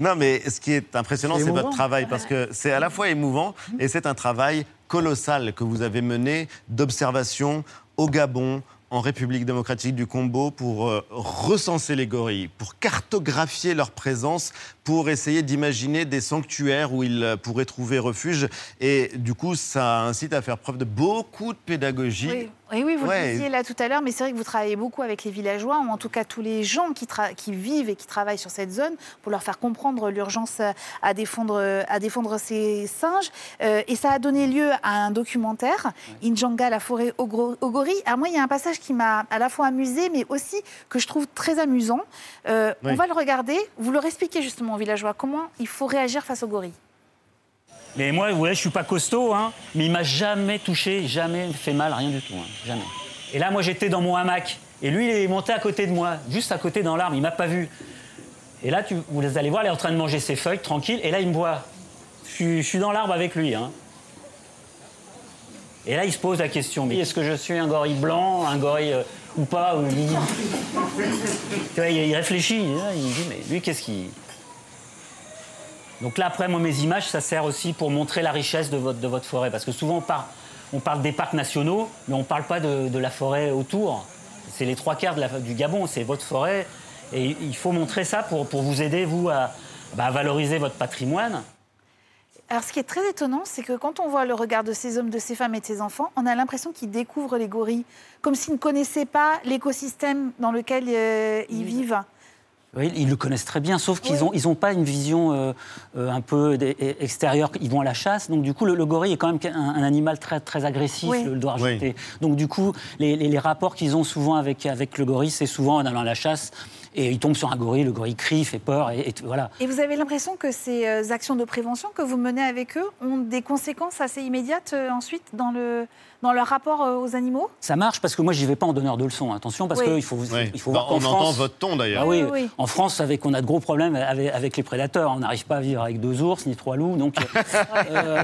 Non, mais ce qui est impressionnant, C'est c'est votre travail, parce que c'est à la fois émouvant et c'est un travail colossal que vous avez mené d'observation au Gabon, en République démocratique du Congo, pour euh, recenser les gorilles, pour cartographier leur présence, pour essayer d'imaginer des sanctuaires où ils euh, pourraient trouver refuge. Et du coup, ça incite à faire preuve de beaucoup de pédagogie. Et oui, vous Ouais. le disiez là tout à l'heure, mais c'est vrai que vous travaillez beaucoup avec les villageois, ou en tout cas tous les gens qui, vivent et qui travaillent sur cette zone, pour leur faire comprendre l'urgence à- à défendre, à défendre ces singes. Euh, et ça a donné lieu à un documentaire, Injanga, la forêt Ogori. Alors moi, il y a un passage qui m'a à la fois amusé, mais aussi que je trouve très amusant. Euh, Oui. On va le regarder. Vous leur expliquez justement aux villageois comment il faut réagir face aux gorilles. Mais moi, vous voyez, je suis pas costaud, hein, mais il m'a jamais touché, jamais fait mal, rien du tout, hein, jamais. Et là, moi, j'étais dans mon hamac, et lui, il est monté à côté de moi, juste à côté dans l'arbre, il m'a pas vu. Et là, tu, vous allez voir, il est en train de manger ses feuilles, tranquille, et là, il me voit. Je suis, dans l'arbre avec lui. Hein. Et là, il se pose la question, mais est-ce que je suis un gorille blanc, un gorille euh, ou pas ou- il, il, réfléchit, il dit, mais lui, qu'est-ce qu'il... Donc là, après, moi, mes images, ça sert aussi pour montrer la richesse de votre, de votre forêt. Parce que souvent, on parle, on parle des parcs nationaux, mais on ne parle pas de, de la forêt autour. C'est les trois quarts de la- du Gabon, c'est votre forêt. Et il faut montrer ça pour, pour vous aider, vous, à, bah, à valoriser votre patrimoine. Alors, ce qui est très étonnant, c'est que quand on voit le regard de ces hommes, de ces femmes et de ces enfants, on a l'impression qu'ils découvrent les gorilles, comme s'ils ne connaissaient pas l'écosystème dans lequel euh, ils vivent. Oui, ils le connaissent très bien, sauf qu'ils n'ont ils ont pas une vision euh, euh, un peu extérieure. Ils vont à la chasse, donc du coup, le, le gorille est quand même un, un animal très, très agressif, Oui. le doigt Oui. jeté. Donc du coup, les, les- les rapports qu'ils ont souvent avec, avec le gorille, c'est souvent en allant à la chasse, et ils tombent sur un gorille, le gorille crie, fait peur, et, et voilà. Et vous avez l'impression que ces euh, actions de prévention que vous menez avec eux ont des conséquences assez immédiates euh, ensuite dans, le, dans leur rapport euh, aux animaux? Ça marche parce que moi, j'y vais pas en donneur de leçons. Attention, parce Oui. qu'il faut, Oui. il faut Bah, voir qu'en on entend France- votre ton, d'ailleurs. Ah oui, Oui, oui. En France, avec, on a de gros problèmes avec, avec les prédateurs. On n'arrive pas à vivre avec deux ours ni trois loups. Donc, euh,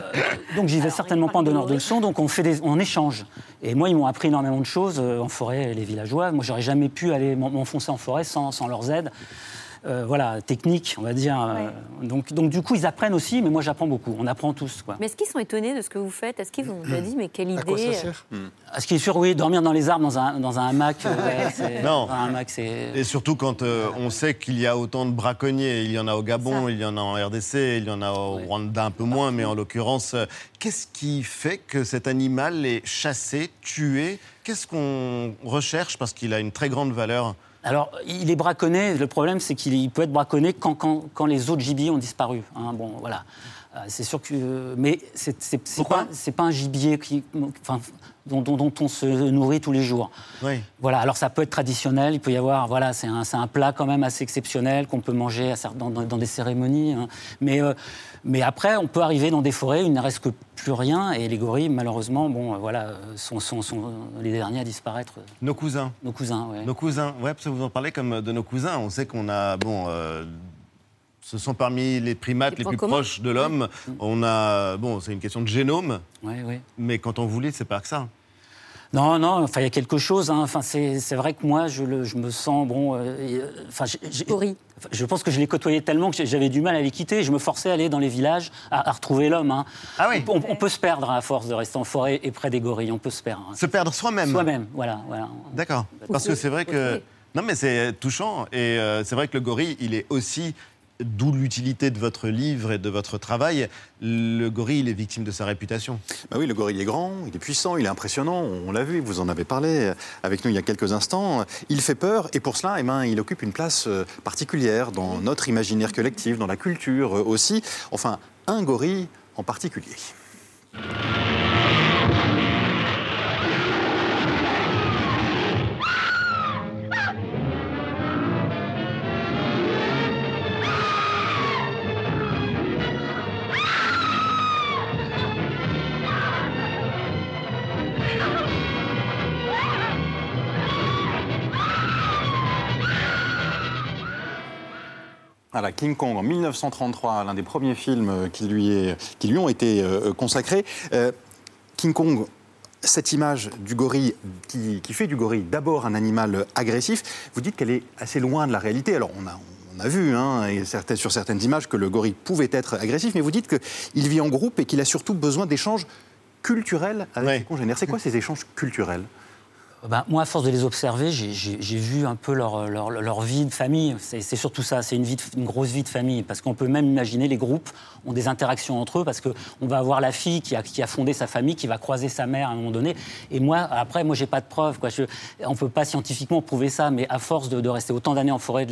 donc j'y vais certainement pas en donneur de leçons. Donc on fait des, on échange. Et moi, ils m'ont appris énormément de choses euh, en forêt, les villageois. Moi, j'aurais jamais pu aller m'en- m'enfoncer en forêt sans, sans leurs aides. Euh, voilà, technique, on va dire. Euh, donc, donc du coup, ils apprennent aussi, mais moi, j'apprends beaucoup. On apprend tous, quoi. Mais est-ce qu'ils sont étonnés de ce que vous faites? Est-ce qu'ils vous ont dit, mais quelle idée Ah, Ce qui est sûr, oui, dormir dans les arbres, dans un, dans un hamac, euh, ouais, c'est- Non. dans un hamac, c'est... Et surtout quand euh, on sait qu'il y a autant de braconniers, il y en a au Gabon, il y en a en RDC, il y en a au Rwanda un peu moins, mais en l'occurrence, euh, qu'est-ce qui fait que cet animal est chassé, tué? Qu'est-ce qu'on recherche? Parce qu'il a une très grande valeur Alors, il est braconné. Le problème, c'est qu'il il peut être braconné quand les autres gibiers ont disparu. hein. Bon, voilà. Euh, c'est sûr que. Mais c'est pas, pas un gibier qui, enfin, dont, dont- dont on se nourrit tous les jours. Oui. Voilà, alors ça peut être traditionnel, il peut y avoir, voilà, c'est un, c'est un plat quand même assez exceptionnel qu'on peut manger à dans, dans- dans des cérémonies. hein. Mais, euh, mais après, on peut arriver dans des forêts où il ne reste que plus rien et les gorilles, malheureusement, bon, euh, voilà, sont, sont- sont les derniers à disparaître. Nos cousins. Nos cousins, ouais. Nos cousins, ouais, parce que vous en parlez comme de nos cousins. On sait qu'on a, bon, euh, ce sont parmi les primates Les plus communs. proches de l'homme. On a, bon, c'est une question de génome. Oui, oui. Mais quand on vous lit, c'est pas que ça. Non, non, enfin, il y a quelque chose. hein. Enfin, c'est c'est vrai que moi, je, le- je me sens, bon... euh, euh, Enfin, je pense que je les côtoyais tellement que j'avais du mal à les quitter. Je me forçais à aller dans les villages, à, à retrouver l'homme. hein. Ah oui on, on peut se perdre à force de rester en forêt et près des gorilles. On peut se perdre. hein. Se perdre soi-même. Soi-même, voilà. voilà. D'accord. Parce que c'est vrai que. Non, mais c'est touchant. Et euh, c'est vrai que le gorille, il est aussi. D'où l'utilité de votre livre et de votre travail. Le gorille, il est victime de sa réputation. Bah oui, le gorille est grand, il est puissant, il est impressionnant, on l'a vu, vous en avez parlé avec nous il y a quelques instants. Il fait peur et pour cela, eh ben, il occupe une place euh, particulière dans notre imaginaire collectif, dans la culture euh, aussi. Enfin, un gorille en particulier. Voilà, King Kong en 1933, l'un des premiers films euh, qui lui, est- qui lui ont été euh, consacrés. Euh, King Kong, cette image du gorille qui, qui fait du gorille d'abord un animal agressif, vous dites qu'elle est assez loin de la réalité. Alors on a, on a vu hein, et certaines- sur certaines images que le gorille pouvait être agressif, mais vous dites qu'il vit en groupe et qu'il a surtout besoin d'échanges culturels avec ses congénères. C'est quoi ces échanges culturels? Ben, moi, à force de les observer, j'ai- vu un peu leur, leur, leur vie de famille. C'est surtout ça, c'est une, une grosse vie de famille. Parce qu'on peut même imaginer les groupes ont des interactions entre eux, parce qu'on va avoir la fille qui a, qui a fondé sa famille, qui va croiser sa mère à un moment donné. Et moi, après, moi, j'ai pas de preuves. Quoi. Je- on peut pas scientifiquement prouver ça, mais à force de, rester autant d'années en forêt,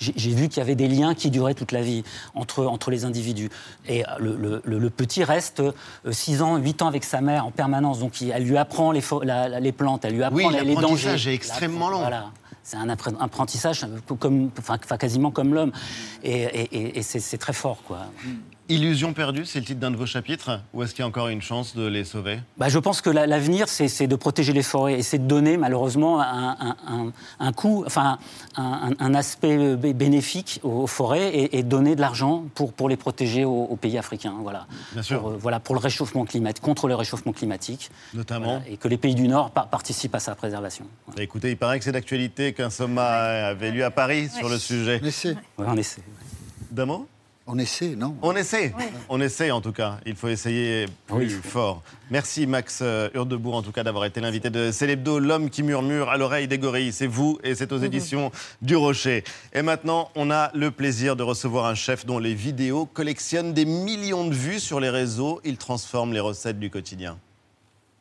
j'ai vu qu'il y avait des liens qui duraient toute la vie entre, entre les individus. Et euh, le, le- petit reste 6 ans, 8 ans avec sa mère en permanence. Donc, elle lui apprend les, la- les plantes, elle lui les- les dangers. est extrêmement long. Voilà. C'est un apprentissage comme, enfin, quasiment comme l'homme. Et, et- c'est très fort, quoi. Illusion perdue, c'est le titre d'un de vos chapitres Ou est-ce qu'il y a encore une chance de les sauver? Bah, je pense que la- l'avenir, c'est c'est de protéger les forêts et c'est de donner malheureusement un, un, un- un coût, enfin un, un- un aspect euh, bé- bénéfique aux, aux forêts et, et donner de l'argent pour, pour les protéger aux, aux pays africains. Voilà. Bien sûr. Pour, euh, voilà, pour le réchauffement climatique, contre le réchauffement climatique. Notamment. Voilà, et que les pays du Nord par- participent à sa préservation. Bah, Écoutez, il paraît que c'est d'actualité qu'un sommet avait lieu à Paris sur le sujet. On essaie. Ouais, on essaie. D'un mot? On essaie, non On essaie. On essaie en tout cas. Il faut essayer plus fort. Merci Max euh, Hurdebourg en tout cas d'avoir été l'invité de Célébdo, l'homme qui murmure à l'oreille des gorilles. C'est vous et c'est aux éditions du Rocher. Et maintenant, on a le plaisir de recevoir un chef dont les vidéos collectionnent des millions de vues sur les réseaux. Il transforme les recettes du quotidien.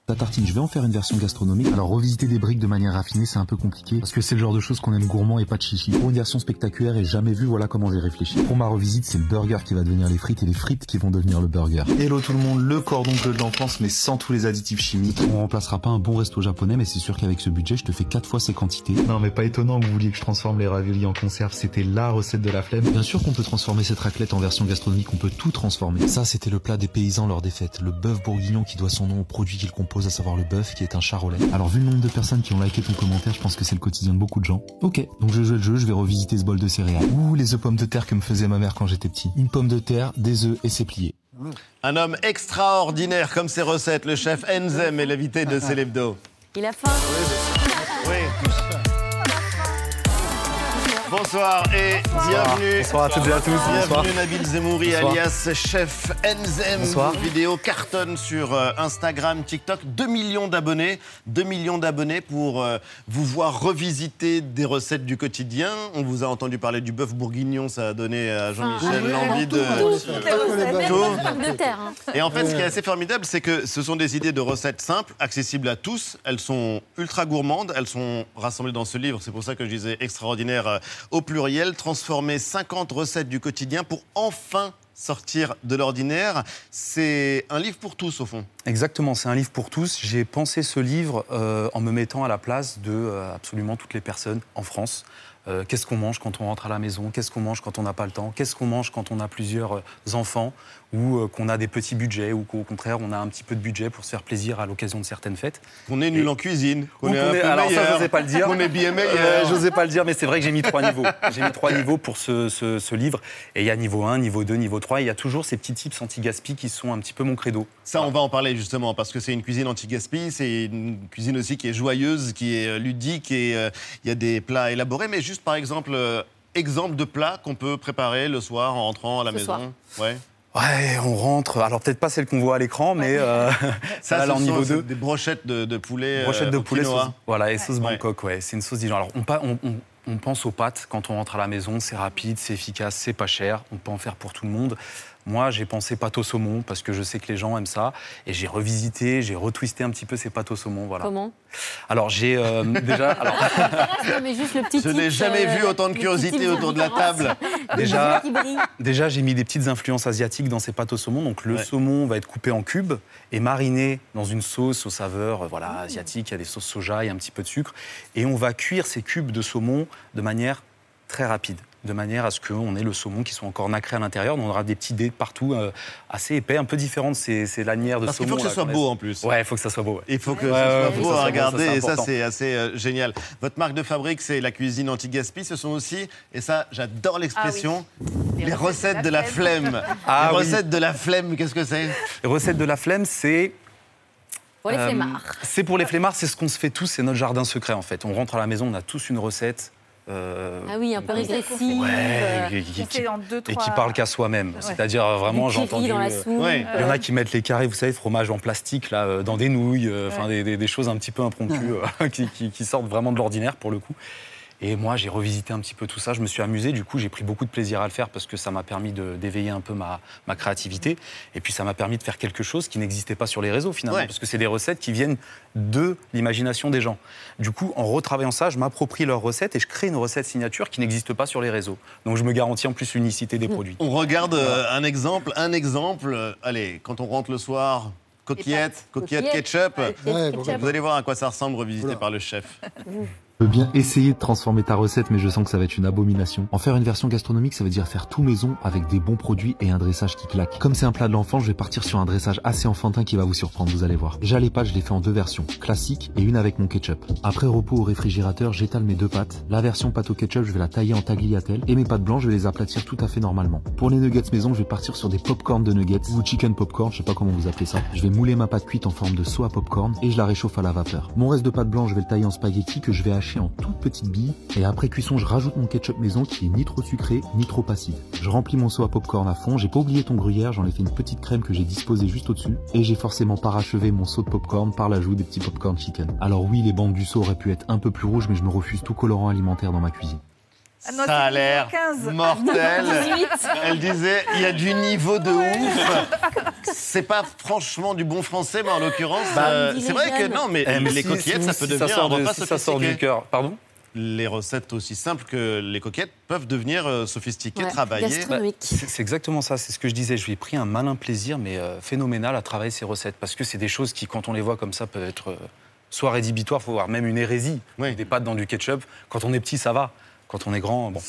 Ta tartine, je vais en faire une version gastronomique. Alors revisiter des briques de manière raffinée, c'est un peu compliqué parce que c'est le genre de choses qu'on aime gourmand et pas de chichi. Pour une version spectaculaire et jamais vue, voilà comment j'ai réfléchi. Pour ma revisite, c'est le burger qui va devenir les frites et les frites qui vont devenir le burger. Hello tout le monde, le cordon bleu de l'enfance mais sans tous les additifs chimiques. On remplacera pas un bon resto japonais mais c'est sûr qu'avec ce budget, je te fais quatre fois ces quantités. Non mais pas étonnant que vous vouliez que je transforme les raviolis en conserve, c'était la recette de la flemme. Bien sûr qu'on peut transformer cette raclette en version gastronomique, on peut tout transformer. Ça c'était le plat des paysans lors des fêtes, le bœuf bourguignon qui doit son nom au produit qu'il compose, à savoir le bœuf qui est un charolais. Alors vu le nombre de personnes qui ont liké ton commentaire, je pense que c'est le quotidien de beaucoup de gens. Ok, donc je joue le jeu, je vais revisiter ce bol de céréales. Ouh, les œufs pommes de terre que me faisait ma mère quand j'étais petit. Une pomme de terre, des œufs et c'est plié. Un homme extraordinaire comme ses recettes, le chef Enzem est l'invité de Célébdo. Il a faim. Oui. Bonsoir et bienvenue. Bonsoir à toutes et à tous. Bienvenue Nabil Zemouri Bonsoir. alias Chef Enzem. Bonsoir. Vidéo cartonne sur euh, Instagram, TikTok. 2 millions d'abonnés. 2 millions d'abonnés pour euh, vous voir revisiter des recettes du quotidien. On vous a entendu parler du bœuf bourguignon. Ça a donné à Jean-Michel Ah, l'envie de... Tout. de terre. hein. Et en fait, ce qui est assez formidable, c'est que ce sont des idées de recettes simples, accessibles à tous. Elles sont ultra gourmandes. Elles sont rassemblées dans ce livre. C'est pour ça que je disais extraordinaire euh, au pluriel. Transformer 50 recettes du quotidien pour enfin sortir de l'ordinaire. C'est un livre pour tous, au fond. Exactement, c'est un livre pour tous. J'ai pensé ce livre euh, en me mettant à la place de euh, absolument toutes les personnes en France. Euh, Qu'est-ce qu'on mange quand on rentre à la maison? Qu'est-ce qu'on mange quand on n'a pas le temps? Qu'est-ce qu'on mange quand on a plusieurs enfants? Ou euh, qu'on a des petits budgets Ou qu'au contraire, on a un petit peu de budget pour se faire plaisir à l'occasion de certaines fêtes Qu'on est nul en cuisine, qu'on Ou est qu'on un est- peu Alors ça, meilleur, j'osais pas le dire. qu'on est bien meilleur. Euh, j'osais pas le dire, mais c'est vrai que j'ai mis trois niveaux. J'ai mis trois niveaux pour ce, ce- ce livre. Et il y a niveau 1, niveau 2, niveau 3. Et il y a toujours ces petits tips anti-gaspi qui sont un petit peu mon credo. Ça, on va en parler justement, parce que c'est une cuisine anti-gaspi, c'est une cuisine aussi qui est joyeuse, qui est euh, ludique, et euh, il y a des plats élaborés. Mais juste par exemple, euh, exemple de plat qu'on peut préparer le soir en rentrant à la Ce maison. soir. Ouais. Ouais, on rentre. Alors peut-être pas celle qu'on voit à l'écran, mais euh, Ça, là, en niveau c'est 2. des brochettes de, de poulet. Euh, de au poulet, sauce, voilà, et sauce Ouais. Bangkok, ouais, c'est une sauce Dijon. Alors on, pa- on- on- on pense aux pâtes quand on rentre à la maison, c'est rapide, c'est efficace, c'est pas cher, on peut en faire pour tout le monde. Moi, j'ai pensé pâte au saumon parce que je sais que les gens aiment ça, et j'ai revisité, j'ai retwisté un petit peu ces pâtes au saumon, voilà. Comment? Alors j'ai euh, déjà, alors, Non, mais juste le petit Je n'ai jamais euh, vu autant de curiosité autour de la table. Déjà, déjà j'ai mis des petites influences asiatiques dans ces pâtes au saumon. Donc le Ouais. saumon va être coupé en cubes et mariné dans une sauce aux saveurs euh, voilà, asiatiques. Il y a des sauces soja, il y a un petit peu de sucre. Et on va cuire ces cubes de saumon de manière très rapide. De manière à ce qu'on ait le saumon qui soit encore nacré à l'intérieur. On aura des petits dés partout, euh, assez épais, un peu différents de ces, ces lanières de Parce qu'il saumon. faut que ce là, soit beau en plus. Ouais, il faut que ça soit beau. ouais. Il faut que Ouais, ce ouais, soit ouais, beau ça à regarder ça, et ça c'est assez euh, génial. Votre marque de fabrique c'est la cuisine anti-gaspi, ce sont aussi, et ça j'adore l'expression, les, recettes de la flemme. Ah les oui. recettes de la flemme, qu'est-ce que c'est? Les recettes de la flemme, c'est Pour les Euh, flemmards. C'est pour les flemmards, c'est ce qu'on se fait tous, c'est notre jardin secret en fait. On rentre à la maison, on a tous une recette euh, Ah oui, un peu régressif. Ouais, euh, et, qui- qu'on fait en deux, et trois- qui parle qu'à soi-même. Ouais. C'est-à-dire euh, vraiment, j'ai entendu. dans la euh, soupe. Ouais. Il y en a qui mettent les carrés, vous savez, fromage en plastique là, dans des nouilles, euh, enfin Ouais. des, des- des choses un petit peu impromptues euh, qui, qui- qui sortent vraiment de l'ordinaire pour le coup. Et moi, j'ai revisité un petit peu tout ça. Je me suis amusé. Du coup, j'ai pris beaucoup de plaisir à le faire parce que ça m'a permis d'éveiller un peu ma, ma créativité. Et puis, ça m'a permis de faire quelque chose qui n'existait pas sur les réseaux finalement, Ouais. parce que c'est des recettes qui viennent de l'imagination des gens. Du coup, en retravaillant ça, je m'approprie leurs recettes et je crée une recette signature qui n'existe pas sur les réseaux. Donc, je me garantis en plus l'unicité des produits. On regarde euh, un exemple, un exemple. euh, allez, quand on rentre le soir, coquillettes, coquillettes Coquillettes. ketchup. Ouais, Vous allez voir à quoi ça ressemble revisité par le chef. Je veux bien essayer de transformer ta recette, mais je sens que ça va être une abomination. En faire une version gastronomique, ça veut dire faire tout maison avec des bons produits et un dressage qui claque. Comme c'est un plat de l'enfant, je vais partir sur un dressage assez enfantin qui va vous surprendre, vous allez voir. Les pâtes, je les fais en deux versions, classique et une avec mon ketchup. Après repos au réfrigérateur, j'étale mes deux pâtes. La version pâte au ketchup, je vais la tailler en tagliatelle et mes pâtes blanches, je vais les aplatir tout à fait normalement. Pour les nuggets maison, je vais partir sur des popcorn de nuggets ou chicken popcorn, je sais pas comment vous appelez ça. Je vais mouler ma pâte cuite en forme de soie popcorn et je la réchauffe à la vapeur. Mon reste de pâte blanche, je vais le tailler en spaghetti que je vais en toutes petites billes et après cuisson, je rajoute mon ketchup maison qui est ni trop sucré ni trop acide. Je remplis mon soie popcorn à fond, j'ai pas oublié ton gruyère, j'en ai fait une petite crème que j'ai disposée juste au-dessus et j'ai forcément parachevé mon saut de popcorn par l'ajout des petits popcorn chicken. Alors oui, les bandes du saut auraient pu être un peu plus rouges mais je me refuse tout colorant alimentaire dans ma cuisine. Ah non, Ça a l'air 15. mortel. 18. Elle disait, il y a du niveau de ouf. C'est pas franchement du bon français, mais en l'occurrence, Bah, euh, c'est vrai que non, mais Eh, mais les si- coquillettes, si- ça si peut ça devenir sort un de- repas si ça sort du cœur. Pardon? Les recettes aussi simples que les coquillettes peuvent devenir euh, sophistiquées, Ouais, travaillées. Bah, c'est exactement ça, c'est ce que je disais. Je lui ai pris un malin plaisir, mais euh, phénoménal, à travailler ces recettes. Parce que c'est des choses qui, quand on les voit comme ça, peuvent être soit rédhibitoires, faut voir même une hérésie. Des pâtes dans du ketchup. Quand on est petit, ça va. Quand on est grand, bon.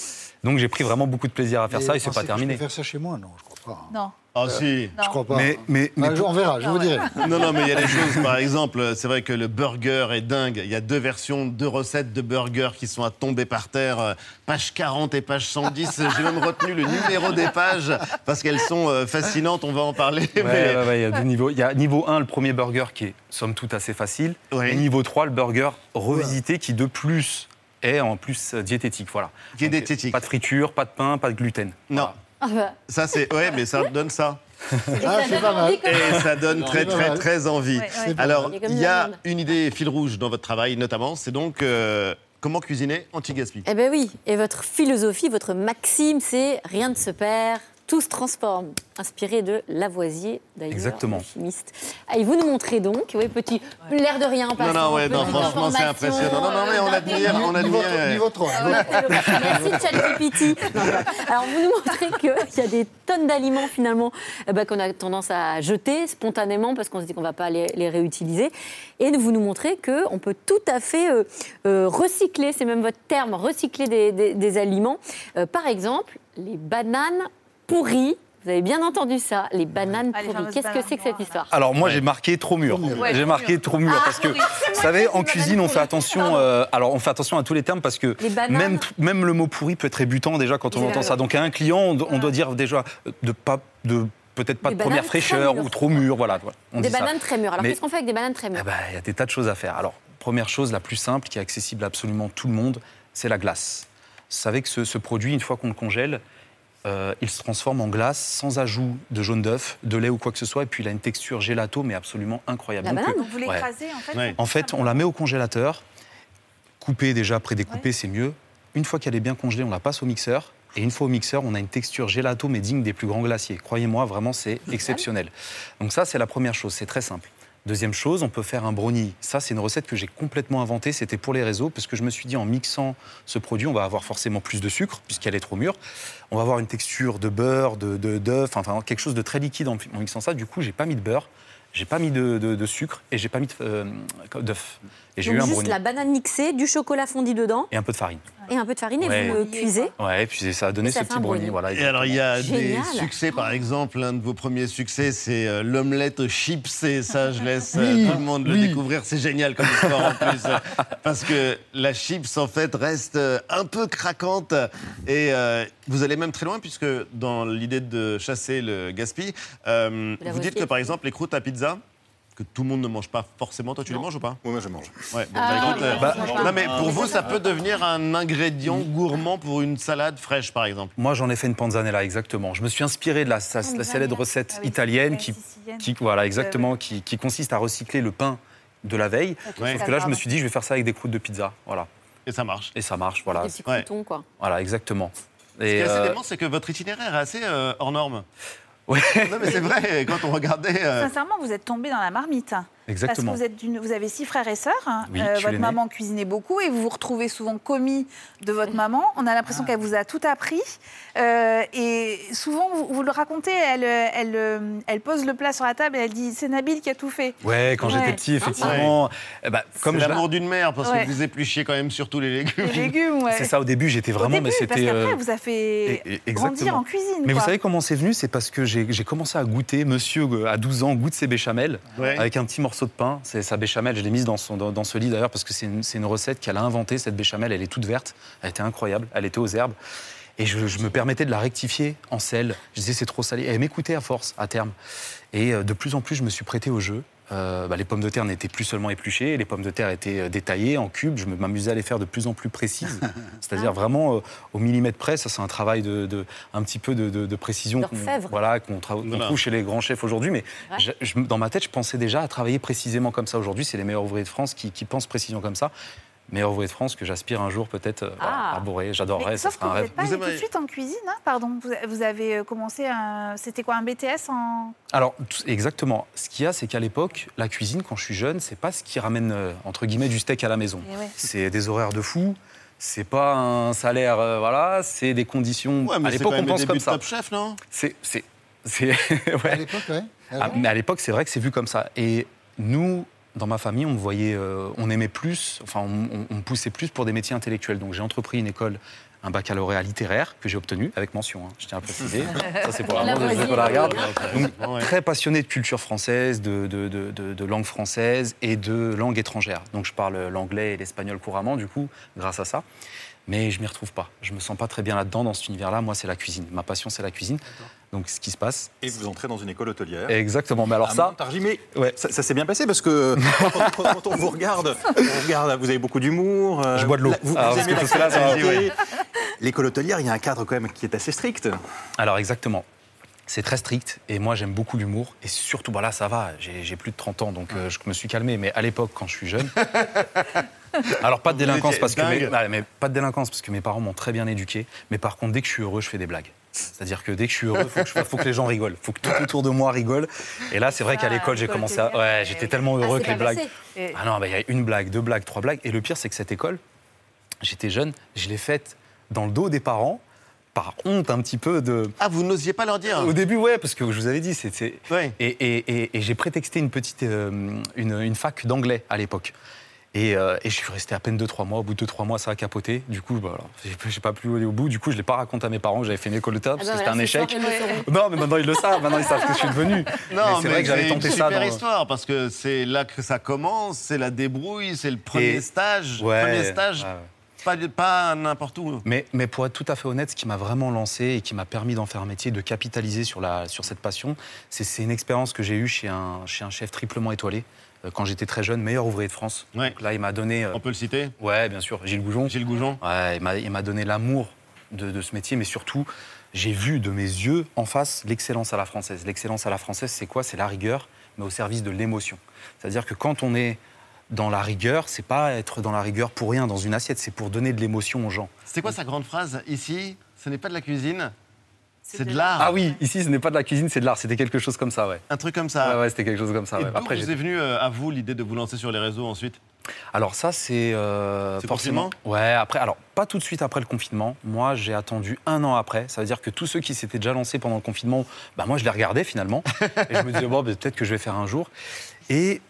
Donc j'ai pris vraiment beaucoup de plaisir à faire Et ça et c'est pensez pas terminé. Je peux faire ça chez moi Non, je crois pas. Non. Ah si. Je crois pas. Mais, mais, Ah, on verra, je vous dirai. Non, non, mais il y a des choses. Par exemple, c'est vrai que le burger est dingue. Il y a deux versions, deux recettes de burger qui sont à tomber par terre. euh, Page 40 et page 110. J'ai même retenu le numéro des pages parce qu'elles sont euh, fascinantes. On va en parler. Ouais, mais- ouais, ouais, il y a deux niveaux. Il y a niveau 1, le premier burger qui est somme toute assez facile. Et niveau 3, le burger revisité qui de plus est en plus diététique. Voilà. Qui est Donc, diététique. Pas de friture, pas de pain, pas de gluten. Non. Ah bah, Ça, c'est. Ouais, mais ça donne ça. Ah, c'est pas mal. Et ça donne très, très, très envie. Ouais, ouais. Alors. Il y a une idée fil rouge dans votre travail, notamment, c'est donc euh, comment cuisiner anti-gaspi. Eh ben oui, et votre philosophie, votre maxime, c'est rien ne se perd, tout se transforme. Inspiré de Lavoisier, d'ailleurs. Exactement. chimiste. Et vous nous montrez donc, oui, petit, l'air de rien, Non, passant, non, ouais, non, franchement, c'est impressionnant. Non, non, mais on admire, on Niveau, admire. euh, niveau 3. Merci ChatGPT. Non. Alors, vous nous montrez qu'il y a des tonnes d'aliments finalement eh ben, qu'on a tendance à jeter spontanément parce qu'on se dit qu'on ne va pas les, les réutiliser. Et vous nous montrez qu'on peut tout à fait euh, euh, recycler, c'est même votre terme, recycler des, des- des aliments. Euh, par exemple, les bananes pourries. Vous avez bien entendu ça, les bananes Ah, pourries. Qu'est-ce que c'est que cette histoire? Alors moi j'ai marqué trop mûr. Ouais, j'ai marqué trop mûr Ah, parce que oui. vous savez en cuisine on fait attention. euh, alors on fait attention à tous les termes parce que Les bananes. même même le mot pourri peut être rébutant déjà quand on entend ça. Donc à un client on, do- on doit dire déjà de pas de peut-être pas Des de première fraîcheur ou trop mûr. Voilà. on Des dit ça. bananes très mûres. Alors qu'est-ce qu'on fait avec des bananes très mûres? Eh ben, il y a des tas de choses à faire. Alors, première chose, la plus simple, qui est accessible à absolument tout le monde, c'est la glace. Vous savez que ce, ce produit, une fois qu'on le congèle, euh, il se transforme en glace sans ajout de jaune d'œuf, de lait ou quoi que ce soit, et puis il a une texture gelato, mais absolument incroyable. La Donc, banane, euh, donc vous ouais. en fait En fait, on la met au congélateur, coupée déjà, prédécoupée, c'est mieux. Une fois qu'elle est bien congelée, on la passe au mixeur. Et une fois au mixeur, on a une texture gelato, mais digne des plus grands glaciers. Croyez-moi, vraiment, c'est exceptionnel. Donc ça, c'est la première chose, c'est très simple. Deuxième chose, on peut faire un brownie. Ça, c'est une recette que j'ai complètement inventée. C'était pour les réseaux, parce que je me suis dit, en mixant ce produit, on va avoir forcément plus de sucre, puisqu'elle est trop mûre. On va avoir une texture de beurre, de d'œuf, enfin quelque chose de très liquide en, mixant ça. Du coup, j'ai pas mis de beurre, j'ai pas mis de, sucre et j'ai pas mis euh, d'œuf. Et j'ai eu Donc un juste brownie la banane mixée, du chocolat fondu dedans et un peu de farine. et un peu de farine et Ouais. vous le cuisez. Ouais, et puis ça a donné ça ce petit brownie. brownie. Voilà, Et alors, il y a Génial. des succès, par exemple, l'un de vos premiers succès, c'est euh, l'omelette chips. Et ça, je laisse euh, Oui, tout le monde le découvrir. C'est génial comme histoire en plus. Parce que la chips, en fait, reste euh, un peu craquante. Et euh, vous allez même très loin, puisque dans l'idée de chasser le gaspille, euh, vous dites que, par exemple, les croûtes à pizza, que tout le monde ne mange pas forcément. Toi, tu les manges ou pas? Oui, moi je mange. Ouais, bon, Ah, bah, écoute, euh, bah, bah, non, mais pour vous, ça peut devenir un ingrédient gourmand pour une salade fraîche, par exemple? Moi, j'en ai fait une panzanella, exactement. Je me suis inspiré de la, sa- la célèbre recette italienne qui, qui- voilà, exactement, qui, qui consiste à recycler le pain de la veille. Ouais. Sauf que là, je me suis dit, je vais faire ça avec des croûtes de pizza. Voilà. Et ça marche. Et ça marche, voilà. Des petits croutons, quoi. Voilà, exactement. Ce qui Et, est assez euh, dément, c'est que votre itinéraire est assez euh, hors norme. Ouais. Non, mais c'est vrai, quand on regardait. euh, Sincèrement, vous êtes tombé dans la marmite. Exactement. Parce que vous, êtes vous avez six frères et sœurs. hein. Oui, suis votre maman cuisinait beaucoup et vous vous retrouvez souvent commis de votre maman. On a l'impression qu'elle vous a tout appris. Euh, et souvent, vous, vous le racontez, elle, euh, elle, euh, elle pose le plat sur la table et elle dit C'est Nabil qui a tout fait. Ouais, quand j'étais Ouais. petit, effectivement. eh ben, comme l'amour d'une mère, parce Ouais. que vous épluchiez quand même sur tous les légumes. Les légumes, ouais. C'est ça, au début, j'étais Au vraiment, début, mais c'était. Parce qu'après, euh, vous a fait et- et- grandir exactement. en cuisine. Mais vous savez comment c'est venu? C'est parce que j'ai commencé à goûter. Monsieur, euh, à 12 ans, goûte ses béchamels Ouais. avec un petit morceau de pain. C'est sa béchamel, je l'ai mise dans, ce lit d'ailleurs parce que c'est une, recette qu'elle a inventée, cette béchamel. Elle est toute verte. Elle était incroyable. Elle était aux herbes. Et je, je me permettais de la rectifier en sel. Je disais c'est trop salé. Et elle m'écoutait à force, à terme. Et euh, de plus en plus, je me suis prêté au jeu. Euh, bah, les pommes de terre n'étaient plus seulement épluchées, les pommes de terre étaient euh, détaillées en cubes. Je me- m'amusais à les faire de plus en plus précises, c'est-à-dire vraiment euh, au millimètre près. Ça, c'est un travail de, de- un petit peu de, de- de précision qu'on voilà, qu'on tra- qu'on Voilà. trouve chez les grands chefs aujourd'hui. Mais Ouais. je- je- dans ma tête, je pensais déjà à travailler précisément comme ça. Aujourd'hui, c'est les meilleurs ouvriers de France qui, qui pensent précision comme ça. Meilleurs ouvriers de France que j'aspire un jour peut-être euh, Ah. à arborer. Mais J'adorerais, ça sauf que serait un vous rêve. pas allé tout de suite en cuisine, hein, pardon. Vous, vous avez euh, commencé un... C'était quoi, un BTS en... Alors, exactement. Ce qu'il y a, c'est qu'à l'époque, la cuisine, quand je suis jeune, c'est pas ce qui ramène, euh, entre guillemets, du steak à la maison. Eh ouais. C'est des horaires de fou, c'est pas un salaire, euh, voilà, c'est des conditions. Ouais, mais à c'est l'époque, on pense comme ça. Top Chef, non? C'est. c'est- c'est- ouais. À l'époque, ouais. Ah, mais à l'époque, c'est vrai que c'est vu comme ça. Et nous, dans ma famille, on me voyait, euh, on aimait plus, enfin, on, me poussait plus pour des métiers intellectuels. Donc j'ai entrepris une école, un baccalauréat littéraire que j'ai obtenu avec mention. hein, je tiens à préciser. Ça, c'est pour la La regarde. Donc, très passionné de culture française, de, de, de- de- de langue française et de langue étrangère. Donc je parle l'anglais et l'espagnol couramment, du coup, grâce à ça. Mais je m'y retrouve pas. Je me sens pas très bien là-dedans, dans cet univers-là. Moi, c'est la cuisine. Ma passion, c'est la cuisine. Donc, ce qui se passe. Et vous entrez dans une école hôtelière. Exactement. Mais alors à ça, mais ouais. ça, ça s'est bien passé parce que quand, on vous regarde, on regarde, vous avez beaucoup d'humour. euh, Je bois de l'eau. Vous, Ah, vous aimez la. L'école hôtelière, il y a un cadre quand même qui est assez strict. Alors exactement. C'est très strict et moi j'aime beaucoup l'humour et surtout, bah là ça va, j'ai plus de 30 ans donc euh, je me suis calmé, mais à l'époque quand je suis jeune. Alors pas de délinquance parce que mes, ouais, mais pas de délinquance parce que mes parents m'ont très bien éduqué, mais par contre dès que je suis heureux je fais des blagues. C'est-à-dire que dès que je suis heureux, faut que, je- faut que les gens rigolent, faut que tout autour de moi rigole. Et là c'est vrai qu'à Ah, l'école j'ai commencé à, ouais, j'étais tellement heureux que les blagues. passé. Ah non, bah, il y a une blague, deux blagues, trois blagues. Et le pire, c'est que cette école, j'étais jeune, je l'ai faite dans le dos des parents, par honte un petit peu de. Ah, vous n'osiez pas leur dire Au début, ouais, parce que je vous avais dit, c'était. Ouais. Et, et- et- et j'ai prétexté une petite, euh, une, une fac d'anglais à l'époque. Et, euh, et je suis resté à peine 2-3 mois. Au bout de 2-3 mois, ça a capoté. Du coup, bah, alors, j'ai pas pu aller au bout. Du coup, je l'ai pas raconté à mes parents que j'avais fait une école de théâtre, Ah parce bah que c'était un échec. Non, mais maintenant ils le savent. Maintenant ils savent ce que je suis devenu. Non, mais c'est vrai que j'avais une tenté ça. super dans- histoire parce que c'est là que ça commence, c'est la débrouille, c'est le premier Et- stage. Ouais, premier stage, ouais, ouais. Pas, pas n'importe où. Mais, mais pour être tout à fait honnête, ce qui m'a vraiment lancé et qui m'a permis d'en faire un métier, de capitaliser sur, la, sur cette passion, c'est une expérience que j'ai eue chez un, chez un chef triplement étoilé. euh, Quand j'étais très jeune, meilleur ouvrier de France. Ouais. Donc là, il m'a donné. euh, On peut le citer? Ouais, bien sûr, Gilles Goujon. Gilles Goujon. Ouais, il m'a- il m'a donné l'amour de, de ce métier, mais surtout, j'ai vu de mes yeux en face l'excellence à la française. L'excellence à la française, c'est quoi? C'est la rigueur, mais au service de l'émotion. C'est-à-dire que quand on est dans la rigueur, c'est pas être dans la rigueur pour rien dans une assiette, c'est pour donner de l'émotion aux gens. C'était quoi sa grande phrase Ici, ce n'est pas de la cuisine, c'est de l'art. Ah oui, ici, ce n'est pas de la cuisine, c'est de l'art. C'était quelque chose comme ça, ouais. Un truc comme ça. Ouais, ouais, c'était quelque chose comme ça. Et ouais. d'où Après, vous est venue euh, à vous l'idée de vous lancer sur les réseaux ensuite? Alors ça, c'est euh, C'est forcément. confinement? Ouais, après, alors pas tout de suite après le confinement. Moi, j'ai attendu un an après. Ça veut dire que tous ceux qui s'étaient déjà lancés pendant le confinement, bah moi, je les regardais finalement, et je me disais bon, bah, peut-être que je vais faire un jour. Et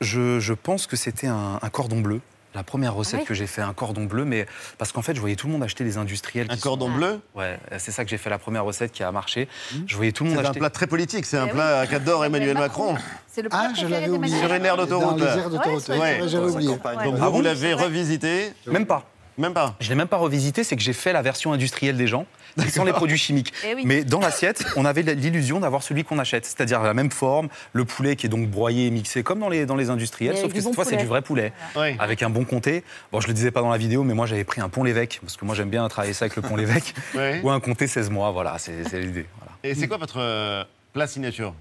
je, je pense que c'était un, un cordon bleu. La première recette oui que j'ai fait, un cordon bleu, mais parce qu'en fait, je voyais tout le monde acheter des industriels. Un cordon sont- bleu Ouais, c'est ça que j'ai fait la première recette qui a marché. Je voyais tout le monde C'est un acheter. plat très politique, c'est un Eh plat oui. qu'adore Emmanuel Emmanuel Macron. C'est le plat Ah, je préféré l'avais oublié. Sur une aire d'autoroute. d'autoroute, Ouais, ouais, j'avais oublié. Ouais. Donc Ah vous, vous l'avez revisité Même pas. Même pas Je l'ai même pas revisité, c'est que j'ai fait la version industrielle des gens. Et sans les produits chimiques. Eh oui. Mais dans l'assiette, on avait l'illusion d'avoir celui qu'on achète, c'est-à-dire la même forme, le poulet qui est donc broyé et mixé comme dans les, dans les industriels, Mais sauf que cette bon fois c'est poulet. du vrai poulet, avec un bon comté. Bon, je le disais pas dans la vidéo, mais moi j'avais pris un pont l'évêque, parce que moi j'aime bien travailler ça avec le pont l'évêque, ou un comté 16 mois, voilà, c'est l'idée. voilà. Et c'est quoi votre euh, plat signature?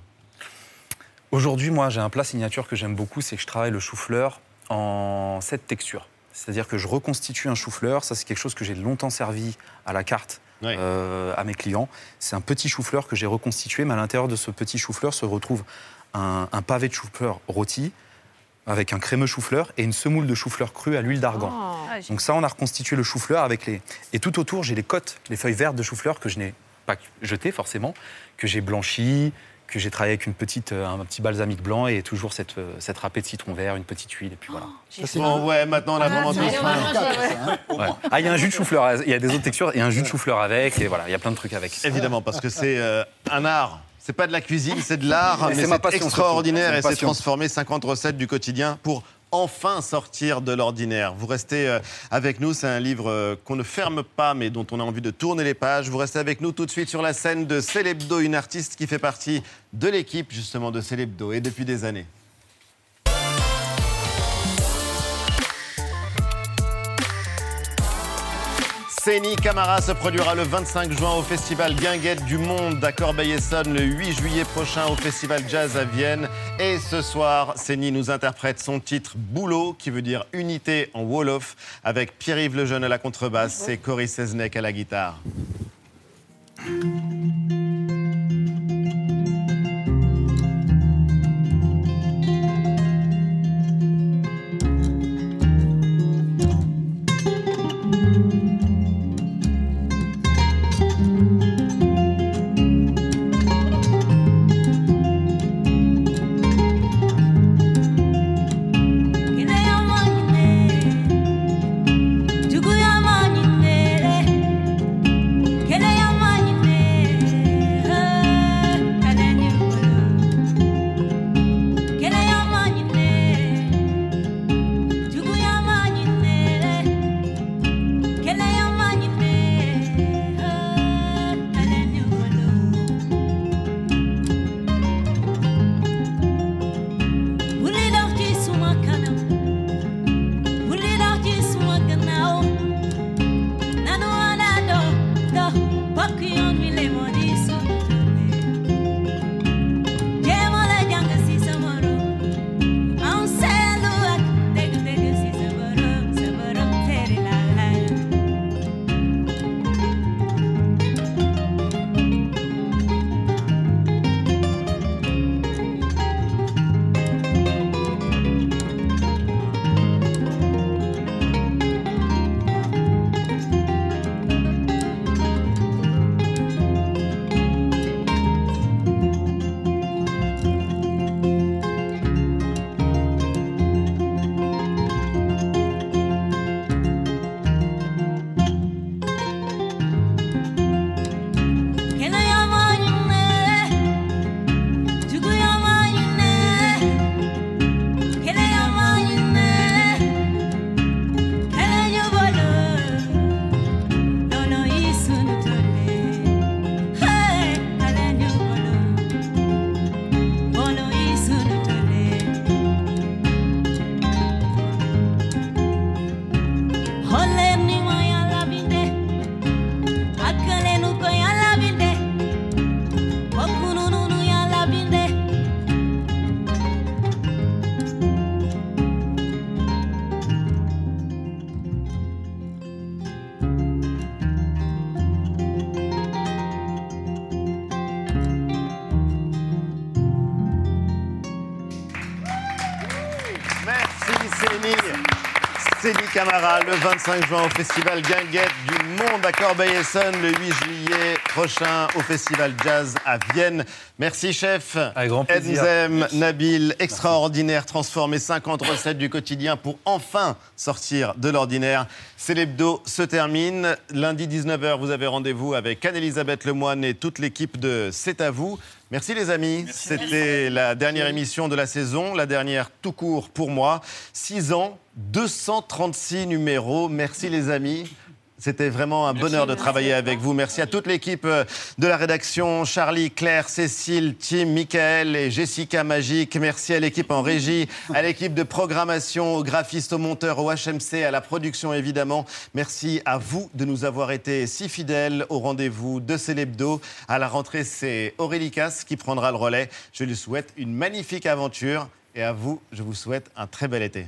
Aujourd'hui, moi, j'ai un plat signature que j'aime beaucoup, c'est que je travaille le chou-fleur en sept textures. C'est-à-dire que je reconstitue un chou-fleur. Ça, c'est quelque chose que j'ai longtemps servi à la carte euh, à mes clients. C'est un petit chou-fleur que j'ai reconstitué, mais à l'intérieur de ce petit chou-fleur se retrouve un, un pavé de chou-fleur rôti avec un crémeux chou-fleur et une semoule de chou-fleur cru à l'huile d'argan. Ah, Donc ça, on a reconstitué le chou-fleur avec les... Et tout autour, j'ai les côtes, les feuilles vertes de chou-fleur que je n'ai pas jetées forcément, que j'ai blanchies, que j'ai travaillé avec une petite, euh, un petit balsamique blanc et toujours cette, euh, cette râpée de citron vert, une petite huile, et puis voilà. Bon, ouais, maintenant on a vraiment faim. Ouais. Ah, il y a un jus de chou-fleur, il y a des autres textures, et un jus de chou-fleur avec, et voilà, il y a plein de trucs avec. Évidemment, parce que c'est euh, un art. C'est pas de la cuisine, c'est de l'art, Mais c'est extraordinaire et C'est transformer 50 recettes du quotidien pour enfin sortir de l'ordinaire. Vous restez euh, avec nous, c'est un livre euh, qu'on ne ferme pas mais dont on a envie de tourner les pages. Vous restez avec nous tout de suite sur la scène de Célébdo, une artiste qui fait partie de l'équipe justement de Célébdo et depuis des années. Séni Camara se produira le 25 juin au festival Guinguette du Monde à Corbeil-Essonne, le 8 juillet prochain au festival Jazz à Vienne. Et ce soir, Séni nous interprète son titre Boulot, qui veut dire unité en Wolof, avec Pierre-Yves Lejeune à la contrebasse et Cory Seznek à la guitare. Camara, le 25 juin au festival Guinguette du Monde à Corbeil-Essonne, le 8 juillet prochain au festival Jazz à Vienne. Merci chef. Avec grand plaisir. Enzem, Nabil, extraordinaire, transformer 50 recettes du quotidien pour enfin sortir de l'ordinaire. C'est l'hebdo se termine. Lundi 19h, vous avez rendez-vous avec Anne-Elisabeth Lemoine et toute l'équipe de C'est à vous. Merci les amis. C'était la dernière émission de la saison, la dernière tout court pour moi. 6 ans, 236 numéros. Merci les amis. C'était vraiment un bonheur de travailler avec vous. Merci à toute l'équipe euh, de la rédaction, Charlie, Claire, Cécile, Tim, Michael et Jessica Magique. Merci à l'équipe en régie, à l'équipe de programmation, aux graphistes, aux monteurs, au HMC, à la production évidemment. Merci à vous de nous avoir été si fidèles au rendez-vous de Célébdo. À la rentrée, c'est Aurélie Casse qui prendra le relais. Je lui souhaite une magnifique aventure et à vous, je vous souhaite un très bel été.